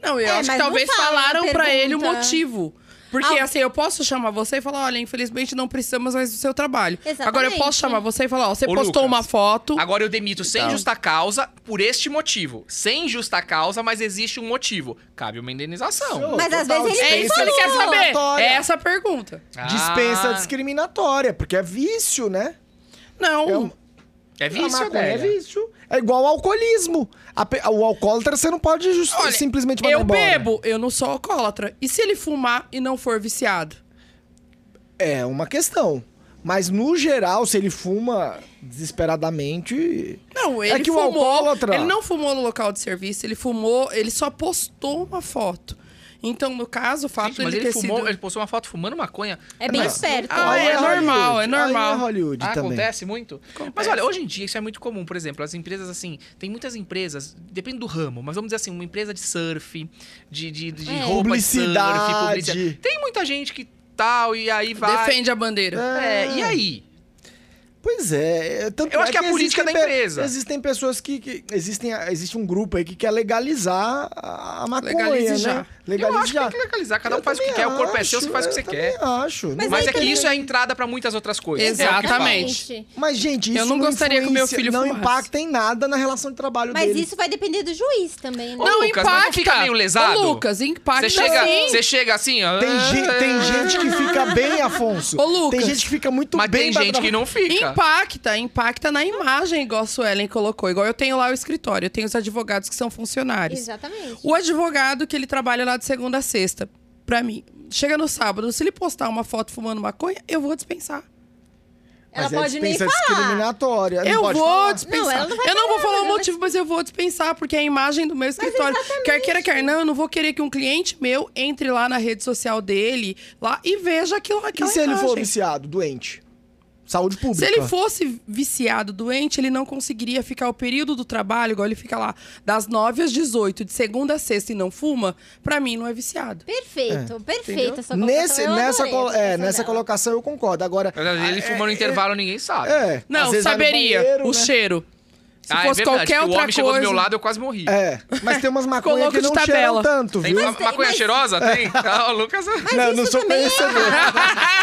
S2: Não, eu
S4: É,
S2: acho
S4: mas
S2: que
S4: não
S2: talvez falaram pra ele o motivo. Porque,
S4: Ah.
S2: assim, eu posso chamar você e falar, olha, infelizmente não precisamos mais do seu trabalho.
S4: Exatamente.
S2: Agora eu posso chamar você e falar, ó, você
S1: Ô,
S2: postou
S1: Lucas,
S2: uma foto.
S1: Agora eu demito sem
S2: Então.
S1: justa causa por este motivo. Sem justa causa, mas existe um motivo. Cabe uma indenização.
S3: Show,
S4: Mas às vezes ele
S2: É isso que ele quer saber. É essa a pergunta.
S3: Dispensa
S1: Ah,
S3: discriminatória, porque é vício, né?
S2: Não.
S3: É um-
S1: É vício,
S3: maconha é vício. É igual ao alcoolismo. A o alcoólatra você não pode
S2: Olha,
S3: simplesmente mandar
S2: eu
S3: embora.
S2: bebo, eu não sou alcoólatra. E se ele fumar e não for viciado?
S3: É uma questão. Mas no geral, se ele fuma desesperadamente.
S2: Não, ele
S3: É que o
S2: fumou.
S3: alcoólatra-
S2: Ele não fumou no local de serviço, ele fumou, ele só postou uma foto. Então, no caso, o fato
S1: Gente,
S2: de
S1: mas
S2: ele
S1: ele
S2: ter
S1: fumou,
S2: sido...
S1: ele postou uma foto fumando maconha.
S4: É bem
S3: Mas-
S4: esperto.
S2: Ah,
S3: Aí
S2: é normal, é normal.
S3: Aí é Hollywood
S1: Ah,
S3: também.
S1: acontece muito?
S2: Acontece.
S1: Mas olha, hoje em dia isso é muito comum. Por exemplo, as empresas assim, tem muitas empresas, depende do ramo, mas vamos dizer assim, uma empresa de surf, de, de, de
S4: É.
S1: roupa de surf,
S3: Publicidade.
S1: publicidade. Tem muita gente que tal, e aí vai.
S2: Defende a bandeira.
S1: É, e aí?
S3: Pois é. é, Tanto
S1: Eu acho
S3: é
S1: que é a política da
S3: pe-
S1: empresa.
S3: Existem pessoas que. que existem, existe um grupo aí que quer legalizar a maconha,
S2: Legalize
S3: né? Legalize
S1: eu acho que
S3: já.
S1: tem que legalizar, cada um
S3: Eu
S1: faz o que quer, o corpo é seu, você faz o que você quer.
S3: acho.
S4: Mas
S1: Mas é que
S4: também-
S1: isso é a entrada pra muitas outras coisas. É que
S2: Exatamente.
S1: fala.
S3: Mas, gente, isso
S2: Eu não gostaria que o meu filho
S3: Não
S2: fumasse.
S3: impacta em nada na relação de trabalho
S4: Mas
S3: dele.
S4: isso vai depender do juiz também, né?
S1: Ô,
S2: Não,
S1: Lucas, mas não
S2: impacta.
S1: fica meio lesado?
S2: Ô, Lucas, impacta
S1: Você chega, você chega assim, ó.
S3: Tem, tem gente que fica bem, Afonso.
S2: Ô, Lucas.
S3: Tem gente que fica muito
S1: Mas
S3: bem.
S1: tem
S3: pra
S1: gente que não fica.
S2: Impacta, impacta na imagem, igual a Suelen colocou. Igual eu tenho lá o escritório, eu tenho os advogados que são funcionários.
S4: Exatamente.
S2: O advogado que ele trabalha lá de segunda a sexta, pra mim, chega no sábado, se ele postar uma foto fumando maconha, eu vou dispensar.
S4: Ela
S3: Mas é
S4: pode nem
S3: dispensa
S4: falar.
S3: discriminatória. não
S2: Eu
S3: pode
S2: vou
S3: falar.
S2: dispensar.
S4: Não, ela não vai
S2: eu não vou
S4: falar,
S2: o
S4: ela vai
S2: motivo, mas eu vou dispensar, porque é a imagem do meu escritório. Quer queira, quer não, eu não vou querer que um cliente meu entre lá na rede social dele lá e veja aquilo
S3: E
S2: aquela
S3: se ele for
S2: imagem.
S3: viciado, doente? Saúde pública.
S2: Se ele fosse viciado, doente, ele não conseguiria ficar o período do trabalho, igual ele fica lá, das 9 às 18, de segunda a sexta e não fuma, pra mim não é viciado.
S4: Perfeito, perfeita essa
S3: Nesse, nessa, colo- é,
S4: colocação
S3: nessa colocação eu concordo. Agora.
S1: Ele fuma no intervalo, ninguém sabe.
S3: É.
S2: Não, saberia
S3: banheiro,
S2: o
S3: né?
S2: cheiro. Se
S1: ah,
S2: fosse
S1: é verdade,
S2: qualquer
S1: que o
S2: outra
S1: homem chegou do
S2: coisa.
S1: meu lado, eu quase morri.
S3: É, mas tem umas maconhas que não cheiram tanto,
S1: Tem
S3: viu?
S1: ma- maconha
S4: mas-
S1: cheirosa? Tem? Ah, o Lucas,
S3: não, não
S4: isso
S3: sou
S4: também é
S3: conhecedor.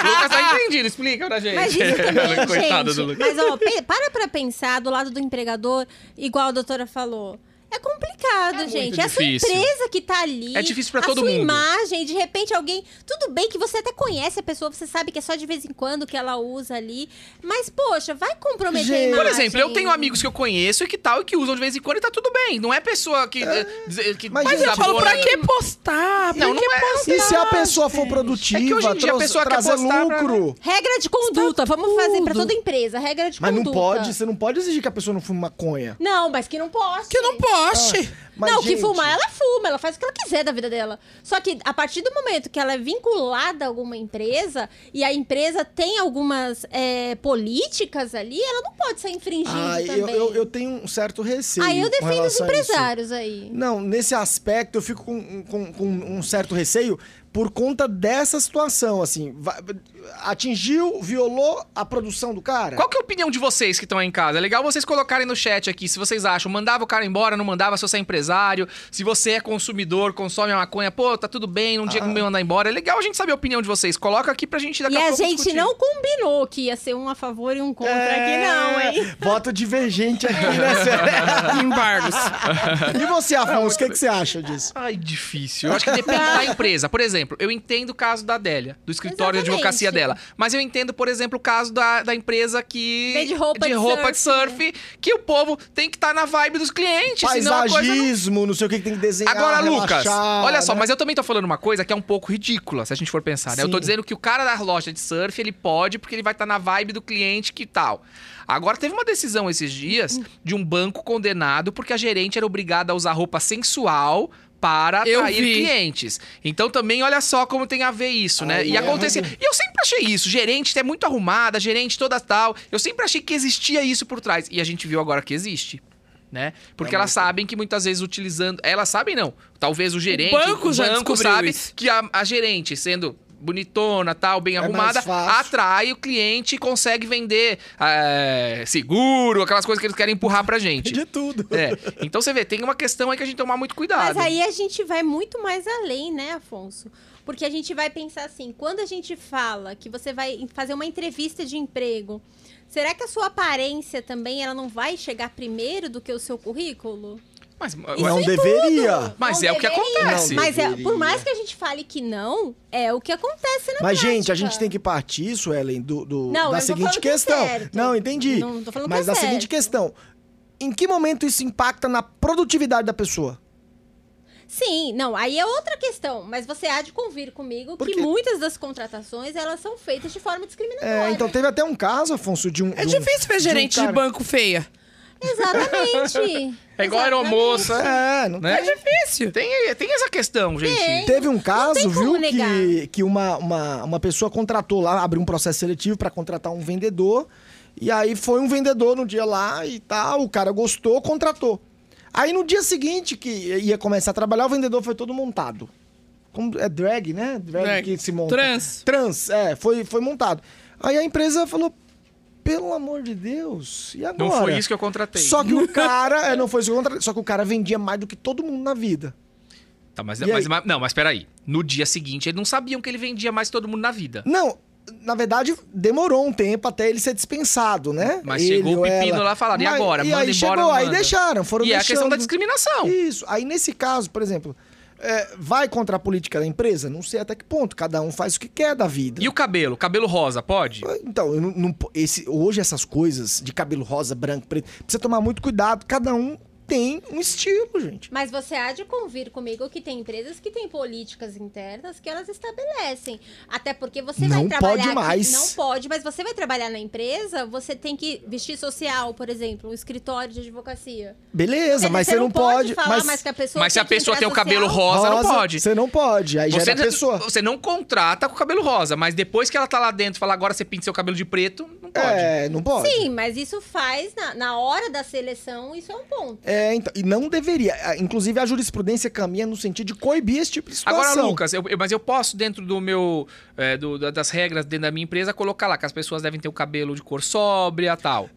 S1: Lucas tá entendido, explica pra gente.
S4: Mas isso também,
S1: Coitado do
S4: gente.
S1: Lucas.
S4: Mas, ó, para pra pensar do lado do empregador, igual a doutora falou. É complicado, gente. É a sua empresa que tá ali.
S1: É difícil pra
S4: a
S1: todo
S4: sua
S1: mundo.
S4: imagem, de repente alguém. Tudo bem que você até conhece a pessoa, você sabe que é só de vez em quando que ela usa ali. Mas, poxa, vai comprometer
S3: Gente.
S4: a imagem.
S1: Por exemplo, eu tenho amigos que eu conheço e que tal, e que usam de vez em quando e tá tudo bem. Não é pessoa que. diz- que
S3: Mas
S2: Mas eu falo, pra que postar? Pra
S1: Não,
S2: que
S1: não é-
S2: postar?
S3: E se a pessoa for produtiva,
S1: É que hoje em dia a pessoa quer postar pra-
S3: lucro?
S4: Regra de conduta, vamos fazer pra
S2: tudo.
S4: toda empresa. Regra de
S3: Mas não
S4: conduta.
S3: pode, você não pode exigir que a pessoa não fume maconha.
S4: Não, mas que não poste.
S2: Que não poste.
S3: Mas,
S4: não,
S3: gente,
S4: que fumar, ela fuma, ela faz o que ela quiser da vida dela. Só que a partir do momento que ela é vinculada a alguma empresa e a empresa tem algumas é, políticas ali, ela não pode ser infringindo
S3: Ah,
S4: também.
S3: eu, eu, eu tenho um certo receio.
S4: Aí eu
S3: com
S4: defendo os empresários aí.
S3: Não, nesse aspecto eu fico com, com, com um certo receio por conta dessa situação, assim. Atingiu, violou a produção do cara?
S1: Qual que é a opinião de vocês que estão aí em casa? É legal vocês colocarem no chat aqui se vocês acham. Mandava o cara embora, não mandava, se você é empresário. Se você é consumidor, consome a maconha, pô, tá tudo bem, um dia que
S3: Ah.
S1: me mandar embora. É legal a gente saber a opinião de vocês. Coloca aqui pra gente daqui
S4: E
S1: a
S4: a
S1: pouco
S4: gente
S1: discutir.
S4: não combinou que ia ser um a favor e um contra aqui,
S3: É,
S4: não, hein?
S3: Voto divergente aqui, né, Cé?
S2: Embargos.
S3: E você, Afonso, o que, que você acha disso?
S1: Ai, difícil. Eu acho que depende da empresa. Por exemplo, eu entendo o caso da Adélia, do escritório de
S4: Exatamente.
S1: advocacia dela. Mas eu entendo, por exemplo, o caso da, da empresa que.
S4: Vende roupa de
S1: roupa de
S4: surf,
S1: surf, que o povo tem que estar na vibe dos clientes. coisa não
S3: Paisagismo, não sei o que, que tem que desenhar.
S1: Agora, Lucas,
S3: relaxar,
S1: olha só,
S3: né?
S1: mas eu também tô falando uma coisa que é um pouco ridícula, se a gente for pensar, né? Eu tô dizendo que o cara da loja de surf, ele pode porque ele vai estar na vibe do cliente que tal. Agora, teve uma decisão esses dias de um banco condenado porque a gerente era obrigada a usar roupa sensual para
S2: Eu
S1: atrair
S2: vi.
S1: clientes. Então também olha só como tem a ver isso, né?
S3: Aí
S1: e
S3: é
S1: acontecia. E eu sempre achei isso, gerente é muito arrumada, gerente toda tal. Eu sempre achei que existia isso por trás. E a gente viu agora que existe. Né? Porque elas sabem que muitas vezes utilizando. Elas sabem não. Talvez o gerente.
S2: banco já
S1: banco sabe
S2: isso.
S1: que a, a gerente, sendo bonitona, tal, bem
S3: É
S1: arrumada, atrai o cliente e consegue vender é, seguro, aquelas coisas que eles querem empurrar pra gente.
S3: De tudo.
S1: É. Então você vê, tem uma questão aí que a gente tem que tomar muito cuidado.
S4: Mas aí a gente vai muito mais além, né, Afonso? Porque a gente vai pensar assim, quando a gente fala que você vai fazer uma entrevista de emprego, será que a sua aparência também ela não vai chegar primeiro do que o seu currículo?
S1: Mas,
S3: Não deveria.
S1: Mas
S4: Não
S1: é o que
S4: deveria.
S1: acontece.
S4: Mas é, por
S3: Deveria.
S4: mais que a gente fale que não, é o que acontece na
S3: Mas,
S4: prática.
S3: gente, a gente tem que partir, Suelen, do, do-
S4: Não,
S3: da seguinte
S4: que é
S3: questão.
S4: certo.
S3: não, entendi.
S4: Não tô falando que
S3: Mas
S4: é
S3: da
S4: certo.
S3: seguinte questão. Em que momento isso impacta na produtividade da pessoa?
S4: Sim, não, aí é outra questão. Mas você há de convir comigo que muitas das contratações, elas são feitas de forma discriminatória.
S3: É, então teve até um caso, Afonso, de um.
S2: É
S3: de um-
S2: difícil ver
S3: de um
S2: gerente de
S3: cara-
S2: banco feia.
S4: Exatamente.
S1: É igual aeromoça.
S3: É, não
S1: Né?
S2: É difícil.
S1: Tem, tem essa questão, gente.
S4: Tem.
S3: Teve um caso, viu,
S4: negar.
S3: que, que uma, uma, uma pessoa contratou lá, abriu um processo seletivo pra contratar um vendedor. E aí foi um vendedor no dia lá e tal, o cara gostou, contratou. Aí no dia seguinte que ia começar a trabalhar, o vendedor foi todo montado. Como, é drag, né? Drag,
S2: Drag.
S3: que se monta.
S2: Trans.
S3: Trans, é, foi, foi montado. Aí a empresa falou, pelo amor de Deus, e agora?
S1: Não foi isso que eu contratei.
S3: Só que o cara, é, não foi isso que eu contratei, só que o cara vendia mais do que todo mundo na vida.
S1: Tá, mas, mas, mas- não, mas peraí. No dia seguinte, eles não sabiam que ele vendia mais que todo mundo na vida.
S3: Não, na verdade, demorou um tempo até ele ser dispensado, né?
S1: Mas
S3: Ele
S1: chegou o pepino
S3: ela.
S1: lá e falaram, e agora?
S3: E
S1: Manda
S3: aí
S1: embora,
S3: chegou, aí deixaram, foram
S1: e é a
S3: deixando.
S1: questão da discriminação.
S3: Isso. Aí nesse caso, por exemplo, é, vai contra a política da empresa? Não sei até que ponto. Cada um faz o que quer da vida.
S1: E o cabelo? Cabelo rosa, pode?
S3: Então, eu não, não- esse, hoje essas coisas de cabelo rosa, branco, preto, precisa tomar muito cuidado. Cada um tem um estilo, gente.
S4: Mas você há de convir comigo que tem empresas que têm políticas internas que elas estabelecem. Até porque você
S3: Não
S4: vai trabalhar.
S3: pode
S4: aqui-
S3: mais.
S4: não pode, mas você vai trabalhar na empresa, você tem que vestir social, por exemplo, um escritório de advocacia.
S3: Beleza, mas você não pode.
S4: falar
S3: mas
S4: mais que a pessoa
S1: Mas se a pessoa tem o cabelo
S4: social.
S1: rosa, não pode.
S3: Você não pode. Aí já
S1: Você,
S3: a pessoa.
S1: você não contrata com o cabelo rosa, mas depois que ela tá lá dentro e fala agora você pinta seu cabelo de preto, não pode.
S3: É, não pode.
S4: Sim, mas isso faz, na, na hora da seleção, isso é um ponto.
S3: É, então, e não deveria. Ah, Inclusive, a jurisprudência caminha no sentido de coibir esse tipo de situação.
S1: Agora, Lucas, eu- mas eu posso, dentro do meu. é, do- da- das regras dentro da minha empresa, colocar lá que as pessoas devem ter o cabelo de cor sóbria tal.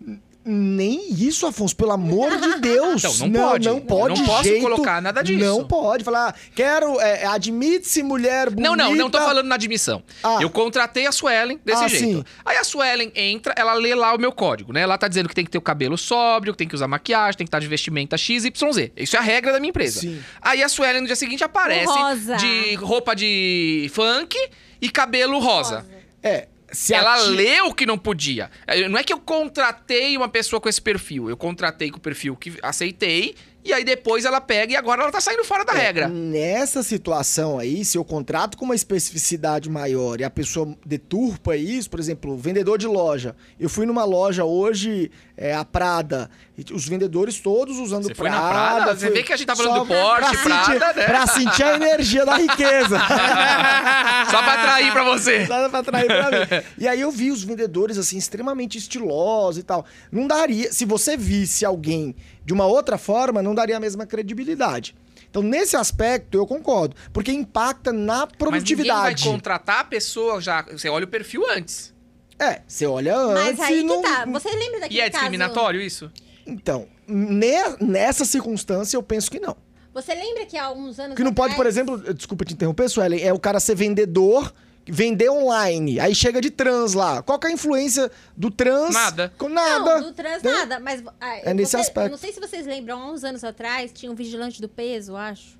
S3: Nem isso, Afonso, pelo amor de Deus.
S1: Então, não pode.
S3: Não pode.
S1: Não posso
S3: jeito-
S1: colocar nada disso.
S3: Não pode. Falar, quero, é, admite-se mulher bonita.
S1: Não, não, não tô falando na admissão.
S3: Ah.
S1: Eu contratei a Suelen desse
S3: Ah,
S1: jeito.
S3: sim.
S1: Aí a Suelen entra, ela lê lá o meu código, né? Lá tá dizendo que tem que ter o cabelo sóbrio, que tem que usar maquiagem, tem que estar de vestimenta XYZ. Isso é a regra da minha empresa.
S3: Sim.
S1: Aí a Suelen no dia seguinte aparece
S4: Rosa.
S1: de roupa de funk e cabelo rosa.
S3: É, se
S1: ela
S3: a ti-
S1: leu que não podia. É, Não é que eu contratei uma pessoa com esse perfil. Eu contratei com o perfil que aceitei. E aí depois ela pega e agora ela tá saindo fora da
S3: É,
S1: regra.
S3: Nessa situação aí, se eu contrato com uma especificidade maior e a pessoa deturpa isso, por exemplo, vendedor de loja. Eu fui numa loja hoje, é, a Prada, os vendedores todos usando
S1: Você foi
S3: Prada.
S1: na Prada? Você vê que a gente tá falando
S3: só
S1: do Porsche,
S3: pra sentir-
S1: Prada, né?
S3: Pra sentir a energia da riqueza.
S1: Só pra atrair pra você.
S3: Nada pra atrair pra mim. E aí eu vi os vendedores, assim, extremamente estilosos e tal. Não daria... Se você visse alguém de uma outra forma, não daria a mesma credibilidade. Então, nesse aspecto, eu concordo. Porque impacta na
S1: Mas ninguém vai
S3: produtividade.
S1: contratar a pessoa já. Você olha o perfil antes.
S3: É, você olha antes
S4: Mas aí
S3: e
S4: que
S3: não...
S4: tá. Você lembra daquele
S1: E é
S4: caso...
S1: discriminatório isso?
S3: Então, ne- nessa circunstância, eu penso que não.
S4: Você lembra que há uns anos
S3: Porque não pode, por
S4: atrás-
S3: exemplo, desculpa te interromper, Suelen, é o cara ser vendedor, vender online, aí chega de trans lá. Qual que é a influência do trans?
S1: Nada.
S3: Com nada.
S4: Não, do trans
S3: né?
S4: nada, mas... ah,
S3: É nesse
S4: você-
S3: aspecto.
S4: Eu não sei se vocês lembram, há uns anos atrás, tinha um vigilante do peso, acho.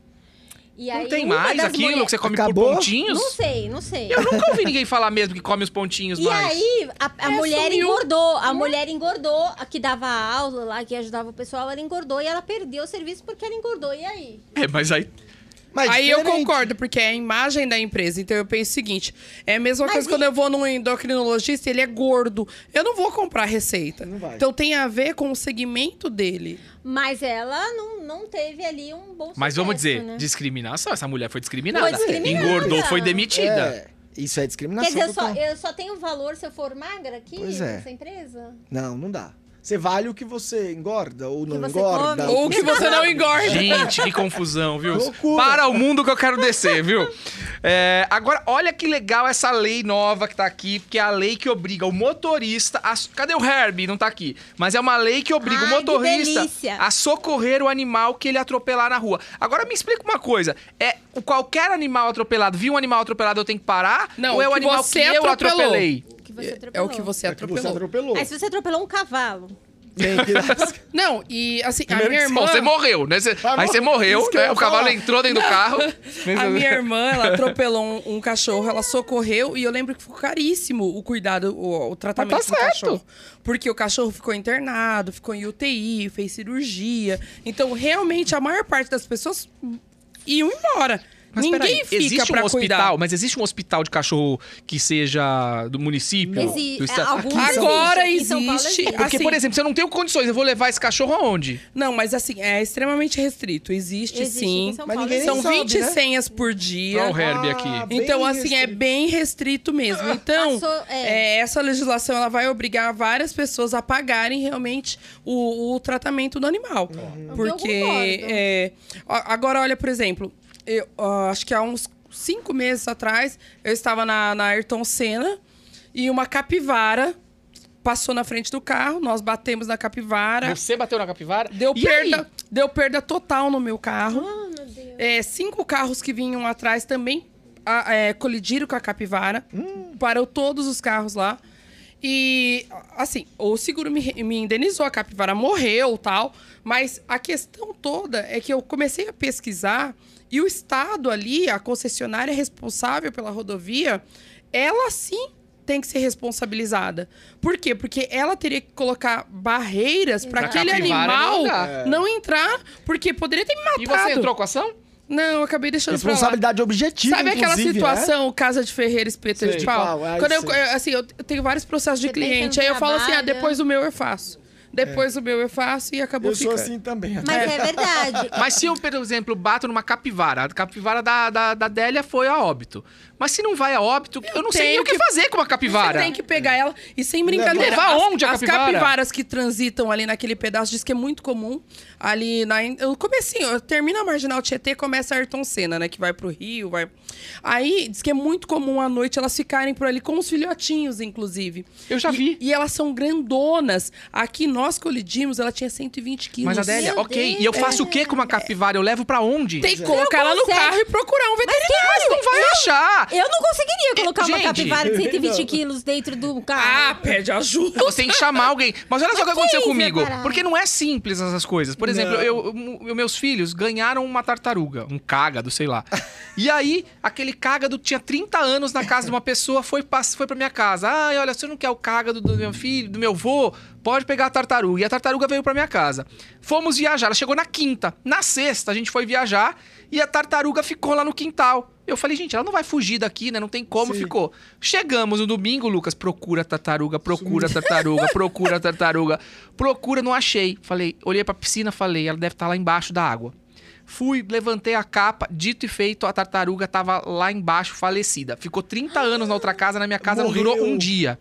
S4: E
S1: Não
S4: aí,
S1: tem mais aquilo
S4: mulher-
S1: que você come
S3: Acabou?
S1: por pontinhos?
S4: Não sei, não sei.
S1: Eu nunca ouvi ninguém falar mesmo que come os pontinhos
S4: E
S1: mais.
S4: aí, a, a
S2: É,
S4: mulher
S2: sumiu.
S4: engordou. A mulher engordou, a que dava aula lá, que ajudava o pessoal, ela engordou e ela perdeu o serviço porque ela engordou. E aí?
S1: É, mas aí.
S3: Mas
S2: Aí eu
S3: diferente.
S2: concordo, porque é a imagem da empresa. Então eu penso o seguinte: é a mesma
S4: Mas
S2: coisa
S4: e-
S2: quando eu vou num endocrinologista, ele é gordo. Eu não vou comprar receita.
S3: Não vai.
S2: Então tem a ver com o segmento dele.
S4: Mas ela não, não teve ali um bom
S1: Mas vamos dizer,
S4: né?
S1: discriminação. Essa mulher foi discriminada.
S4: Foi discriminada.
S1: Engordou, foi demitida.
S3: É, isso é discriminação.
S4: Quer dizer, eu só, eu só tenho valor se eu for magra aqui
S3: Pois é.
S4: nessa empresa?
S3: Não, não dá. Você vale o que você engorda ou não engorda.
S4: come.
S2: Ou que você não engorda.
S1: Gente, que confusão, viu?
S3: Loucura.
S1: Para o mundo que eu quero descer, viu? É, agora, olha que legal essa lei nova que tá aqui, porque é a lei que obriga o motorista a... Cadê o Herbie? Não tá aqui. Mas é uma lei que obriga
S4: Ai,
S1: o motorista a socorrer o animal que ele atropelar na rua. Agora me explica uma coisa. É o qualquer animal atropelado, viu um animal atropelado, eu tenho que parar?
S2: Não,
S1: Ou é o
S2: que
S1: animal que eu
S2: atropelou.
S1: atropelei?
S4: Que você
S2: É
S4: atropelou.
S2: o que você
S3: É que você
S2: atropelou.
S3: atropelou.
S4: Aí se você atropelou um cavalo.
S3: Tem que...
S2: Não, e assim, a
S3: Primeiro
S2: minha
S3: que
S2: irmã.
S1: Bom, você morreu, né? Você-
S3: Vai
S1: aí você morreu, né? O cavalo
S3: falar.
S1: entrou dentro do carro.
S2: A minha irmã, ela atropelou um, um cachorro, ela socorreu e eu lembro que ficou caríssimo o cuidado, o, o tratamento
S1: Mas tá
S2: do
S1: certo.
S2: cachorro. Porque o cachorro ficou internado, ficou em UTI, fez cirurgia. Então, realmente, a maior parte das pessoas iam embora.
S1: Mas
S2: Ninguém
S1: peraí,
S2: fica
S1: existe
S2: pra
S1: um hospital,
S2: cuidar.
S1: mas existe um hospital de cachorro que seja do município?
S4: Exi-
S1: do
S4: é,
S1: estado?
S4: alguns
S2: Agora existe-
S4: existe.
S1: Porque,
S2: assim-
S1: por exemplo, se eu não tenho condições, eu vou levar esse cachorro aonde?
S2: Não, mas assim, é extremamente restrito. Existe,
S4: Existe
S2: sim.
S4: São
S3: Mas
S4: Paulo.
S3: ninguém
S2: São
S3: sabe,
S2: 20
S3: né?
S2: senhas por dia.
S1: Olha o Herbie
S3: Ah,
S1: aqui.
S3: bem
S2: Então, assim, é
S3: restrito.
S2: bem restrito mesmo. Então,
S4: Passou- é.
S2: é, essa legislação ela vai obrigar várias pessoas a pagarem realmente o, o tratamento do animal.
S4: Eu
S2: Porque, é, agora, olha, por exemplo, eu ó, acho que há uns cinco meses atrás, eu estava na, na Ayrton Senna e uma capivara passou na frente do carro, nós batemos na capivara.
S1: Você bateu na capivara?
S2: Deu
S1: E
S2: perda,
S1: aí?
S2: deu perda total no meu carro.
S4: Ah, meu Deus.
S2: É, cinco carros que vinham atrás também a- é, colidiram com a capivara. Parou todos os carros lá. E, assim, o seguro me, me indenizou, a capivara morreu tal. Mas a questão toda é que eu comecei a pesquisar e o Estado ali, a concessionária responsável pela rodovia, ela sim tem que ser responsabilizada. Por quê? Porque ela teria que colocar barreiras para
S1: Pra
S2: aquele
S1: capivara
S2: animal
S1: não
S2: não, entrar, porque poderia ter me matado.
S1: E você entrou com a ação?
S2: Não, eu acabei deixando pra lá.
S3: Responsabilidade objetiva,
S2: Sabe aquela
S3: inclusive,
S2: situação, casa de Ferreira, espeto
S1: Sei.
S2: de pau?
S3: Ai,
S2: Quando eu, eu- assim, eu tenho vários processos de
S4: Você
S2: cliente, aí eu falo assim, ah, depois o meu eu faço. Depois o meu eu faço e acabou
S3: Eu sou
S2: ficando.
S3: assim também.
S4: Mas é verdade.
S1: Mas se eu, por exemplo, bato numa capivara, a capivara da, da, da Délia foi a óbito. Mas se não vai a óbito, eu, não sei nem o que, fazer com uma capivara.
S2: Você tem que pegar ela e sem brincadeira.
S1: Levar
S2: as,
S1: onde a
S2: as
S1: capivara?
S2: capivaras que transitam ali naquele pedaço diz que é muito comum. Ali na no comecinho, termina a Marginal Tietê, começa a Ayrton Senna, né, que vai pro Rio, vai. Aí diz que é muito comum à noite elas ficarem por ali com os filhotinhos, inclusive.
S1: Eu já
S2: E-
S1: vi.
S2: E, elas são grandonas. Aqui nós colidimos, ela tinha 120 quilos.
S1: Mas a Délia,
S4: Meu
S1: ok.
S4: Deus.
S1: E eu faço o que com uma capivara? Eu levo pra onde?
S2: Tem que colocar ela no carro e procurar um veterinário.
S1: Não vai achar.
S4: Eu não conseguiria colocar uma
S1: Gente,
S4: capivara de 120
S3: não.
S4: quilos dentro do
S2: Ah,
S4: carro.
S2: pede ajuda.
S1: Você tem que chamar alguém. Mas olha só o que
S4: Mas
S1: aconteceu comigo.
S4: parar?
S1: Porque não é simples essas coisas. Por exemplo, eu, eu- meus filhos ganharam uma tartaruga, um cágado, sei lá. E aí, aquele cágado tinha 30 anos na casa de uma pessoa, foi, foi pra minha casa. Ai, olha, você não quer o cágado do meu filho, do meu vô? Pode pegar a tartaruga. E a tartaruga veio pra minha casa. Fomos viajar, ela chegou na quinta. Na sexta, a gente foi viajar e a tartaruga ficou lá no quintal. Eu falei, gente, ela não vai fugir daqui, né? Não tem como,
S3: Sim.
S1: ficou. Chegamos no domingo, Lucas, procura a tartaruga, procura a tartaruga, procura a tartaruga. Procura, não achei. Falei, olhei pra piscina, falei, ela deve estar lá embaixo da água. Fui, levantei a capa, dito e feito, a tartaruga tava lá embaixo, falecida. Ficou 30 anos na outra casa, na minha casa não
S3: Morreu.
S1: durou um dia.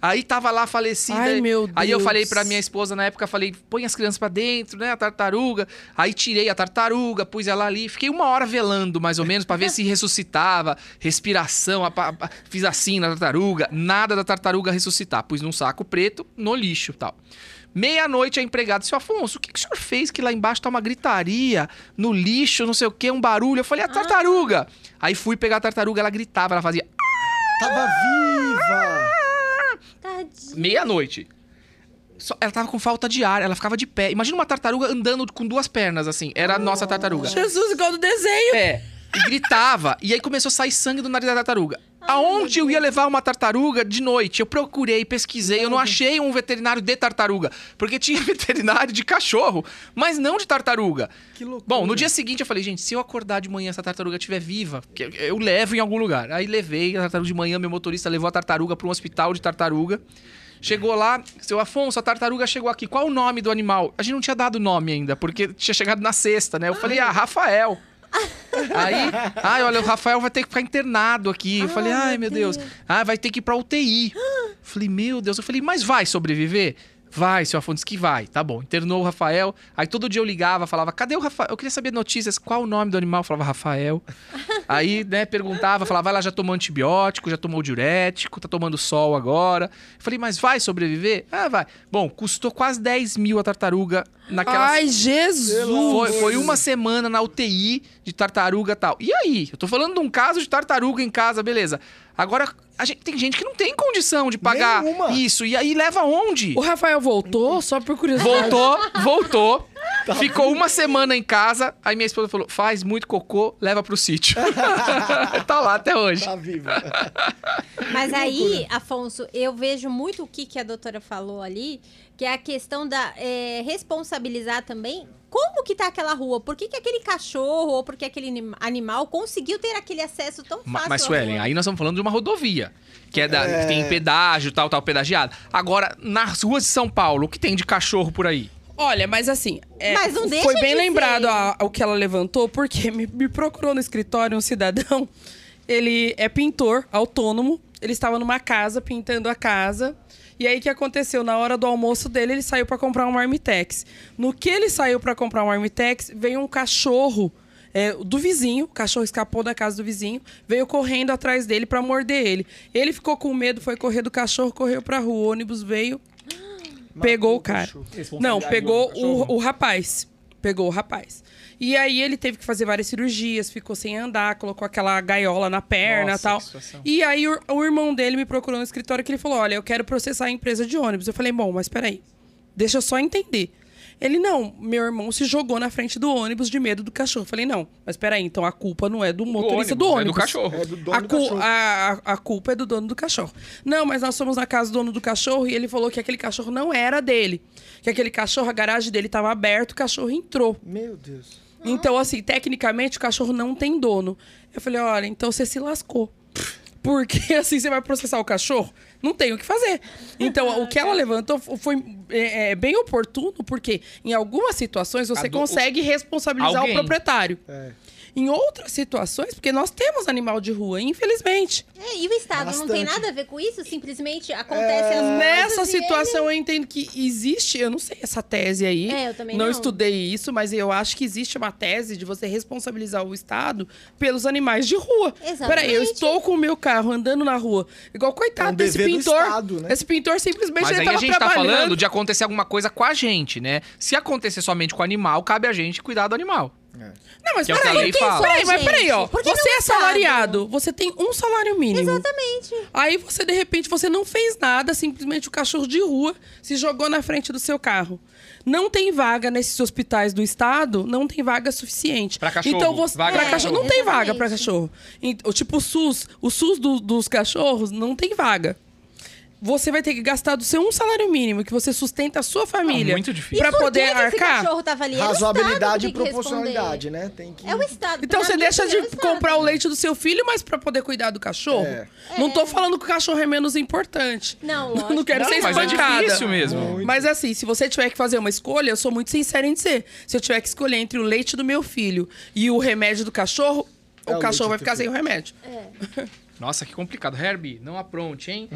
S1: Aí tava lá falecida.
S2: Ai, meu
S1: Aí eu
S2: Deus.
S1: falei pra minha esposa na época, falei, põe as crianças pra dentro, né, a tartaruga. Aí tirei a tartaruga, pus ela ali, fiquei uma hora velando, mais ou menos, pra ver se ressuscitava, respiração, a- a- a- fiz assim na tartaruga, nada da tartaruga ressuscitar. Pus num saco preto, no lixo, tal. Meia-noite a empregada disse, Afonso, o que, que o senhor fez que lá embaixo tá uma gritaria, no lixo, não sei o que, um barulho? Eu falei, a tartaruga. Aí fui pegar a tartaruga, ela gritava, ela fazia
S3: Tava viva!
S4: Tadinho.
S1: meia-noite. Ela tava com falta de ar, ela ficava de pé. Imagina uma tartaruga andando com duas pernas, assim. Era a nossa tartaruga.
S2: Jesus, igual do desenho.
S1: É. E gritava. e aí começou a sair sangue do nariz da tartaruga. Aonde eu ia levar uma tartaruga de noite? Eu procurei, pesquisei, eu não achei um veterinário de tartaruga. Porque tinha veterinário de cachorro, mas não de tartaruga.
S3: Que loucura.
S1: Bom, no dia seguinte eu falei, gente, se eu acordar de manhã essa tartaruga estiver viva, eu levo em algum lugar. Aí levei a tartaruga de manhã, meu motorista levou a tartaruga para um hospital de tartaruga. Chegou lá, seu Afonso, a tartaruga chegou aqui. Qual o nome do animal? A gente não tinha dado nome ainda, porque tinha chegado na sexta, né? Eu falei, ah, Rafael. Aí, ai, olha, o Rafael vai ter que ficar internado aqui. Eu falei, ai, meu Deus. Ah, vai ter que ir pra UTI. Falei, meu Deus. Eu falei, mas vai sobreviver? Vai, seu Afonso que vai. Tá bom. Internou o Rafael. Aí todo dia eu ligava, falava, cadê o Rafael? Eu queria saber notícias. Qual o nome do animal? Eu falava, Rafael. Aí, né, perguntava, falava, vai lá, já tomou antibiótico, já tomou diurético, tá tomando sol agora. Eu falei, mas vai sobreviver? Ah, vai. Bom, custou quase 10 mil a tartaruga naquela
S2: Ai, Jesus.
S1: foi, foi uma semana na UTI de tartaruga e tal. E aí? Eu tô falando de um caso de tartaruga em casa, beleza. Agora, a gente, tem gente que não tem condição de pagar
S3: Nenhuma.
S1: isso. E aí leva onde?
S2: O Rafael voltou, só por curiosidade.
S1: Voltou, voltou. ficou uma semana em casa. Aí minha esposa falou: faz muito cocô, leva pro sítio. tá lá até hoje.
S3: Tá viva.
S4: Mas aí, Afonso, eu vejo muito o que, que a doutora falou ali, que é a questão da é, responsabilizar também como que tá aquela rua. Por que, que aquele cachorro ou porque aquele anim- animal conseguiu ter aquele acesso tão fácil
S1: Mas, Suelen, aí nós estamos falando de uma rodovia. Que, é da,
S3: É.
S1: que tem pedágio, tal, tal, pedagiado. Agora, nas ruas de São Paulo, o que tem de cachorro por aí?
S2: Olha, mas assim, é,
S4: Mas não deixa
S2: foi bem
S4: de
S2: lembrado
S4: ser.
S2: a- o que ela levantou, porque me, me procurou no escritório um cidadão. Ele é pintor autônomo. Ele estava numa casa pintando a casa. E aí o que aconteceu? Na hora do almoço dele, ele saiu para comprar um marmitex. No que ele saiu para comprar um marmitex, veio um cachorro é, do vizinho, o cachorro escapou da casa do vizinho, veio correndo atrás dele para morder ele. Ele ficou com medo, foi correr do cachorro, correu pra rua, o ônibus veio, pegou o cara. Não, pegou o, o rapaz. Pegou o rapaz. E aí ele teve que fazer várias cirurgias, ficou sem andar, colocou aquela gaiola na perna e
S1: Nossa,
S2: tal. E aí o, o irmão dele me procurou no escritório que ele falou: Olha, eu quero processar a empresa de ônibus. Eu falei, bom, mas peraí, deixa eu só entender. Ele, não, meu irmão se jogou na frente do ônibus de medo do cachorro. Eu falei, não, mas peraí, então a culpa não é do motorista do ônibus.
S1: É do cachorro.
S3: É do dono
S2: A,
S3: do cachorro.
S2: a- a- a culpa é do dono do cachorro. Não, mas nós fomos na casa do dono do cachorro e ele falou que aquele cachorro não era dele. Que aquele cachorro, a garagem dele estava aberta, o cachorro entrou.
S3: Meu Deus.
S2: Então, assim, tecnicamente o cachorro não tem dono. Eu falei, olha, então você se lascou. Porque assim, você vai processar o cachorro? Não tem o que fazer. Então, o que ela levantou foi é, é, bem oportuno, porque em algumas situações você
S1: do-
S2: consegue responsabilizar
S1: Alguém.
S2: o proprietário.
S3: É.
S2: Em outras situações, porque nós temos animal de rua, infelizmente.
S4: É, e o Estado não tem
S3: Bastante.
S4: nada a ver com isso? Simplesmente acontece
S2: É,
S4: as coisas
S2: Nessa situação, eu entendo que existe, eu não sei essa tese aí.
S4: É, eu também
S2: não.
S4: não.
S2: estudei isso, mas eu acho que existe uma tese de você responsabilizar o Estado pelos animais de rua.
S4: Exatamente.
S2: Peraí, eu estou com o meu carro andando na rua. Igual, coitado
S3: É um
S2: desse
S3: do
S2: pintor.
S3: Estado, né?
S2: Esse pintor simplesmente
S1: Mas
S2: ele
S1: aí a gente tá
S2: trabalhando.
S1: falando de acontecer alguma coisa com a gente, né? Se acontecer somente com o animal, cabe a gente cuidar do animal.
S2: Não, mas
S1: Que é o que
S2: peraí.
S1: fala.
S2: Peraí, mas peraí, ó. Você é salariado, você tem um salário mínimo.
S4: Exatamente.
S2: Aí você, de repente, você não fez nada, simplesmente o cachorro de rua se jogou na frente do seu carro. Não tem vaga nesses hospitais do estado, não tem vaga suficiente.
S1: Pra cachorro,
S2: Então você,
S1: vaga
S2: pra
S4: pra
S2: cachorro, não tem vaga pra
S4: Exatamente.
S2: cachorro. Tipo o SUS, o SUS do- dos cachorros não tem vaga. Você vai ter que gastar do seu um salário mínimo que você sustenta a sua família.
S1: muito difícil.
S2: Pra
S4: por
S2: poder
S4: que esse
S2: arcar.
S4: cachorro tava ali? O Estado
S3: Razoabilidade e proporcionalidade,
S4: responder.
S3: né? Tem que...
S4: É o Estado.
S2: Então você deixa de
S4: é o Estado.
S2: comprar o leite do seu filho, mas pra poder cuidar do cachorro?
S3: É.
S2: Não tô falando que o cachorro é menos importante.
S4: Não, lógico.
S2: Não quero
S1: Não,
S2: ser
S1: mas é
S2: espancada.
S1: difícil mesmo.
S3: Muito.
S2: Mas assim, se você tiver que fazer uma escolha, eu sou muito sincera em dizer. Se eu tiver que escolher entre o leite do meu filho e o remédio do cachorro,
S3: É
S2: o
S3: o
S2: cachorro vai ficar sem o remédio.
S1: Nossa, que complicado. Herbie, não apronte, hein?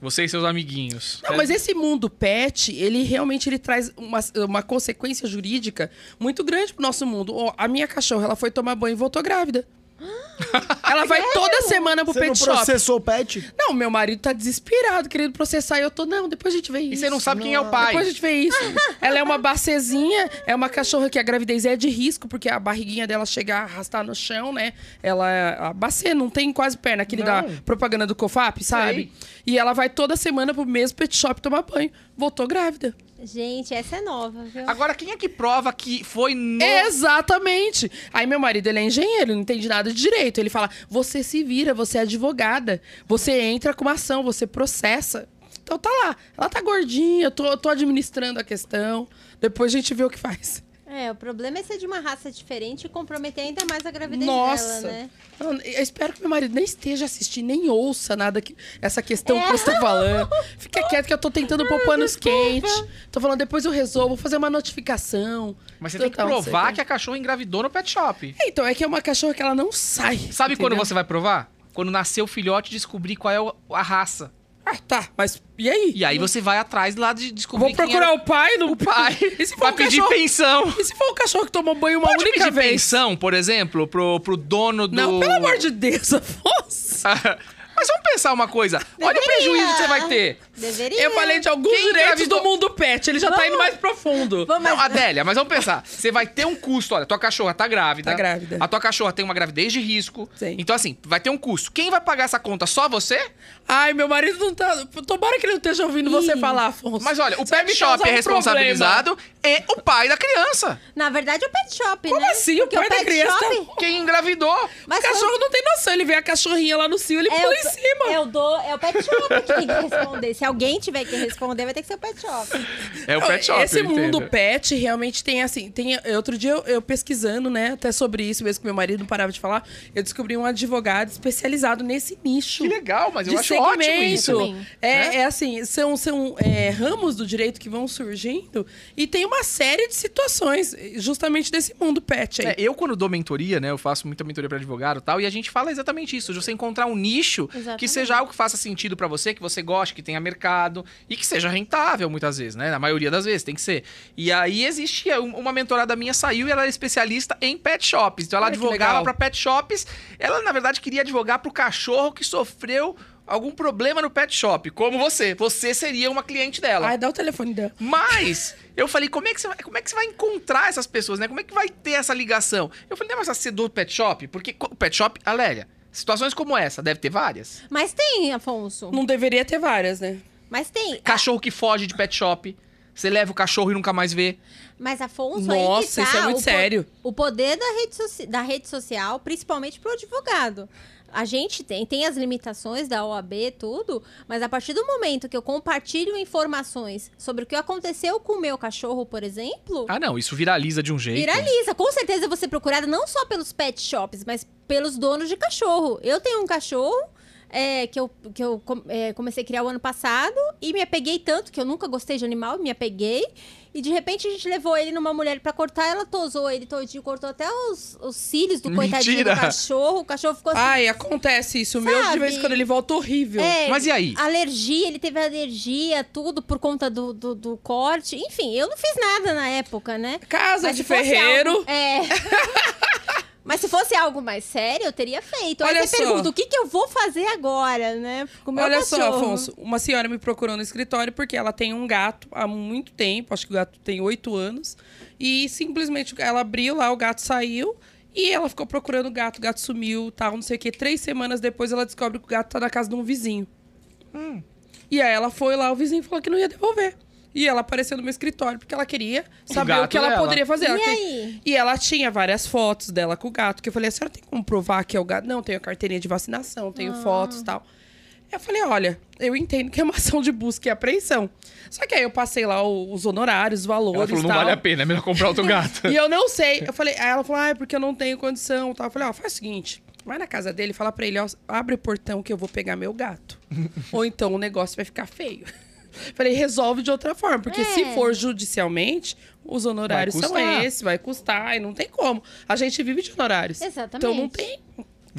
S1: Você e seus amiguinhos.
S2: Não, mas esse mundo pet, ele realmente ele traz uma, uma consequência jurídica muito grande pro nosso mundo. A minha cachorra, ela foi tomar banho e voltou grávida. ela vai toda semana pro
S3: Você não
S2: pet shop.
S3: processou o pet?
S2: Não, meu marido tá desesperado, querendo processar. E eu tô, não, depois a gente vê isso.
S1: E você não sabe quem é o pai.
S2: Depois a gente vê isso. ela é uma bacezinha, é uma cachorra que a gravidez é de risco, porque a barriguinha dela chega a arrastar no chão, né? Ela é a bacê, não tem quase perna, aquele da
S1: Não.
S2: propaganda do Cofap, sabe? E ela vai toda semana pro mesmo pet shop tomar banho. Voltou grávida.
S4: Gente, essa é nova, viu?
S1: Agora, quem é que prova que foi no...
S2: Exatamente. Aí meu marido, ele é engenheiro, não entende nada de direito. Ele fala: você se vira, você é advogada. Você entra com uma ação, você processa. Então tá lá. Ela tá gordinha, eu tô, eu tô administrando a questão. Depois a gente vê o que faz.
S4: É, o problema é ser de uma raça diferente e comprometer ainda mais a gravidez
S2: Nossa.
S4: dela, né?
S2: Não, Eu espero que meu marido nem esteja assistindo, nem ouça nada que essa questão que você tá falando. Fica quieto que eu tô tentando pôr panos quentes. Tô falando, depois eu resolvo, vou fazer uma notificação.
S1: Mas você tem que provar que a cachorra engravidou no pet shop.
S2: Então, é que é uma cachorra que ela não sai.
S1: Sabe quando
S2: entendeu?
S1: você vai provar? Quando nascer o filhote, descobrir qual é a raça.
S2: Ah, tá, mas e aí?
S1: E aí você vai atrás lá de descobrir
S2: Vou
S1: quem
S2: procurar
S1: era
S2: o pai do
S1: o pai.
S2: E se for
S1: vai
S2: um
S1: pedir
S2: cachorro-
S1: pensão.
S2: E se for um cachorro que tomou banho uma
S1: Pode
S2: única
S1: pedir
S2: vez?
S1: pensão, por exemplo, pro, pro dono do...
S2: Não, pelo amor de Deus, Afonso.
S1: Mas vamos pensar uma coisa. Olha o
S4: Deveria.
S1: prejuízo que você vai ter.
S4: Deveria.
S2: Eu falei de alguns
S1: Quem
S2: direitos
S1: engravidou?
S2: do mundo pet, ele já tá
S4: Vamos-
S2: indo mais profundo.
S4: Vamos,
S1: Não, Adélia, mas vamos pensar. Você vai ter um custo. Olha, tua cachorra tá grávida.
S2: Tá grávida.
S1: A tua cachorra tem uma gravidez de risco.
S2: Sim.
S1: Então, assim, vai ter um custo. Quem vai pagar essa conta? Só você?
S2: Ai, meu marido não tá. Tomara que ele não esteja ouvindo você
S4: Ih.
S2: falar, Afonso.
S1: Mas olha, o
S2: Você
S1: pet shop
S2: causar
S1: é
S2: um
S1: responsabilizado e o pai da criança.
S4: Na verdade, é o pet shop,
S2: Como
S4: né?
S2: assim? O
S4: Porque
S2: pai da criança tá-
S4: shop
S1: Quem engravidou.
S4: Mas
S2: o cachorro não tem noção. Ele vê a cachorrinha lá no cio, ele
S4: é
S2: pula
S4: o,
S2: em cima.
S4: É o, do, é o pet shop que tem que responder. Se alguém tiver que responder, vai ter que ser o pet shop.
S1: É o pet shop.
S2: Esse
S1: eu
S2: mundo
S1: entendo.
S2: pet realmente tem assim. Tem, outro dia eu, eu pesquisando, né, até sobre isso, mesmo que meu marido não parava de falar, eu descobri um advogado especializado nesse nicho.
S1: Que legal, mas eu
S2: de
S1: acho
S2: segmento.
S1: isso.
S4: Também.
S2: É,
S1: Né?
S2: é assim, são, são é, ramos do direito que vão surgindo e tem uma série de situações justamente desse mundo pet aí.
S1: É, eu, quando dou mentoria, né? Eu faço muita mentoria para advogado e tal, e a gente fala exatamente isso: de você encontrar um nicho que
S4: Exatamente.
S1: seja algo que faça sentido para você, que você goste, que tenha mercado e que seja rentável muitas vezes, né? Na maioria das vezes, tem que ser. E aí existia um- uma mentorada minha saiu e ela era especialista em pet shops. Então ela
S2: Olha que
S1: advogava para pet shops. Ela, na verdade, queria advogar pro cachorro que sofreu algum problema no pet shop, como você. Você seria uma cliente dela.
S2: Ai, dá o telefone dela.
S1: Mas eu falei, como é, que você vai, como é que você vai encontrar essas pessoas, né? Como é que vai ter essa ligação? Eu falei, não mais fácil ser do pet shop? Porque o pet shop, Alélia, situações como essa, deve ter várias.
S4: Mas tem, Afonso.
S2: Não deveria ter várias, né?
S4: Mas tem.
S1: Cachorro que foge de pet shop. Você leva o cachorro e nunca mais vê.
S4: Mas, Afonso, aí que
S2: Nossa,
S4: tá
S2: isso é muito
S4: o po-
S2: sério.
S4: O poder da rede, da rede social, principalmente pro advogado. A gente tem, tem as limitações da OAB, tudo, mas a partir do momento que eu compartilho informações sobre o que aconteceu com o meu cachorro, por exemplo,
S1: Ah, não, isso viraliza de um jeito.
S4: Viraliza. Com certeza eu vou ser procurada não só pelos pet shops, mas pelos donos de cachorro. Eu tenho um cachorro é, que eu, que eu é, comecei a criar o ano passado e me apeguei tanto, que eu nunca gostei de animal, me apeguei. E de repente a gente levou ele numa mulher pra cortar, ela tosou ele todinho, cortou até os, os cílios do coitadinho
S1: Mentira.
S4: do cachorro. O cachorro ficou assim.
S2: Ai, acontece isso. O meu, de vez em quando, ele volta horrível.
S4: É,
S1: Mas e aí?
S4: Alergia, ele teve alergia, tudo por conta do, do, do corte. Enfim, eu não fiz nada na época, né?
S2: Casa
S4: Mas
S2: de ferreiro.
S4: algo- É. Mas se fosse algo mais sério, eu teria feito. Aí
S2: Olha
S4: você
S2: só.
S4: pergunta, o que, que eu vou fazer agora, né? Com o meu
S2: Olha só,
S4: cachorro.
S2: Afonso, uma senhora me procurou no escritório porque ela tem um gato há muito tempo, acho que o gato tem oito anos, e simplesmente ela abriu lá, o gato saiu, e ela ficou procurando o gato, o gato sumiu, tal, não sei o quê. Três semanas depois ela descobre que o gato tá na casa de um vizinho. E aí ela foi lá, o vizinho falou que não ia devolver. E ela apareceu no meu escritório porque ela queria saber o,
S1: gato
S2: que ela
S1: dela.
S2: poderia fazer.
S4: E
S2: Ela
S4: aí?
S2: E ela tinha várias fotos dela com o gato, que eu falei, a senhora tem como provar que é o gato? Não, tenho a carteirinha de vacinação, tenho
S4: Ah.
S2: fotos e tal. Eu falei, olha, eu entendo que é uma ação de busca e apreensão. Só que aí eu passei lá o- os honorários, os valores
S1: Ela falou, não
S2: tal.
S1: vale a pena, é melhor comprar outro gato.
S2: E eu não sei. Eu falei, aí ela falou, ah, é porque eu não tenho condição. Tal. Eu falei, ó, faz o seguinte, vai na casa dele e fala pra ele, ó, abre o portão que eu vou pegar meu gato. Ou então o negócio vai ficar feio. Falei, resolve de outra forma, porque
S4: É.
S2: se for judicialmente, os honorários são esses, vai custar, e não tem como. A gente vive de honorários.
S4: Exatamente.
S2: Então não tem.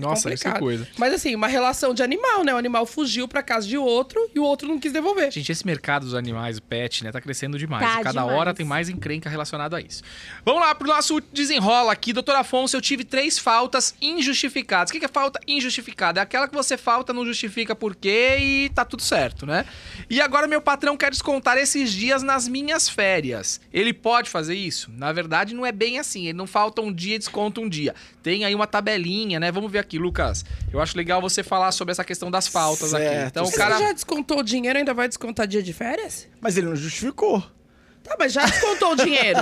S1: Nossa, isso é
S2: complicado.
S1: coisa.
S2: Mas assim, uma relação de animal, né? O animal fugiu pra casa de outro e o outro não quis devolver.
S1: Gente, esse mercado dos animais, o pet, né, tá crescendo demais.
S4: Tá
S1: E Cada
S4: demais.
S1: hora tem mais encrenca relacionado a isso. Vamos lá pro nosso desenrola aqui. Doutor Afonso, eu tive três faltas injustificadas. O que que é falta injustificada? É aquela que você falta, não justifica por quê e tá tudo certo, né? E agora meu patrão quer descontar esses dias nas minhas férias. Ele pode fazer isso? Na verdade, não é bem assim. Ele não falta um dia e desconta um dia. Tem aí uma tabelinha, né? Vamos ver aqui, Lucas. Eu acho legal você falar sobre essa questão das faltas aqui.
S3: Certo,
S1: Então, o
S2: Você
S1: cara...
S2: já descontou o dinheiro, ainda vai descontar dia de férias?
S3: Mas ele não justificou.
S2: Tá, mas já descontou o dinheiro.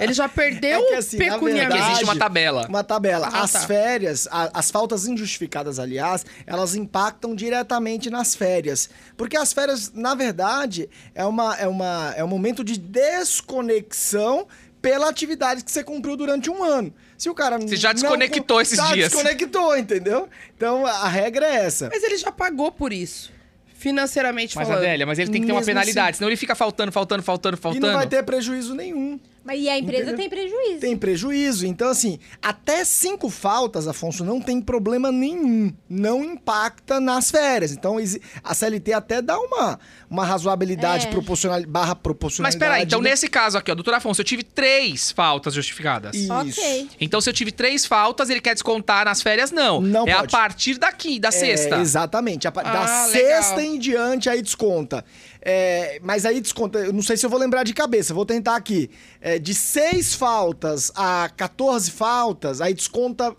S2: Ele já perdeu
S3: É que assim.
S1: Porque existe uma
S3: verdade,
S1: tabela.
S3: Uma tabela.
S2: Ah,
S3: as
S2: tá.
S3: férias, a- as faltas injustificadas, aliás, elas impactam diretamente nas férias. Porque as férias, na verdade, é, uma, é, uma, é um momento de desconexão pela atividade que você cumpriu durante um ano. Se o cara
S1: Você já
S3: não
S1: desconectou
S3: cu-
S1: esses
S3: já
S1: dias.
S3: desconectou, entendeu? Então a regra é essa.
S2: Mas ele já pagou por isso. Financeiramente
S1: Mas,
S2: falando.
S1: Adélia, mas ele tem que ter uma
S3: Mesmo
S1: penalidade,
S3: assim.
S1: senão ele fica faltando, faltando, faltando,
S3: E
S1: faltando.
S3: não vai ter prejuízo nenhum.
S4: Mas e a empresa
S3: Entendeu?
S4: tem prejuízo.
S3: Tem prejuízo. Então, assim, até cinco faltas, Afonso, não tem problema nenhum. Não impacta nas férias. Então, a CLT até dá uma, uma razoabilidade
S4: É.
S3: proporcional, barra
S1: Mas
S3: proporcionalidade.
S1: peraí, então
S3: né?
S1: nesse caso aqui, ó, doutor Afonso, eu tive três faltas justificadas.
S3: Isso.
S4: Ok.
S1: Então, se eu tive três faltas, ele quer descontar nas férias? Não.
S3: Não
S1: é a
S3: pode.
S1: partir daqui, da
S3: É,
S1: sexta.
S3: exatamente. A pa- da
S2: Ah,
S3: sexta
S2: legal.
S3: em diante, aí desconta. É, mas aí desconta, eu não sei se eu vou lembrar de cabeça, vou tentar aqui. É, de seis faltas a 14 faltas, aí desconta.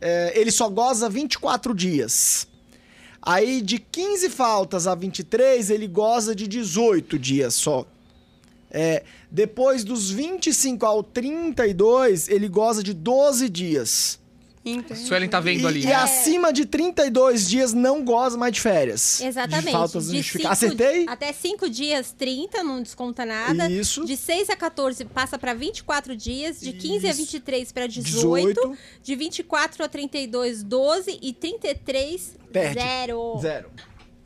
S3: é, ele só goza 24 dias. Aí de 15 faltas a 23, ele goza de 18 dias só. É, depois dos 25 ao 32, ele goza de 12 dias.
S2: Entendi.
S1: Suelen tá vendo
S3: e,
S1: ali.
S3: E acima de 32 dias não goza mais de férias.
S4: Exatamente.
S3: De faltas
S4: De cinco-
S3: Acertei?
S4: Até 5 dias, 30, não desconta nada.
S3: Isso.
S4: De 6 a 14 passa para 24 dias. De 15 a
S3: Isso.
S4: 23 para 18.
S3: 18.
S4: De 24 a 32, 12. E 33,
S3: Perde.
S4: zero.
S3: Zero.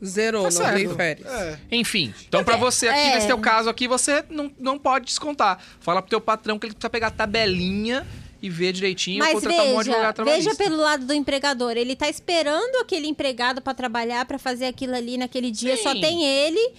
S2: Zerou,
S1: Tá
S2: não
S1: certo.
S2: tem férias.
S3: É.
S1: Enfim, então pra você aqui,
S4: é.
S1: nesse teu caso aqui, você não, não pode descontar. Fala pro teu patrão que ele precisa pegar a tabelinha e ver direitinho,
S4: Mas
S1: contratar um
S4: veja,
S1: advogado trabalhista.
S4: veja pelo lado do empregador. Ele tá esperando aquele empregado para trabalhar, para fazer aquilo ali naquele dia.
S1: Sim.
S4: Só tem ele.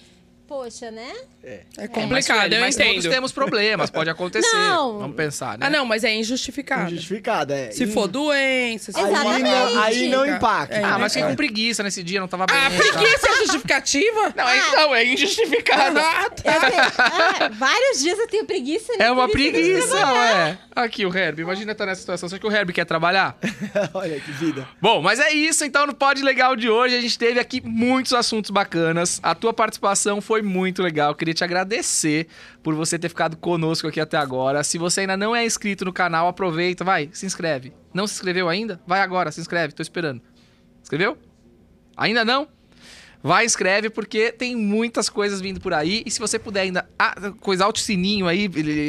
S4: Poxa, né?
S2: É
S1: É, mas,
S2: complicado,
S1: Sueli,
S2: eu
S1: mas todos
S2: entendo.
S1: temos problemas, pode acontecer.
S4: Não.
S1: Vamos pensar, né?
S2: Ah, não, mas é injustificado.
S3: Injustificada, é.
S2: Se for doença, se
S3: Aí
S2: for
S4: Exatamente.
S3: não, aí não impacta.
S2: É,
S1: Ah, mas fiquei
S2: é.
S1: com preguiça nesse dia, não tava bem.
S2: Ah,
S1: tá?
S2: preguiça é justificativa?
S1: Não, é, não, é injustificada.
S2: Ah, tá.
S4: Tenho- ah, vários dias eu tenho preguiça. né?
S1: É uma preguiça, ué. Aqui, o Herbie. Imagina estar nessa situação. Só que o Herbie quer trabalhar?
S3: Olha que vida.
S1: Bom, mas é isso. Então, no Pod Legal de hoje, a gente teve aqui muitos assuntos bacanas. A tua participação foi foi muito legal. Queria te agradecer por você ter ficado conosco aqui até agora. Se você ainda não é inscrito no canal, aproveita, vai, se inscreve. Não se inscreveu ainda? Vai agora, se inscreve, tô esperando. Escreveu? Ainda não? Vai, inscreve, porque tem muitas coisas vindo por aí. E se você puder ainda ah, coisar o sininho aí,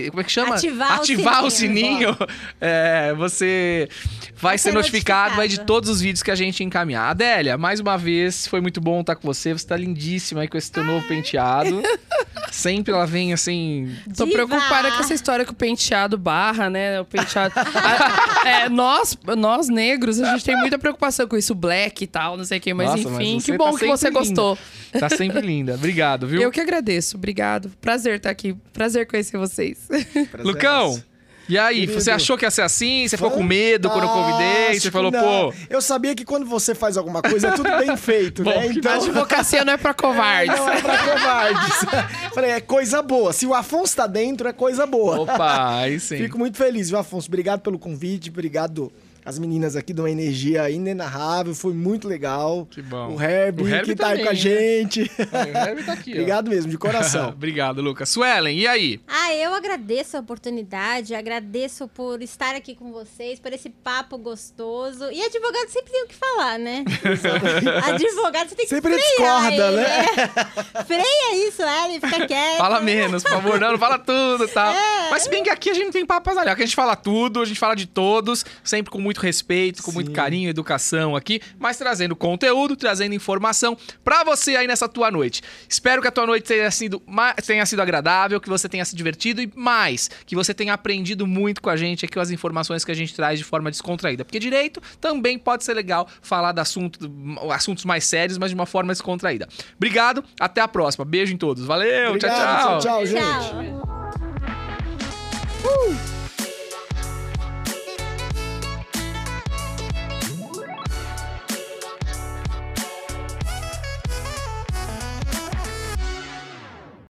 S1: como é que chama?
S4: Ativar o
S1: Ativar o
S4: sininho.
S1: sininho. é, você vai,
S4: Vai
S1: ser
S4: ser
S1: notificado, aí de
S4: notificado.
S1: todos os vídeos que a gente encaminhar. Adélia, mais uma vez, foi muito bom estar com você. Você tá lindíssima aí com esse teu novo penteado. Sempre ela vem assim.
S2: Tô
S4: Diva!
S2: preocupada com essa história que o penteado barra, né? O penteado. A- é, nós, nós negros, a gente tem muita preocupação com isso, black e tal, não sei o quê. Mas
S1: Nossa, mas
S2: enfim,
S1: você
S2: que bom
S1: tá
S2: que você
S1: sempre
S2: gostou.
S1: Tá sempre linda. Obrigado, viu?
S2: Eu que agradeço. Obrigado. Prazer estar aqui. Prazer conhecer vocês.
S3: Prazer
S1: Lucão. E aí?
S3: Querido.
S1: Você achou que ia ser assim? Você ficou com medo quando eu convidei? Você falou,
S3: não.
S1: pô.
S3: Eu sabia que quando você faz alguma coisa, é tudo bem feito,
S1: Bom,
S3: né? Então.
S2: A advocacia não é pra covardes.
S3: Não é pra covardes. Falei, é coisa boa. Se o Afonso tá dentro, é coisa boa.
S1: Opa, aí sim.
S3: Fico muito feliz, viu, Afonso? Obrigado pelo convite, obrigado as meninas aqui dão uma energia inenarrável, foi muito legal.
S1: Que bom.
S3: O Herbie,
S1: O Herbie
S3: que tá aí
S1: também,
S3: com a
S1: né?
S3: gente.
S1: O Herbie tá aqui, ó.
S3: Obrigado mesmo, de coração.
S1: Obrigado, Lucas. Suelen, e aí?
S4: Ah, eu agradeço a oportunidade, agradeço por estar aqui com vocês, por esse papo gostoso. E advogado sempre tem o que falar, né? advogado, você tem que
S3: Sempre
S4: frear
S3: discorda,
S4: ele,
S3: né?
S4: é. Freia isso, ele fica quieto.
S1: Fala menos, por favor, não, não fala tudo e tal.
S4: É.
S1: Mas se bem que aqui a gente não tem papo azalhar, que a gente fala tudo, a gente fala de todos, sempre com muito respeito, com muito
S3: Sim.
S1: carinho, educação aqui, mas trazendo conteúdo, trazendo informação pra você aí nessa tua noite. Espero que a tua noite tenha sido, tenha sido agradável, que você tenha se divertido e mais, que você tenha aprendido muito com a gente aqui, com as informações que a gente traz de forma descontraída. Porque direito também pode ser legal falar de assunto, assuntos mais sérios, mas de uma forma descontraída. Obrigado, até a próxima. Beijo em todos. Valeu,
S3: Obrigado,
S1: tchau, tchau.
S3: tchau, gente.
S4: Tchau.